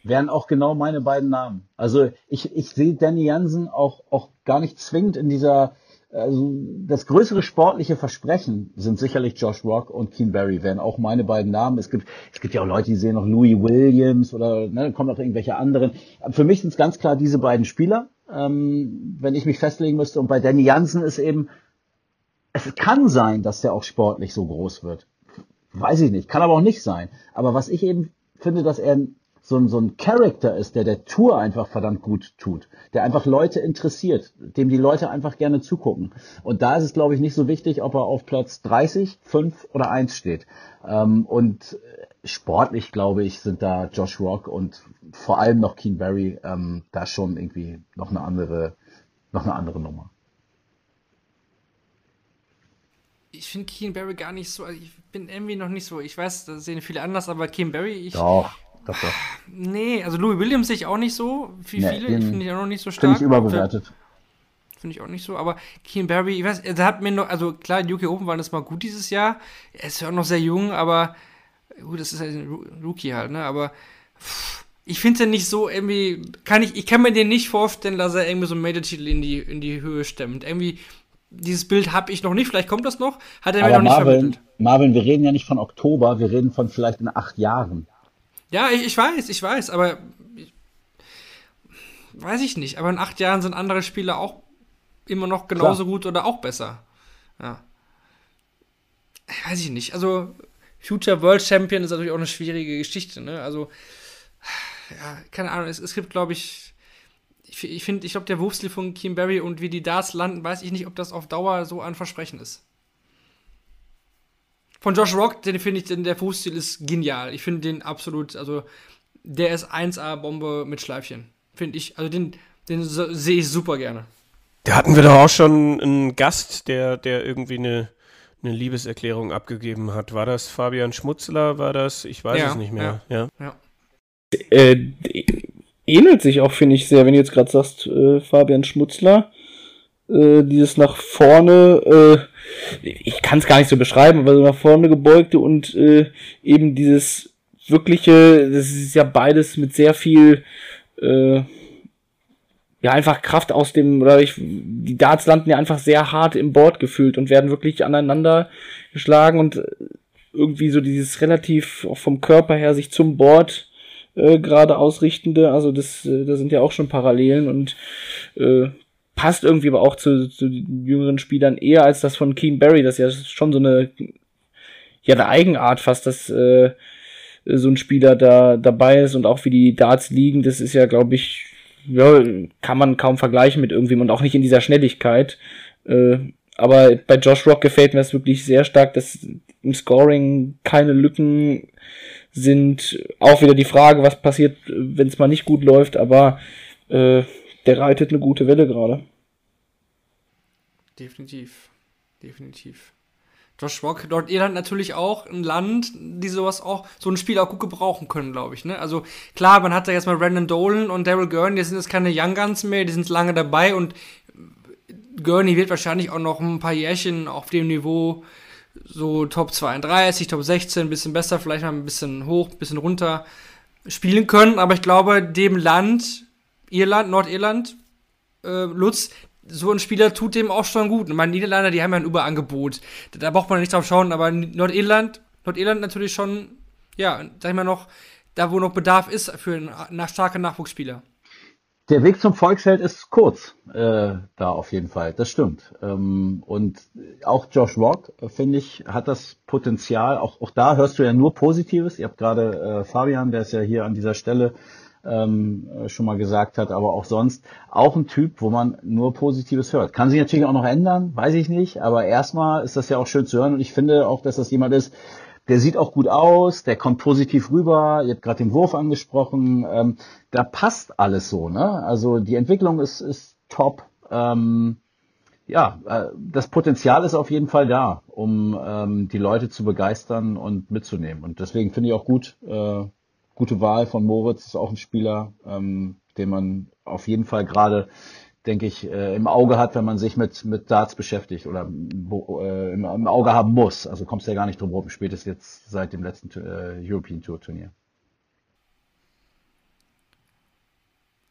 Wären auch genau meine beiden Namen. Also ich, ich sehe Danny Jansen auch, auch gar nicht zwingend in dieser, also das größere sportliche Versprechen sind sicherlich Josh Rock und Keen Barry, wären auch meine beiden Namen. Es gibt, es gibt ja auch Leute, die sehen noch Louis Williams oder ne, kommen noch irgendwelche anderen. Für mich sind es ganz klar diese beiden Spieler, ähm, wenn ich mich festlegen müsste. Und bei Danny Jansen ist eben, es kann sein, dass der auch sportlich so groß wird. Weiß ich nicht, kann aber auch nicht sein. Aber was ich eben finde, dass er so ein, so ein Charakter ist, der der Tour einfach verdammt gut tut, der einfach Leute interessiert, dem die Leute einfach gerne zugucken. Und da ist es, glaube ich, nicht so wichtig, ob er auf Platz 30, 5 oder 1 steht. Ähm, und sportlich, glaube ich, sind da Josh Rock und vor allem noch Keen Barry ähm, da schon irgendwie noch eine andere, noch eine andere Nummer. Ich finde Keen Barry gar nicht so, also ich bin irgendwie noch nicht so, ich weiß, das sehen viele anders, aber Keen Barry, ich. Doch, doch, doch. Nee, also Louis Williams sehe ich auch nicht so, wie nee, viele, finde ich auch noch nicht so stark. Finde ich überbewertet. Finde ich auch nicht so, aber Keen Barry, ich weiß, er hat mir noch, also klar, die UK Open waren das mal gut dieses Jahr, er ist ja auch noch sehr jung, aber gut, das ist halt ein Rookie halt, ne, aber pff, ich finde den nicht so irgendwie, kann ich, ich kann mir den nicht vorstellen, dass er irgendwie so einen Major-Titel in die, in die Höhe stemmt. Irgendwie, dieses Bild habe ich noch nicht, vielleicht kommt das noch, hat er Aber mir noch Marvin, nicht vermittelt. Marvin, wir reden ja nicht von Oktober, wir reden von vielleicht in acht Jahren. Ja, ich, ich weiß, ich weiß, aber ich, weiß ich nicht. Aber in acht Jahren sind andere Spieler auch immer noch genauso Klar. gut oder auch besser. Ja. Weiß ich nicht. Also, Future World Champion ist natürlich auch eine schwierige Geschichte, ne? Also, ja, keine Ahnung, es, es gibt, glaube ich, ich, ich finde, ich glaube, der Wurfstil von Kim Barry und wie die Darts landen, weiß ich nicht, ob das auf Dauer so ein Versprechen ist. Von Josh Rock, den finde ich, denn der Wurfstil ist genial. Ich finde den absolut, also der ist 1A-Bombe mit Schleifchen. Finde ich, also den, den sehe ich super gerne. Da hatten wir doch auch schon einen Gast, der, der irgendwie eine, eine Liebeserklärung abgegeben hat. War das Fabian Schmutzler? War das? Ich weiß ja, es nicht mehr. Ja. ja. ja. Äh, ähnelt sich auch, finde ich, sehr, wenn du jetzt gerade sagst, äh, Fabian Schmutzler. Äh, dieses nach vorne, äh, ich kann es gar nicht so beschreiben, aber so nach vorne gebeugte und äh, eben dieses wirkliche, das ist ja beides mit sehr viel, äh, ja, einfach Kraft aus dem, oder ich, die Darts landen ja einfach sehr hart im Board gefühlt und werden wirklich aneinander geschlagen und irgendwie so dieses relativ auch vom Körper her sich zum Board äh, gerade ausrichtende. Also das, äh, da sind ja auch schon Parallelen und äh, passt irgendwie aber auch zu, zu jüngeren Spielern eher als das von Keen Barry, das ja schon so eine ja eine Eigenart fast, dass äh, so ein Spieler da dabei ist und auch wie die Darts liegen, das ist ja, glaube ich, ja, kann man kaum vergleichen mit irgendwem und auch nicht in dieser Schnelligkeit. Äh, aber bei Josh Rock gefällt mir das wirklich sehr stark, dass im Scoring keine Lücken sind auch wieder die Frage, was passiert, wenn es mal nicht gut läuft, aber äh, der reitet eine gute Welle gerade. Definitiv. Definitiv. Josh Rock, Nordirland natürlich auch ein Land, die sowas auch, so ein Spiel auch gut gebrauchen können, glaube ich. Ne? Also klar, man hat da jetzt mal Brandon Dolan und Daryl Gurney, die sind jetzt keine Young Guns mehr, die sind lange dabei und Gurney wird wahrscheinlich auch noch ein paar Jährchen auf dem Niveau so Top 32, Top 16, ein bisschen besser, vielleicht mal ein bisschen hoch, ein bisschen runter spielen können. Aber ich glaube, dem Land, Irland, Nordirland, äh, Lutz, so ein Spieler tut dem auch schon gut. Und meine Niederlande, die haben ja ein Überangebot. Da, da braucht man nicht drauf schauen, aber Nordirland, Nordirland natürlich schon, ja, sag ich mal noch, da wo noch Bedarf ist für nach, starke Nachwuchsspieler. Der Weg zum Volksfeld ist kurz, äh, da auf jeden Fall. Das stimmt. Ähm, und auch Josh Rock, äh, finde ich, hat das Potenzial. Auch, auch da hörst du ja nur Positives. Ihr habt gerade äh, Fabian, der ist ja hier an dieser Stelle ähm, äh, schon mal gesagt hat, aber auch sonst auch ein Typ, wo man nur Positives hört. Kann sich natürlich auch noch ändern, weiß ich nicht, aber erstmal ist das ja auch schön zu hören und ich finde auch, dass das jemand ist, der sieht auch gut aus, der kommt positiv rüber, ihr habt gerade den Wurf angesprochen, ähm, da passt alles so, ne? Also die Entwicklung ist, ist top. Ähm, ja, äh, das Potenzial ist auf jeden Fall da, um ähm, die Leute zu begeistern und mitzunehmen. Und deswegen finde ich auch gut, äh, gute Wahl von Moritz, ist auch ein Spieler, ähm, den man auf jeden Fall gerade, denke ich, äh, im Auge hat, wenn man sich mit, mit Darts beschäftigt oder äh, im, im, Auge haben muss. Also kommst du ja gar nicht drum rum, spätestens jetzt seit dem letzten äh, European Tour Turnier.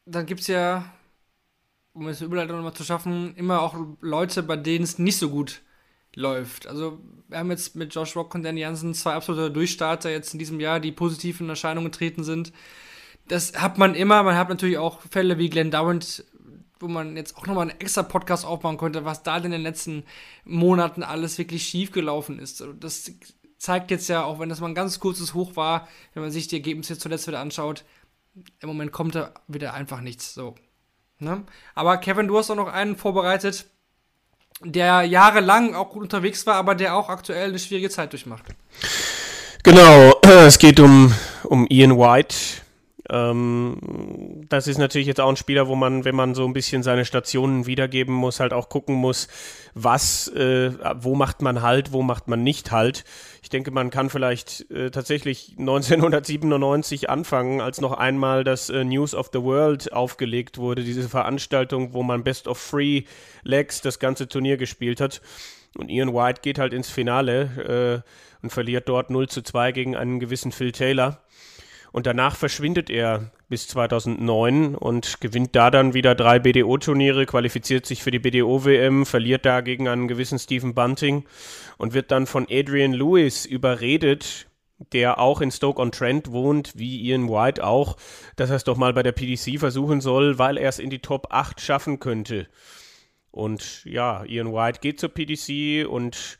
Dann gibt es ja, um es Überleitung nochmal zu schaffen, immer auch Leute, bei denen es nicht so gut läuft. Also wir haben jetzt mit Josh Rock und Danny Jansen zwei absolute Durchstarter jetzt in diesem Jahr, die positiv in Erscheinung getreten sind. Das hat man immer. Man hat natürlich auch Fälle wie Glenn Dowant, wo man jetzt auch nochmal einen extra Podcast aufbauen könnte, was da in den letzten Monaten alles wirklich schief gelaufen ist. Also das zeigt jetzt ja, auch wenn das mal ein ganz kurzes Hoch war, wenn man sich die Ergebnisse zuletzt wieder anschaut, im Moment kommt da wieder einfach nichts. So. Ne? Aber Kevin, du hast auch noch einen vorbereitet, der jahrelang auch gut unterwegs war, aber der auch aktuell eine schwierige Zeit durchmacht. Genau, es geht um, um Ian White. Ähm, das ist natürlich jetzt auch ein Spieler, wo man, wenn man so ein bisschen seine Stationen wiedergeben muss, halt auch gucken muss, was, äh, wo macht man Halt, wo macht man nicht Halt. Ich denke, man kann vielleicht äh, tatsächlich 1997 anfangen, als noch einmal das äh, News of the World aufgelegt wurde, diese Veranstaltung, wo man Best of Three Legs das ganze Turnier gespielt hat. Und Ian White geht halt ins Finale äh, und verliert dort 0 zu 2 gegen einen gewissen Phil Taylor. Und danach verschwindet er bis 2009 und gewinnt da dann wieder drei BDO-Turniere, qualifiziert sich für die BDO-WM, verliert da gegen einen gewissen Stephen Bunting und wird dann von Adrian Lewis überredet, der auch in Stoke-on-Trent wohnt, wie Ian White auch, dass er es doch mal bei der PDC versuchen soll, weil er es in die Top 8 schaffen könnte. Und ja, Ian White geht zur PDC und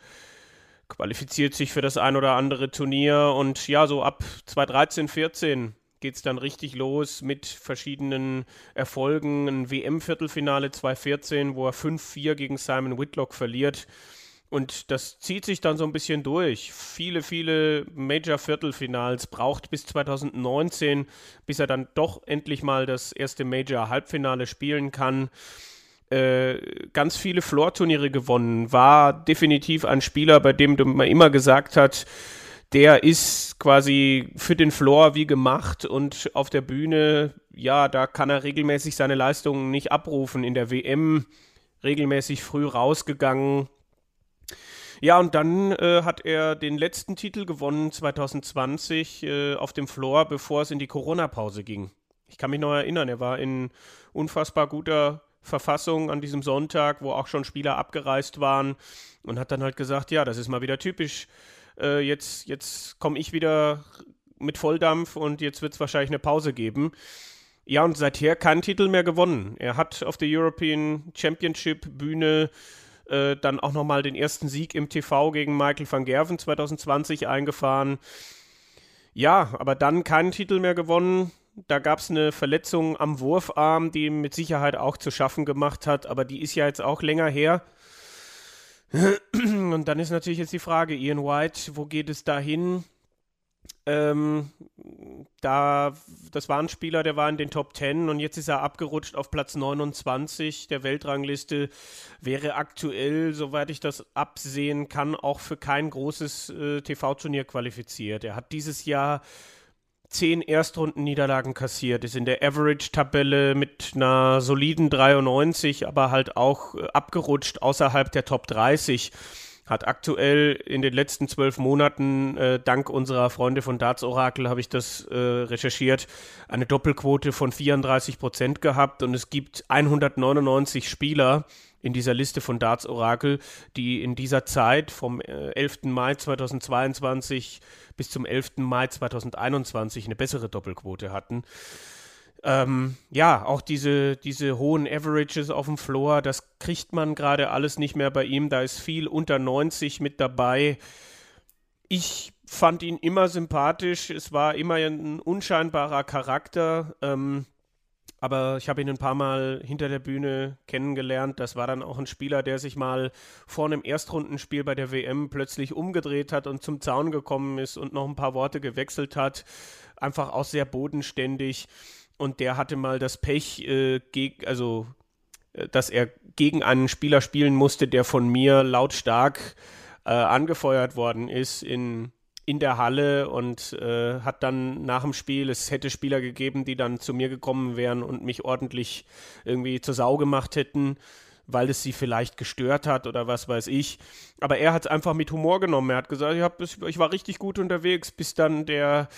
qualifiziert sich für das ein oder andere Turnier und ja, so ab 2013, 14 geht es dann richtig los mit verschiedenen Erfolgen. Ein WM-Viertelfinale 2014, wo er 5-4 gegen Simon Whitlock verliert. Und das zieht sich dann so ein bisschen durch. Viele, viele Major-Viertelfinals braucht bis 2019, bis er dann doch endlich mal das erste Major-Halbfinale spielen kann. Äh, ganz viele Floor-Turniere gewonnen, war definitiv ein Spieler, bei dem man immer gesagt hat, der ist quasi für den Floor wie gemacht und auf der Bühne, ja, da kann er regelmäßig seine Leistungen nicht abrufen. In der WM regelmäßig früh rausgegangen. Ja, und dann äh, hat er den letzten Titel gewonnen 2020 äh, auf dem Floor, bevor es in die Corona-Pause ging. Ich kann mich noch erinnern, er war in unfassbar guter Verfassung an diesem Sonntag, wo auch schon Spieler abgereist waren und hat dann halt gesagt, ja, das ist mal wieder typisch. Äh, jetzt jetzt komme ich wieder mit Volldampf und jetzt wird es wahrscheinlich eine Pause geben. Ja, und seither keinen Titel mehr gewonnen. Er hat auf der European Championship Bühne äh, dann auch nochmal den ersten Sieg im TV gegen Michael van Gerven 2020 eingefahren. Ja, aber dann keinen Titel mehr gewonnen. Da gab es eine Verletzung am Wurfarm, die ihm mit Sicherheit auch zu schaffen gemacht hat, aber die ist ja jetzt auch länger her. Und dann ist natürlich jetzt die Frage, Ian White, wo geht es dahin? Ähm, da, das war ein Spieler, der war in den Top 10 und jetzt ist er abgerutscht auf Platz 29 der Weltrangliste. Wäre aktuell, soweit ich das absehen kann, auch für kein großes äh, TV-Turnier qualifiziert. Er hat dieses Jahr zehn Erstrunden-Niederlagen kassiert, ist in der Average-Tabelle mit einer soliden 93, aber halt auch äh, abgerutscht außerhalb der Top 30 hat aktuell in den letzten zwölf Monaten, äh, dank unserer Freunde von Darts Oracle, habe ich das äh, recherchiert, eine Doppelquote von 34 Prozent gehabt. Und es gibt 199 Spieler in dieser Liste von Darts Oracle, die in dieser Zeit vom äh, 11. Mai 2022 bis zum 11. Mai 2021 eine bessere Doppelquote hatten. Ähm, ja, auch diese, diese hohen Averages auf dem Floor, das kriegt man gerade alles nicht mehr bei ihm. Da ist viel unter 90 mit dabei. Ich fand ihn immer sympathisch. Es war immer ein unscheinbarer Charakter. Ähm, aber ich habe ihn ein paar Mal hinter der Bühne kennengelernt. Das war dann auch ein Spieler, der sich mal vor einem Erstrundenspiel bei der WM plötzlich umgedreht hat und zum Zaun gekommen ist und noch ein paar Worte gewechselt hat. Einfach auch sehr bodenständig und der hatte mal das Pech, äh, geg also äh, dass er gegen einen Spieler spielen musste, der von mir lautstark äh, angefeuert worden ist in, in der Halle und äh, hat dann nach dem Spiel, es hätte Spieler gegeben, die dann zu mir gekommen wären und mich ordentlich irgendwie zur Sau gemacht hätten, weil es sie vielleicht gestört hat oder was weiß ich. Aber er hat es einfach mit Humor genommen. Er hat gesagt, ich, hab, ich war richtig gut unterwegs, bis dann der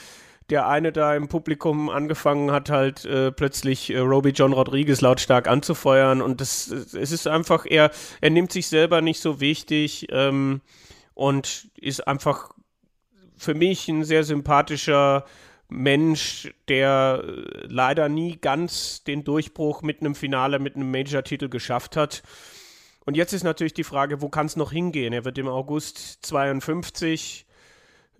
der eine da im Publikum angefangen hat, halt äh, plötzlich äh, Roby John Rodriguez lautstark anzufeuern. Und das, es ist einfach, er, er nimmt sich selber nicht so wichtig ähm, und ist einfach für mich ein sehr sympathischer Mensch, der äh, leider nie ganz den Durchbruch mit einem Finale, mit einem Major-Titel geschafft hat. Und jetzt ist natürlich die Frage, wo kann es noch hingehen? Er wird im August 52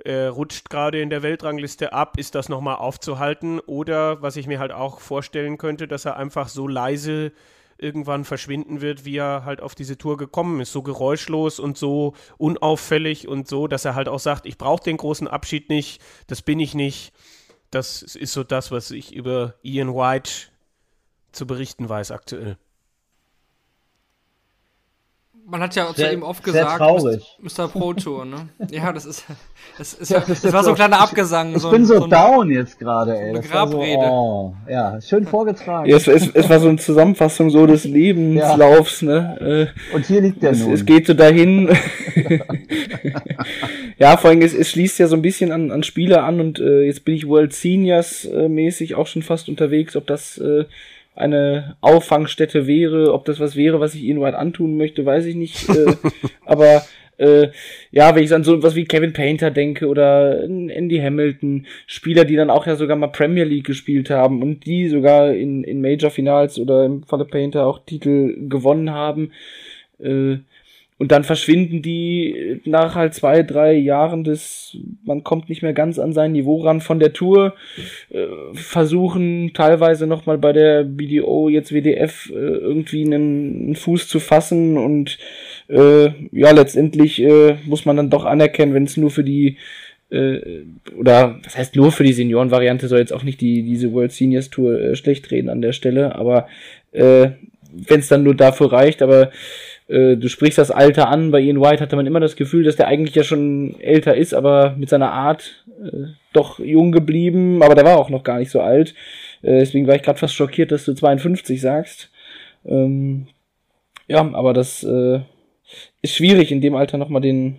äh, rutscht gerade in der Weltrangliste ab, ist das nochmal aufzuhalten? Oder was ich mir halt auch vorstellen könnte, dass er einfach so leise irgendwann verschwinden wird, wie er halt auf diese Tour gekommen ist. So geräuschlos und so unauffällig und so, dass er halt auch sagt, ich brauche den großen Abschied nicht, das bin ich nicht. Das ist so das, was ich über Ian White zu berichten weiß aktuell man hat ja sehr, zu ihm oft gesagt, Mr. Pro Tour, ne? Ja, das ist, das, ist, Ja, das, war so ein kleiner Abgesang. Ich so bin ein- so, down jetzt gerade, ey. eine Das Grabrede. So, oh, ja, schön vorgetragen. Ja, es, es, es war so eine Zusammenfassung so des Lebenslaufs, ne? Äh, Und hier liegt der es, nun. es geht so dahin. ja, vor allem, es, es schließt ja so ein bisschen an, an Spieler an und äh, jetzt bin ich World Seniors äh, mäßig auch schon fast unterwegs, ob das äh, eine Auffangstätte wäre, ob das was wäre, was ich Ian White antun möchte, weiß ich nicht. Äh, aber äh, ja, wenn ich an so was wie Kevin Painter denke oder an Andy Hamilton, Spieler, die dann auch ja sogar mal Premier League gespielt haben und die sogar in, in Major Finals oder im Falle Painter auch Titel gewonnen haben, äh, und dann verschwinden die nach halt zwei, drei Jahren des, man kommt nicht mehr ganz an sein Niveau ran von der Tour, äh, versuchen teilweise nochmal bei der BDO, jetzt WDF, äh, irgendwie einen, einen Fuß zu fassen und äh, ja, letztendlich äh, muss man dann doch anerkennen, wenn es nur für die äh, oder was heißt nur für die Seniorenvariante soll jetzt auch nicht die diese World Seniors Tour äh, schlecht reden an der Stelle, aber äh, wenn es dann nur dafür reicht, aber äh, du sprichst das Alter an, bei Ian White hatte man immer das Gefühl, dass der eigentlich ja schon älter ist, aber mit seiner Art äh, doch jung geblieben, aber der war auch noch gar nicht so alt. Äh, deswegen war ich gerade fast schockiert, dass du 52 sagst. Ähm, ja, aber das äh, ist schwierig, in dem Alter nochmal den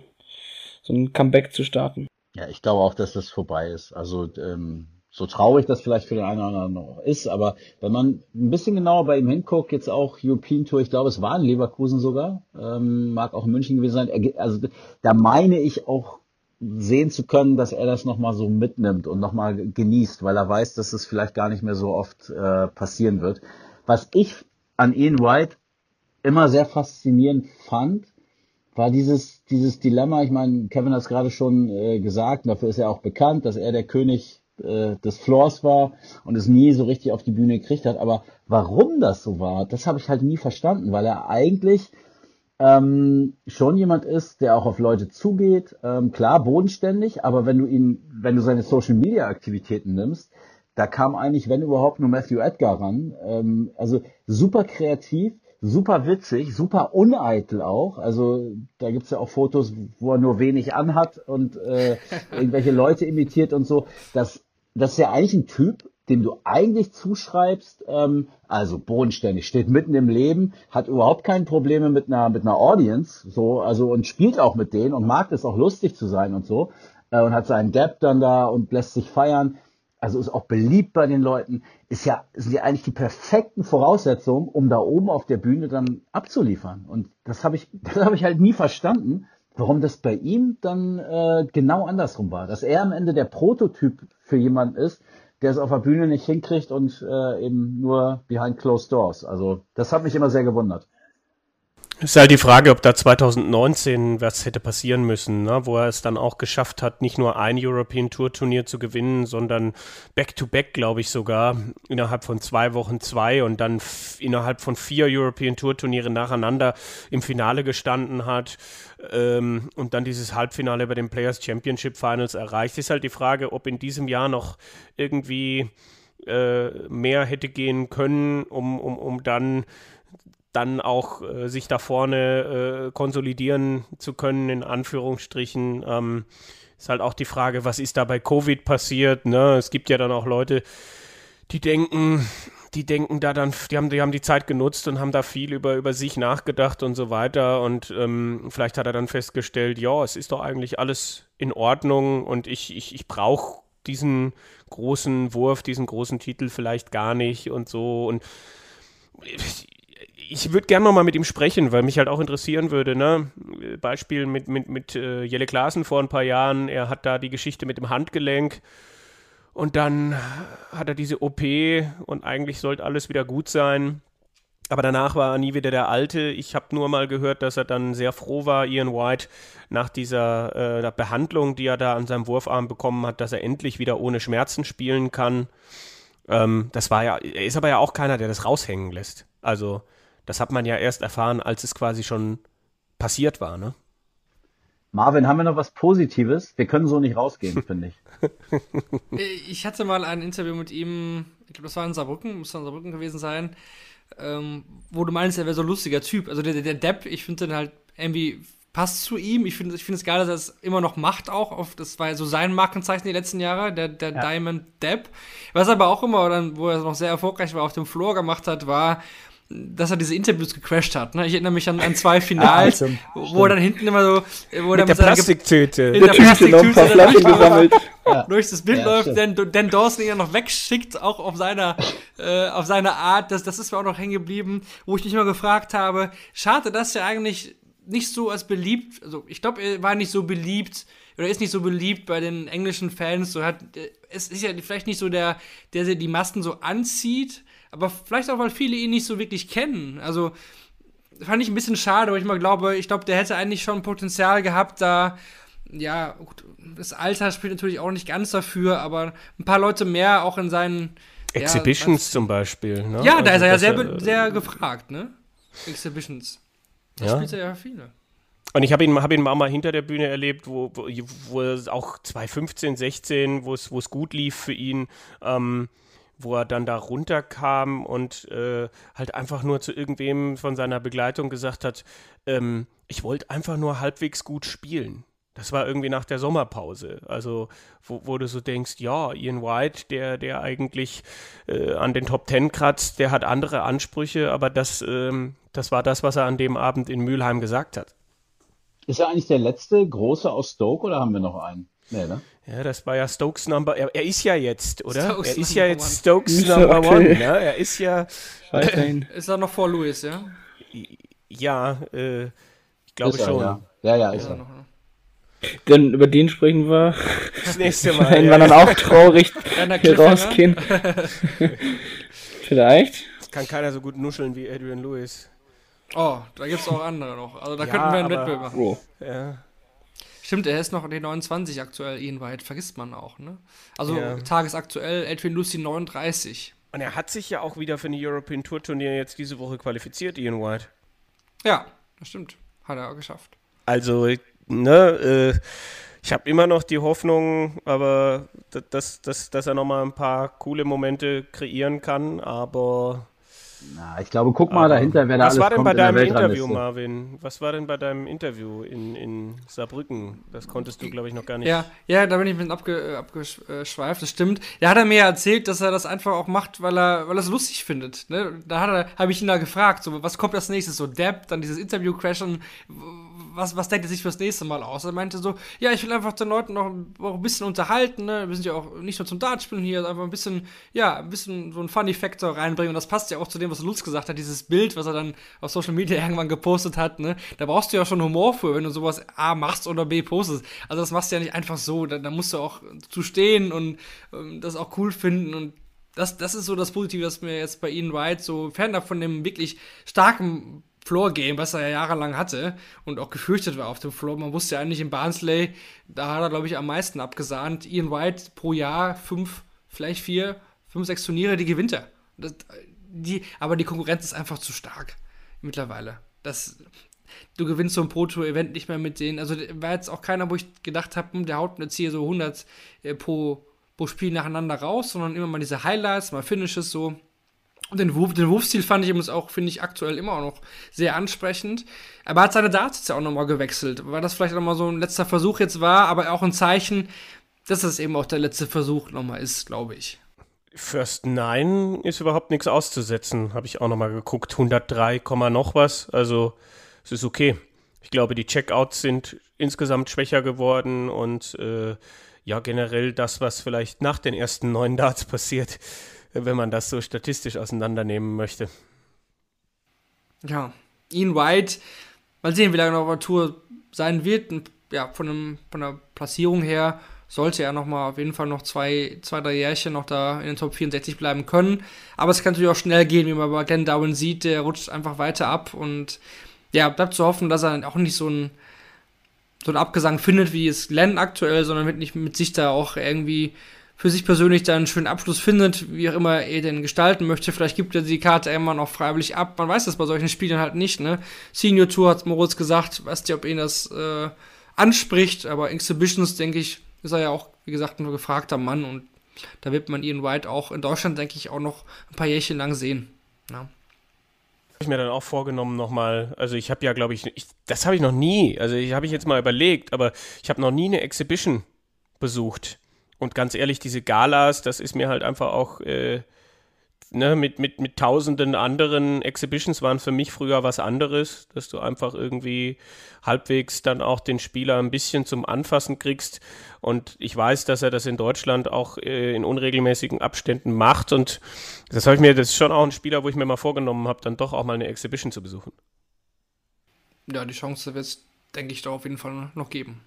so ein Comeback zu starten. Ja, ich glaube auch, dass das vorbei ist. Also ähm, so traurig das vielleicht für den einen oder anderen noch ist, aber wenn man ein bisschen genauer bei ihm hinguckt, jetzt auch European Tour, ich glaube, es war in Leverkusen sogar, ähm, mag auch in München gewesen sein. Also da meine ich auch sehen zu können, dass er das nochmal so mitnimmt und nochmal genießt, weil er weiß, dass es vielleicht gar nicht mehr so oft äh, passieren wird. Was ich an Ian White immer sehr faszinierend fand, war dieses, dieses Dilemma, ich meine, Kevin hat es gerade schon äh, gesagt, dafür ist er auch bekannt, dass er der König äh, des Floors war und es nie so richtig auf die Bühne gekriegt hat. Aber warum das so war, das habe ich halt nie verstanden, weil er eigentlich ähm, schon jemand ist, der auch auf Leute zugeht. Ähm, klar, bodenständig, aber wenn du ihn, wenn du seine Social Media Aktivitäten nimmst, da kam eigentlich, wenn überhaupt, nur Matthew Edgar ran. Ähm, also super kreativ, super witzig, super uneitel auch. Also da gibt's ja auch Fotos, wo er nur wenig anhat und äh, irgendwelche Leute imitiert und so. Das, das ist ja eigentlich ein Typ, dem du eigentlich zuschreibst, ähm, also bodenständig, steht mitten im Leben, hat überhaupt keine Probleme mit einer mit einer Audience, so also und spielt auch mit denen und mag es auch lustig zu sein und so äh, und hat seinen Depp dann da und lässt sich feiern. Also ist auch beliebt bei den Leuten, ist ja sind ja eigentlich die perfekten Voraussetzungen, um da oben auf der Bühne dann abzuliefern. Und das habe ich das habe ich halt nie verstanden, warum das bei ihm dann äh, genau andersrum war, dass er am Ende der Prototyp für jemanden ist, der es auf der Bühne nicht hinkriegt und äh, eben nur behind closed doors. Also das hat mich immer sehr gewundert. Ist halt die Frage, ob da 2019 was hätte passieren müssen, ne? wo er es dann auch geschafft hat, nicht nur ein European Tour Turnier zu gewinnen, sondern back-to-back, glaube ich sogar, innerhalb von zwei Wochen zwei und dann innerhalb von vier European Tour Turniere nacheinander im Finale gestanden hat ähm, und dann dieses Halbfinale bei den Players Championship Finals erreicht. Ist halt die Frage, ob in diesem Jahr noch irgendwie äh, mehr hätte gehen können, um, um, um dann dann auch äh, sich da vorne äh, konsolidieren zu können, in Anführungsstrichen. Ähm, ist halt auch die Frage, was ist da bei Covid passiert? Ne? Es gibt ja dann auch Leute, die denken, die denken da dann, die haben, die haben die Zeit genutzt und haben da viel über, über sich nachgedacht und so weiter. Und ähm, vielleicht hat er dann festgestellt, ja, es ist doch eigentlich alles in Ordnung und ich, ich, ich brauche diesen großen Wurf, diesen großen Titel vielleicht gar nicht und so. Und ich würde gerne nochmal mit ihm sprechen, weil mich halt auch interessieren würde. Ne? Beispiel mit, mit, mit äh, Jelle Klaassen vor ein paar Jahren. Er hat da die Geschichte mit dem Handgelenk und dann hat er diese OP und eigentlich sollte alles wieder gut sein. Aber danach war er nie wieder der Alte. Ich habe nur mal gehört, dass er dann sehr froh war, Ian White, nach dieser äh, Behandlung, die er da an seinem Wurfarm bekommen hat, dass er endlich wieder ohne Schmerzen spielen kann. Ähm, das war ja, er ist aber ja auch keiner, der das raushängen lässt. Also das hat man ja erst erfahren, als es quasi schon passiert war, ne? Marvin, haben wir noch was Positives? Wir können so nicht rausgehen, finde ich. Äh, ich hatte mal ein Interview mit ihm, ich glaube, das war in Saarbrücken, muss in Saarbrücken gewesen sein, ähm, wo du meinst, er wäre so ein lustiger Typ. Also der, der Depp, ich finde den halt irgendwie passt zu ihm. Ich finde ich find es geil, dass er es immer noch macht auch. Auf, das war ja so sein Markenzeichen die letzten Jahre, der, der ja. Diamond Depp. Was aber auch immer, dann, wo er noch sehr erfolgreich war, auf dem Floor gemacht hat, war, dass er diese Interviews gecrashed hat. Ne? Ich erinnere mich an, an zwei Finals, ah, wo er dann hinten immer so, wo mit der Plastiktüte, in der, der Plastiktüte gesammelt. Ja. durch das Bild ja, läuft, denn Dan Dawson ihn ja noch wegschickt, auch auf seiner, äh, auf seine Art. Das, das ist mir auch noch hängen geblieben, wo ich mich mal gefragt habe, schade, dass er eigentlich nicht so als beliebt, also ich glaube, er war nicht so beliebt oder ist nicht so beliebt bei den englischen Fans. So hat, äh, es ist ja vielleicht nicht so der, der die Masten so anzieht aber vielleicht auch, weil viele ihn nicht so wirklich kennen. Also fand ich ein bisschen schade, weil ich mal glaube, ich glaube, der hätte eigentlich schon Potenzial gehabt, da, ja, gut, das Alter spielt natürlich auch nicht ganz dafür, aber ein paar Leute mehr auch in seinen Exhibitions ja, zum Beispiel. Ne? Ja, da also, ist er ja sehr, er, sehr gefragt, ne? Exhibitions. Da ja. spielt er ja viele. Und ich habe ihn, hab ihn mal, mal hinter der Bühne erlebt, wo, wo, wo auch 2015, 16, wo es gut lief für ihn. Ähm, wo er dann da runterkam und äh, halt einfach nur zu irgendwem von seiner Begleitung gesagt hat, ähm, ich wollte einfach nur halbwegs gut spielen. Das war irgendwie nach der Sommerpause. Also, wo, wo du so denkst, ja, Ian White, der, der eigentlich äh, an den Top Ten kratzt, der hat andere Ansprüche, aber das, ähm, das war das, was er an dem Abend in Mülheim gesagt hat. Ist er eigentlich der letzte große aus Stoke oder haben wir noch einen? Nee, ne? Ja, das war ja Stokes Number. Er, er ist ja jetzt, oder? Stokes er ist ja jetzt Stokes Number okay. One. Ne? Er ist ja. ist er noch vor Louis, ja? Ja, äh, ich glaube er, schon. Ja, ja, ja ist, ist er. Noch, Denn über den sprechen wir das nächste Mal. Wenn ja. wir dann auch traurig hier rausgehen. Vielleicht. Das kann keiner so gut nuscheln wie Adrian Lewis. Oh, da gibt es auch andere noch. Also da ja, könnten wir einen Wettbewerb machen. Oh. Ja. Stimmt, er ist noch in den 29 aktuell, Ian White, vergisst man auch, ne? Also ja. tagesaktuell, Edwin Lucy 39. Und er hat sich ja auch wieder für ein European Tour Turnier jetzt diese Woche qualifiziert, Ian White. Ja, das stimmt. hat er geschafft. Also, ne, äh, ich habe immer noch die Hoffnung, aber dass, dass, dass er nochmal ein paar coole Momente kreieren kann, aber Na, ich glaube, guck mal dahinter, wer da Was alles war denn kommt bei in deinem Interview, Weltrangliste. Marvin? Was war denn bei deinem Interview in, in Saarbrücken? Das konntest du, glaube ich, noch gar nicht. Ja, ja, da bin ich ein bisschen abge, abgeschweift, das stimmt. Da hat er mir ja erzählt, dass er das einfach auch macht, weil er, weil er es lustig findet. Ne? Da hat er, habe ich ihn da gefragt, so, was kommt als nächstes? So Depp, dann dieses Interview crashen, was, was denkt er sich fürs nächste Mal aus? Er meinte so, ja, ich will einfach den Leuten noch, noch ein bisschen unterhalten, ne? Wir sind ja auch nicht nur zum Dartspielen hier, einfach ein bisschen, ja, ein bisschen so einen Funny Factor reinbringen. Und das passt ja auch zu dem, was Lutz gesagt hat, dieses Bild, was er dann auf Social Media irgendwann gepostet hat, ne? Da brauchst du ja schon Humor für, wenn du sowas A machst oder B postest. Also das machst du ja nicht einfach so, da, da musst du auch zu stehen und ähm, das auch cool finden und das, das ist so das Positive, das mir jetzt bei Ian White so fern von dem wirklich starken Floor-Game, was er ja jahrelang hatte und auch gefürchtet war auf dem Floor. Man wusste ja eigentlich in Barnsley, da hat er, glaube ich, am meisten abgesahnt. Ian White pro Jahr fünf, vielleicht vier, fünf, sechs Turniere, die gewinnt er. Das, die, aber die Konkurrenz ist einfach zu stark mittlerweile. Das, du gewinnst so ein Pro-Tour-Event nicht mehr mit denen. Also war jetzt auch keiner, wo ich gedacht habe, der haut jetzt hier so 100 äh, pro, pro Spiel nacheinander raus, sondern immer mal diese Highlights, mal Finishes so. Und den, Wurf, den Wurfstil fand ich übrigens auch, finde ich, aktuell immer auch noch sehr ansprechend. Aber er hat seine Darts jetzt ja auch nochmal gewechselt, weil das vielleicht nochmal so ein letzter Versuch jetzt war, aber auch ein Zeichen, dass das eben auch der letzte Versuch nochmal ist, glaube ich. First Nine ist überhaupt nichts auszusetzen, habe ich auch nochmal geguckt. 103, Komma noch was, also es ist okay. Ich glaube, die Checkouts sind insgesamt schwächer geworden und äh, ja, generell das, was vielleicht nach den ersten neun Darts passiert, wenn man das so statistisch auseinandernehmen möchte. Ja, Ian White, mal sehen, wie lange noch auf der Tour sein wird. Ja, von, einem, von der Platzierung her sollte er noch mal auf jeden Fall noch zwei, zwei, drei Jährchen noch da in den Top 64 bleiben können. Aber es kann natürlich auch schnell gehen, wie man bei Glenn Darwin sieht, der rutscht einfach weiter ab und ja, bleibt zu hoffen, dass er auch nicht so ein so einen Abgesang findet, wie es Glenn aktuell, sondern mit, nicht mit sich da auch irgendwie für sich persönlich da einen schönen Abschluss findet, wie auch immer er den gestalten möchte. Vielleicht gibt er die Karte irgendwann auch freiwillig ab. Man weiß das bei solchen Spielen halt nicht, ne? Senior Tour hat Moritz gesagt, weiß nicht, ob ihn das äh, anspricht, aber Exhibitions, denke ich, ist er ja auch, wie gesagt, ein gefragter Mann und da wird man Ian White auch in Deutschland, denke ich, auch noch ein paar Jährchen lang sehen. Ja. Habe ich mir dann auch vorgenommen nochmal, also ich habe ja, glaube ich, ich, das habe ich noch nie, also ich habe ich jetzt mal überlegt, aber ich habe noch nie eine Exhibition besucht. Und ganz ehrlich, diese Galas, das ist mir halt einfach auch, äh, ne, mit, mit, mit tausenden anderen Exhibitions waren für mich früher was anderes, dass du einfach irgendwie halbwegs dann auch den Spieler ein bisschen zum Anfassen kriegst. Und ich weiß, dass er das in Deutschland auch äh, in unregelmäßigen Abständen macht. Und das habe ich mir, das ist schon auch ein Spieler, wo ich mir mal vorgenommen habe, dann doch auch mal eine Exhibition zu besuchen. ja, die Chance wird es, denke ich, da auf jeden Fall noch geben.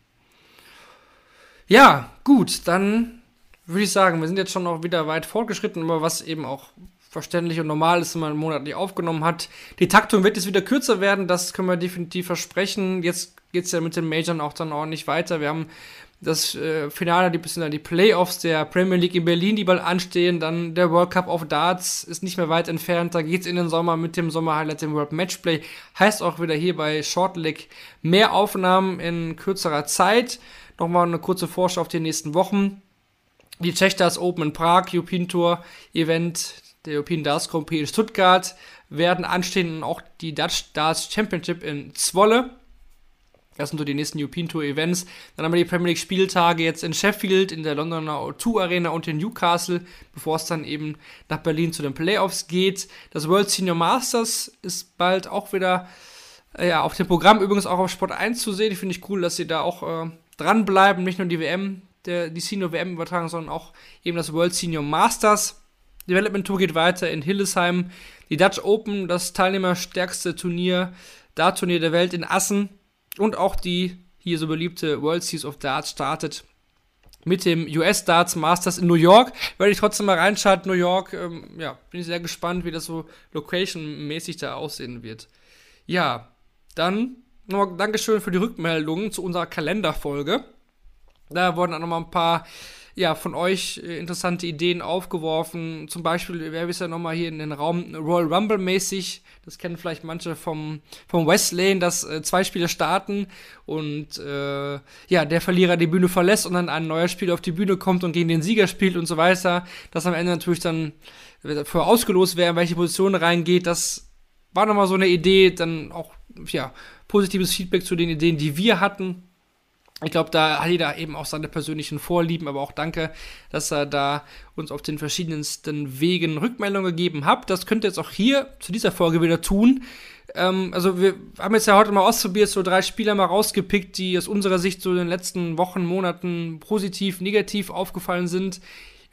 Ja, gut, dann würde ich sagen, wir sind jetzt schon noch wieder weit fortgeschritten, aber was eben auch verständlich und normal ist, wenn man einen Monat nicht aufgenommen hat. Die Taktung wird jetzt wieder kürzer werden, das können wir definitiv versprechen. Jetzt geht es ja mit den Majors auch dann ordentlich weiter. Wir haben das äh, Finale, die bisschen die Playoffs der Premier League in Berlin, die bald anstehen. Dann der World Cup of Darts ist nicht mehr weit entfernt. Da geht's in den Sommer mit dem Sommer-Highlight, dem World Matchplay. Heißt auch wieder hier bei Shortleg mehr Aufnahmen in kürzerer Zeit. Nochmal eine kurze Vorschau auf die nächsten Wochen. Die Czechstars Open in Prag, European Tour Event, der European Darts Grand Prix in Stuttgart werden anstehen und auch die Dutch Darts Championship in Zwolle. Das sind so die nächsten European Tour Events. Dann haben wir die Premier League Spieltage jetzt in Sheffield, in der Londoner O2 Arena und in Newcastle, bevor es dann eben nach Berlin zu den Playoffs geht. Das World Senior Masters ist bald auch wieder äh, ja, auf dem Programm, übrigens auch auf Sport 1 zu sehen. Ich finde ich cool, dass sie da auch äh, dranbleiben, nicht nur die WM, der, die Senior WM übertragen, sondern auch eben das World Senior Masters. Development Tour geht weiter in Hillesheim. Die Dutch Open, das teilnehmerstärkste Turnier, Dart-Turnier der Welt in Assen. Und auch die hier so beliebte World Series of Darts startet mit dem US Darts Masters in New York. Werde ich trotzdem mal reinschauen. New York, ähm, ja, bin ich sehr gespannt, wie das so location-mäßig da aussehen wird. Ja, dann nochmal Dankeschön für die Rückmeldungen zu unserer Kalenderfolge. Da wurden auch nochmal ein paar ja, von euch äh, interessante Ideen aufgeworfen. Zum Beispiel wäre es ja nochmal hier in den Raum Royal Rumble mäßig. Das kennen vielleicht manche vom, vom Westlane, dass äh, zwei Spiele starten und äh, ja, der Verlierer die Bühne verlässt und dann ein neuer Spieler auf die Bühne kommt und gegen den Sieger spielt und so weiter. Dass am Ende natürlich dann für ausgelost wer in welche Position reingeht. Das war nochmal so eine Idee. Dann auch, ja, positives Feedback zu den Ideen, die wir hatten ich glaube, da hat jeder eben auch seine persönlichen Vorlieben, aber auch danke, dass er da uns auf den verschiedensten Wegen Rückmeldungen gegeben hat. Das könnt ihr jetzt auch hier zu dieser Folge wieder tun. Ähm, also wir haben jetzt ja heute mal ausprobiert, so drei Spieler mal rausgepickt, die aus unserer Sicht so in den letzten Wochen, Monaten positiv, negativ aufgefallen sind.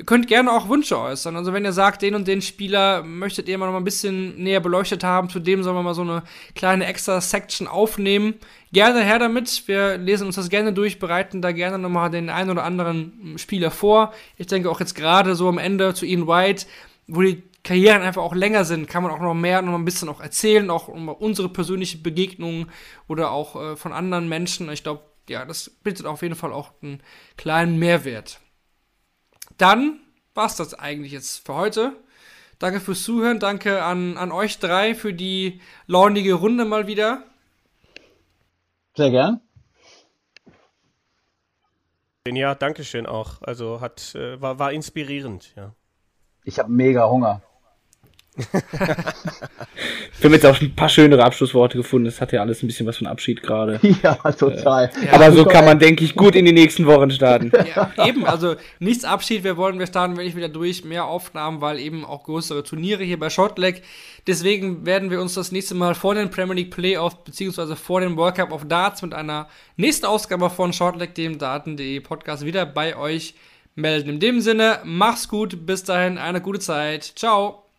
Ihr könnt gerne auch Wünsche äußern. Also wenn ihr sagt, den und den Spieler möchtet ihr mal noch ein bisschen näher beleuchtet haben, zu dem sollen wir mal so eine kleine extra Section aufnehmen. Gerne her damit. Wir lesen uns das gerne durch, bereiten da gerne noch mal den einen oder anderen Spieler vor. Ich denke auch jetzt gerade so am Ende zu Ian White, wo die Karrieren einfach auch länger sind, kann man auch noch mehr, noch ein bisschen auch erzählen, auch unsere persönliche Begegnungen oder auch äh, von anderen Menschen. Ich glaube, ja, das bietet auf jeden Fall auch einen kleinen Mehrwert dann war es das eigentlich jetzt für heute. Danke fürs Zuhören, danke an, an euch drei für die launige Runde mal wieder. Sehr gern. Ja, danke schön auch. Also hat, äh, war, war inspirierend, ja. Ich habe mega Hunger. Wir haben jetzt auch ein paar schönere Abschlussworte gefunden. Das hat ja alles ein bisschen was von Abschied gerade. Ja, total. Ja, Aber so kann man, denke ich, gut in die nächsten Wochen starten. Ja, eben, also nichts Abschied. Wir wollen, wir starten wirklich wieder durch, mehr Aufnahmen, weil eben auch größere Turniere hier bei Shortleg. Deswegen werden wir uns das nächste Mal vor den Premier League Playoffs beziehungsweise vor dem World Cup of Darts mit einer nächsten Ausgabe von Shortleg, dem Daten.de Podcast, wieder bei euch melden. In dem Sinne, mach's gut, bis dahin, eine gute Zeit. Ciao.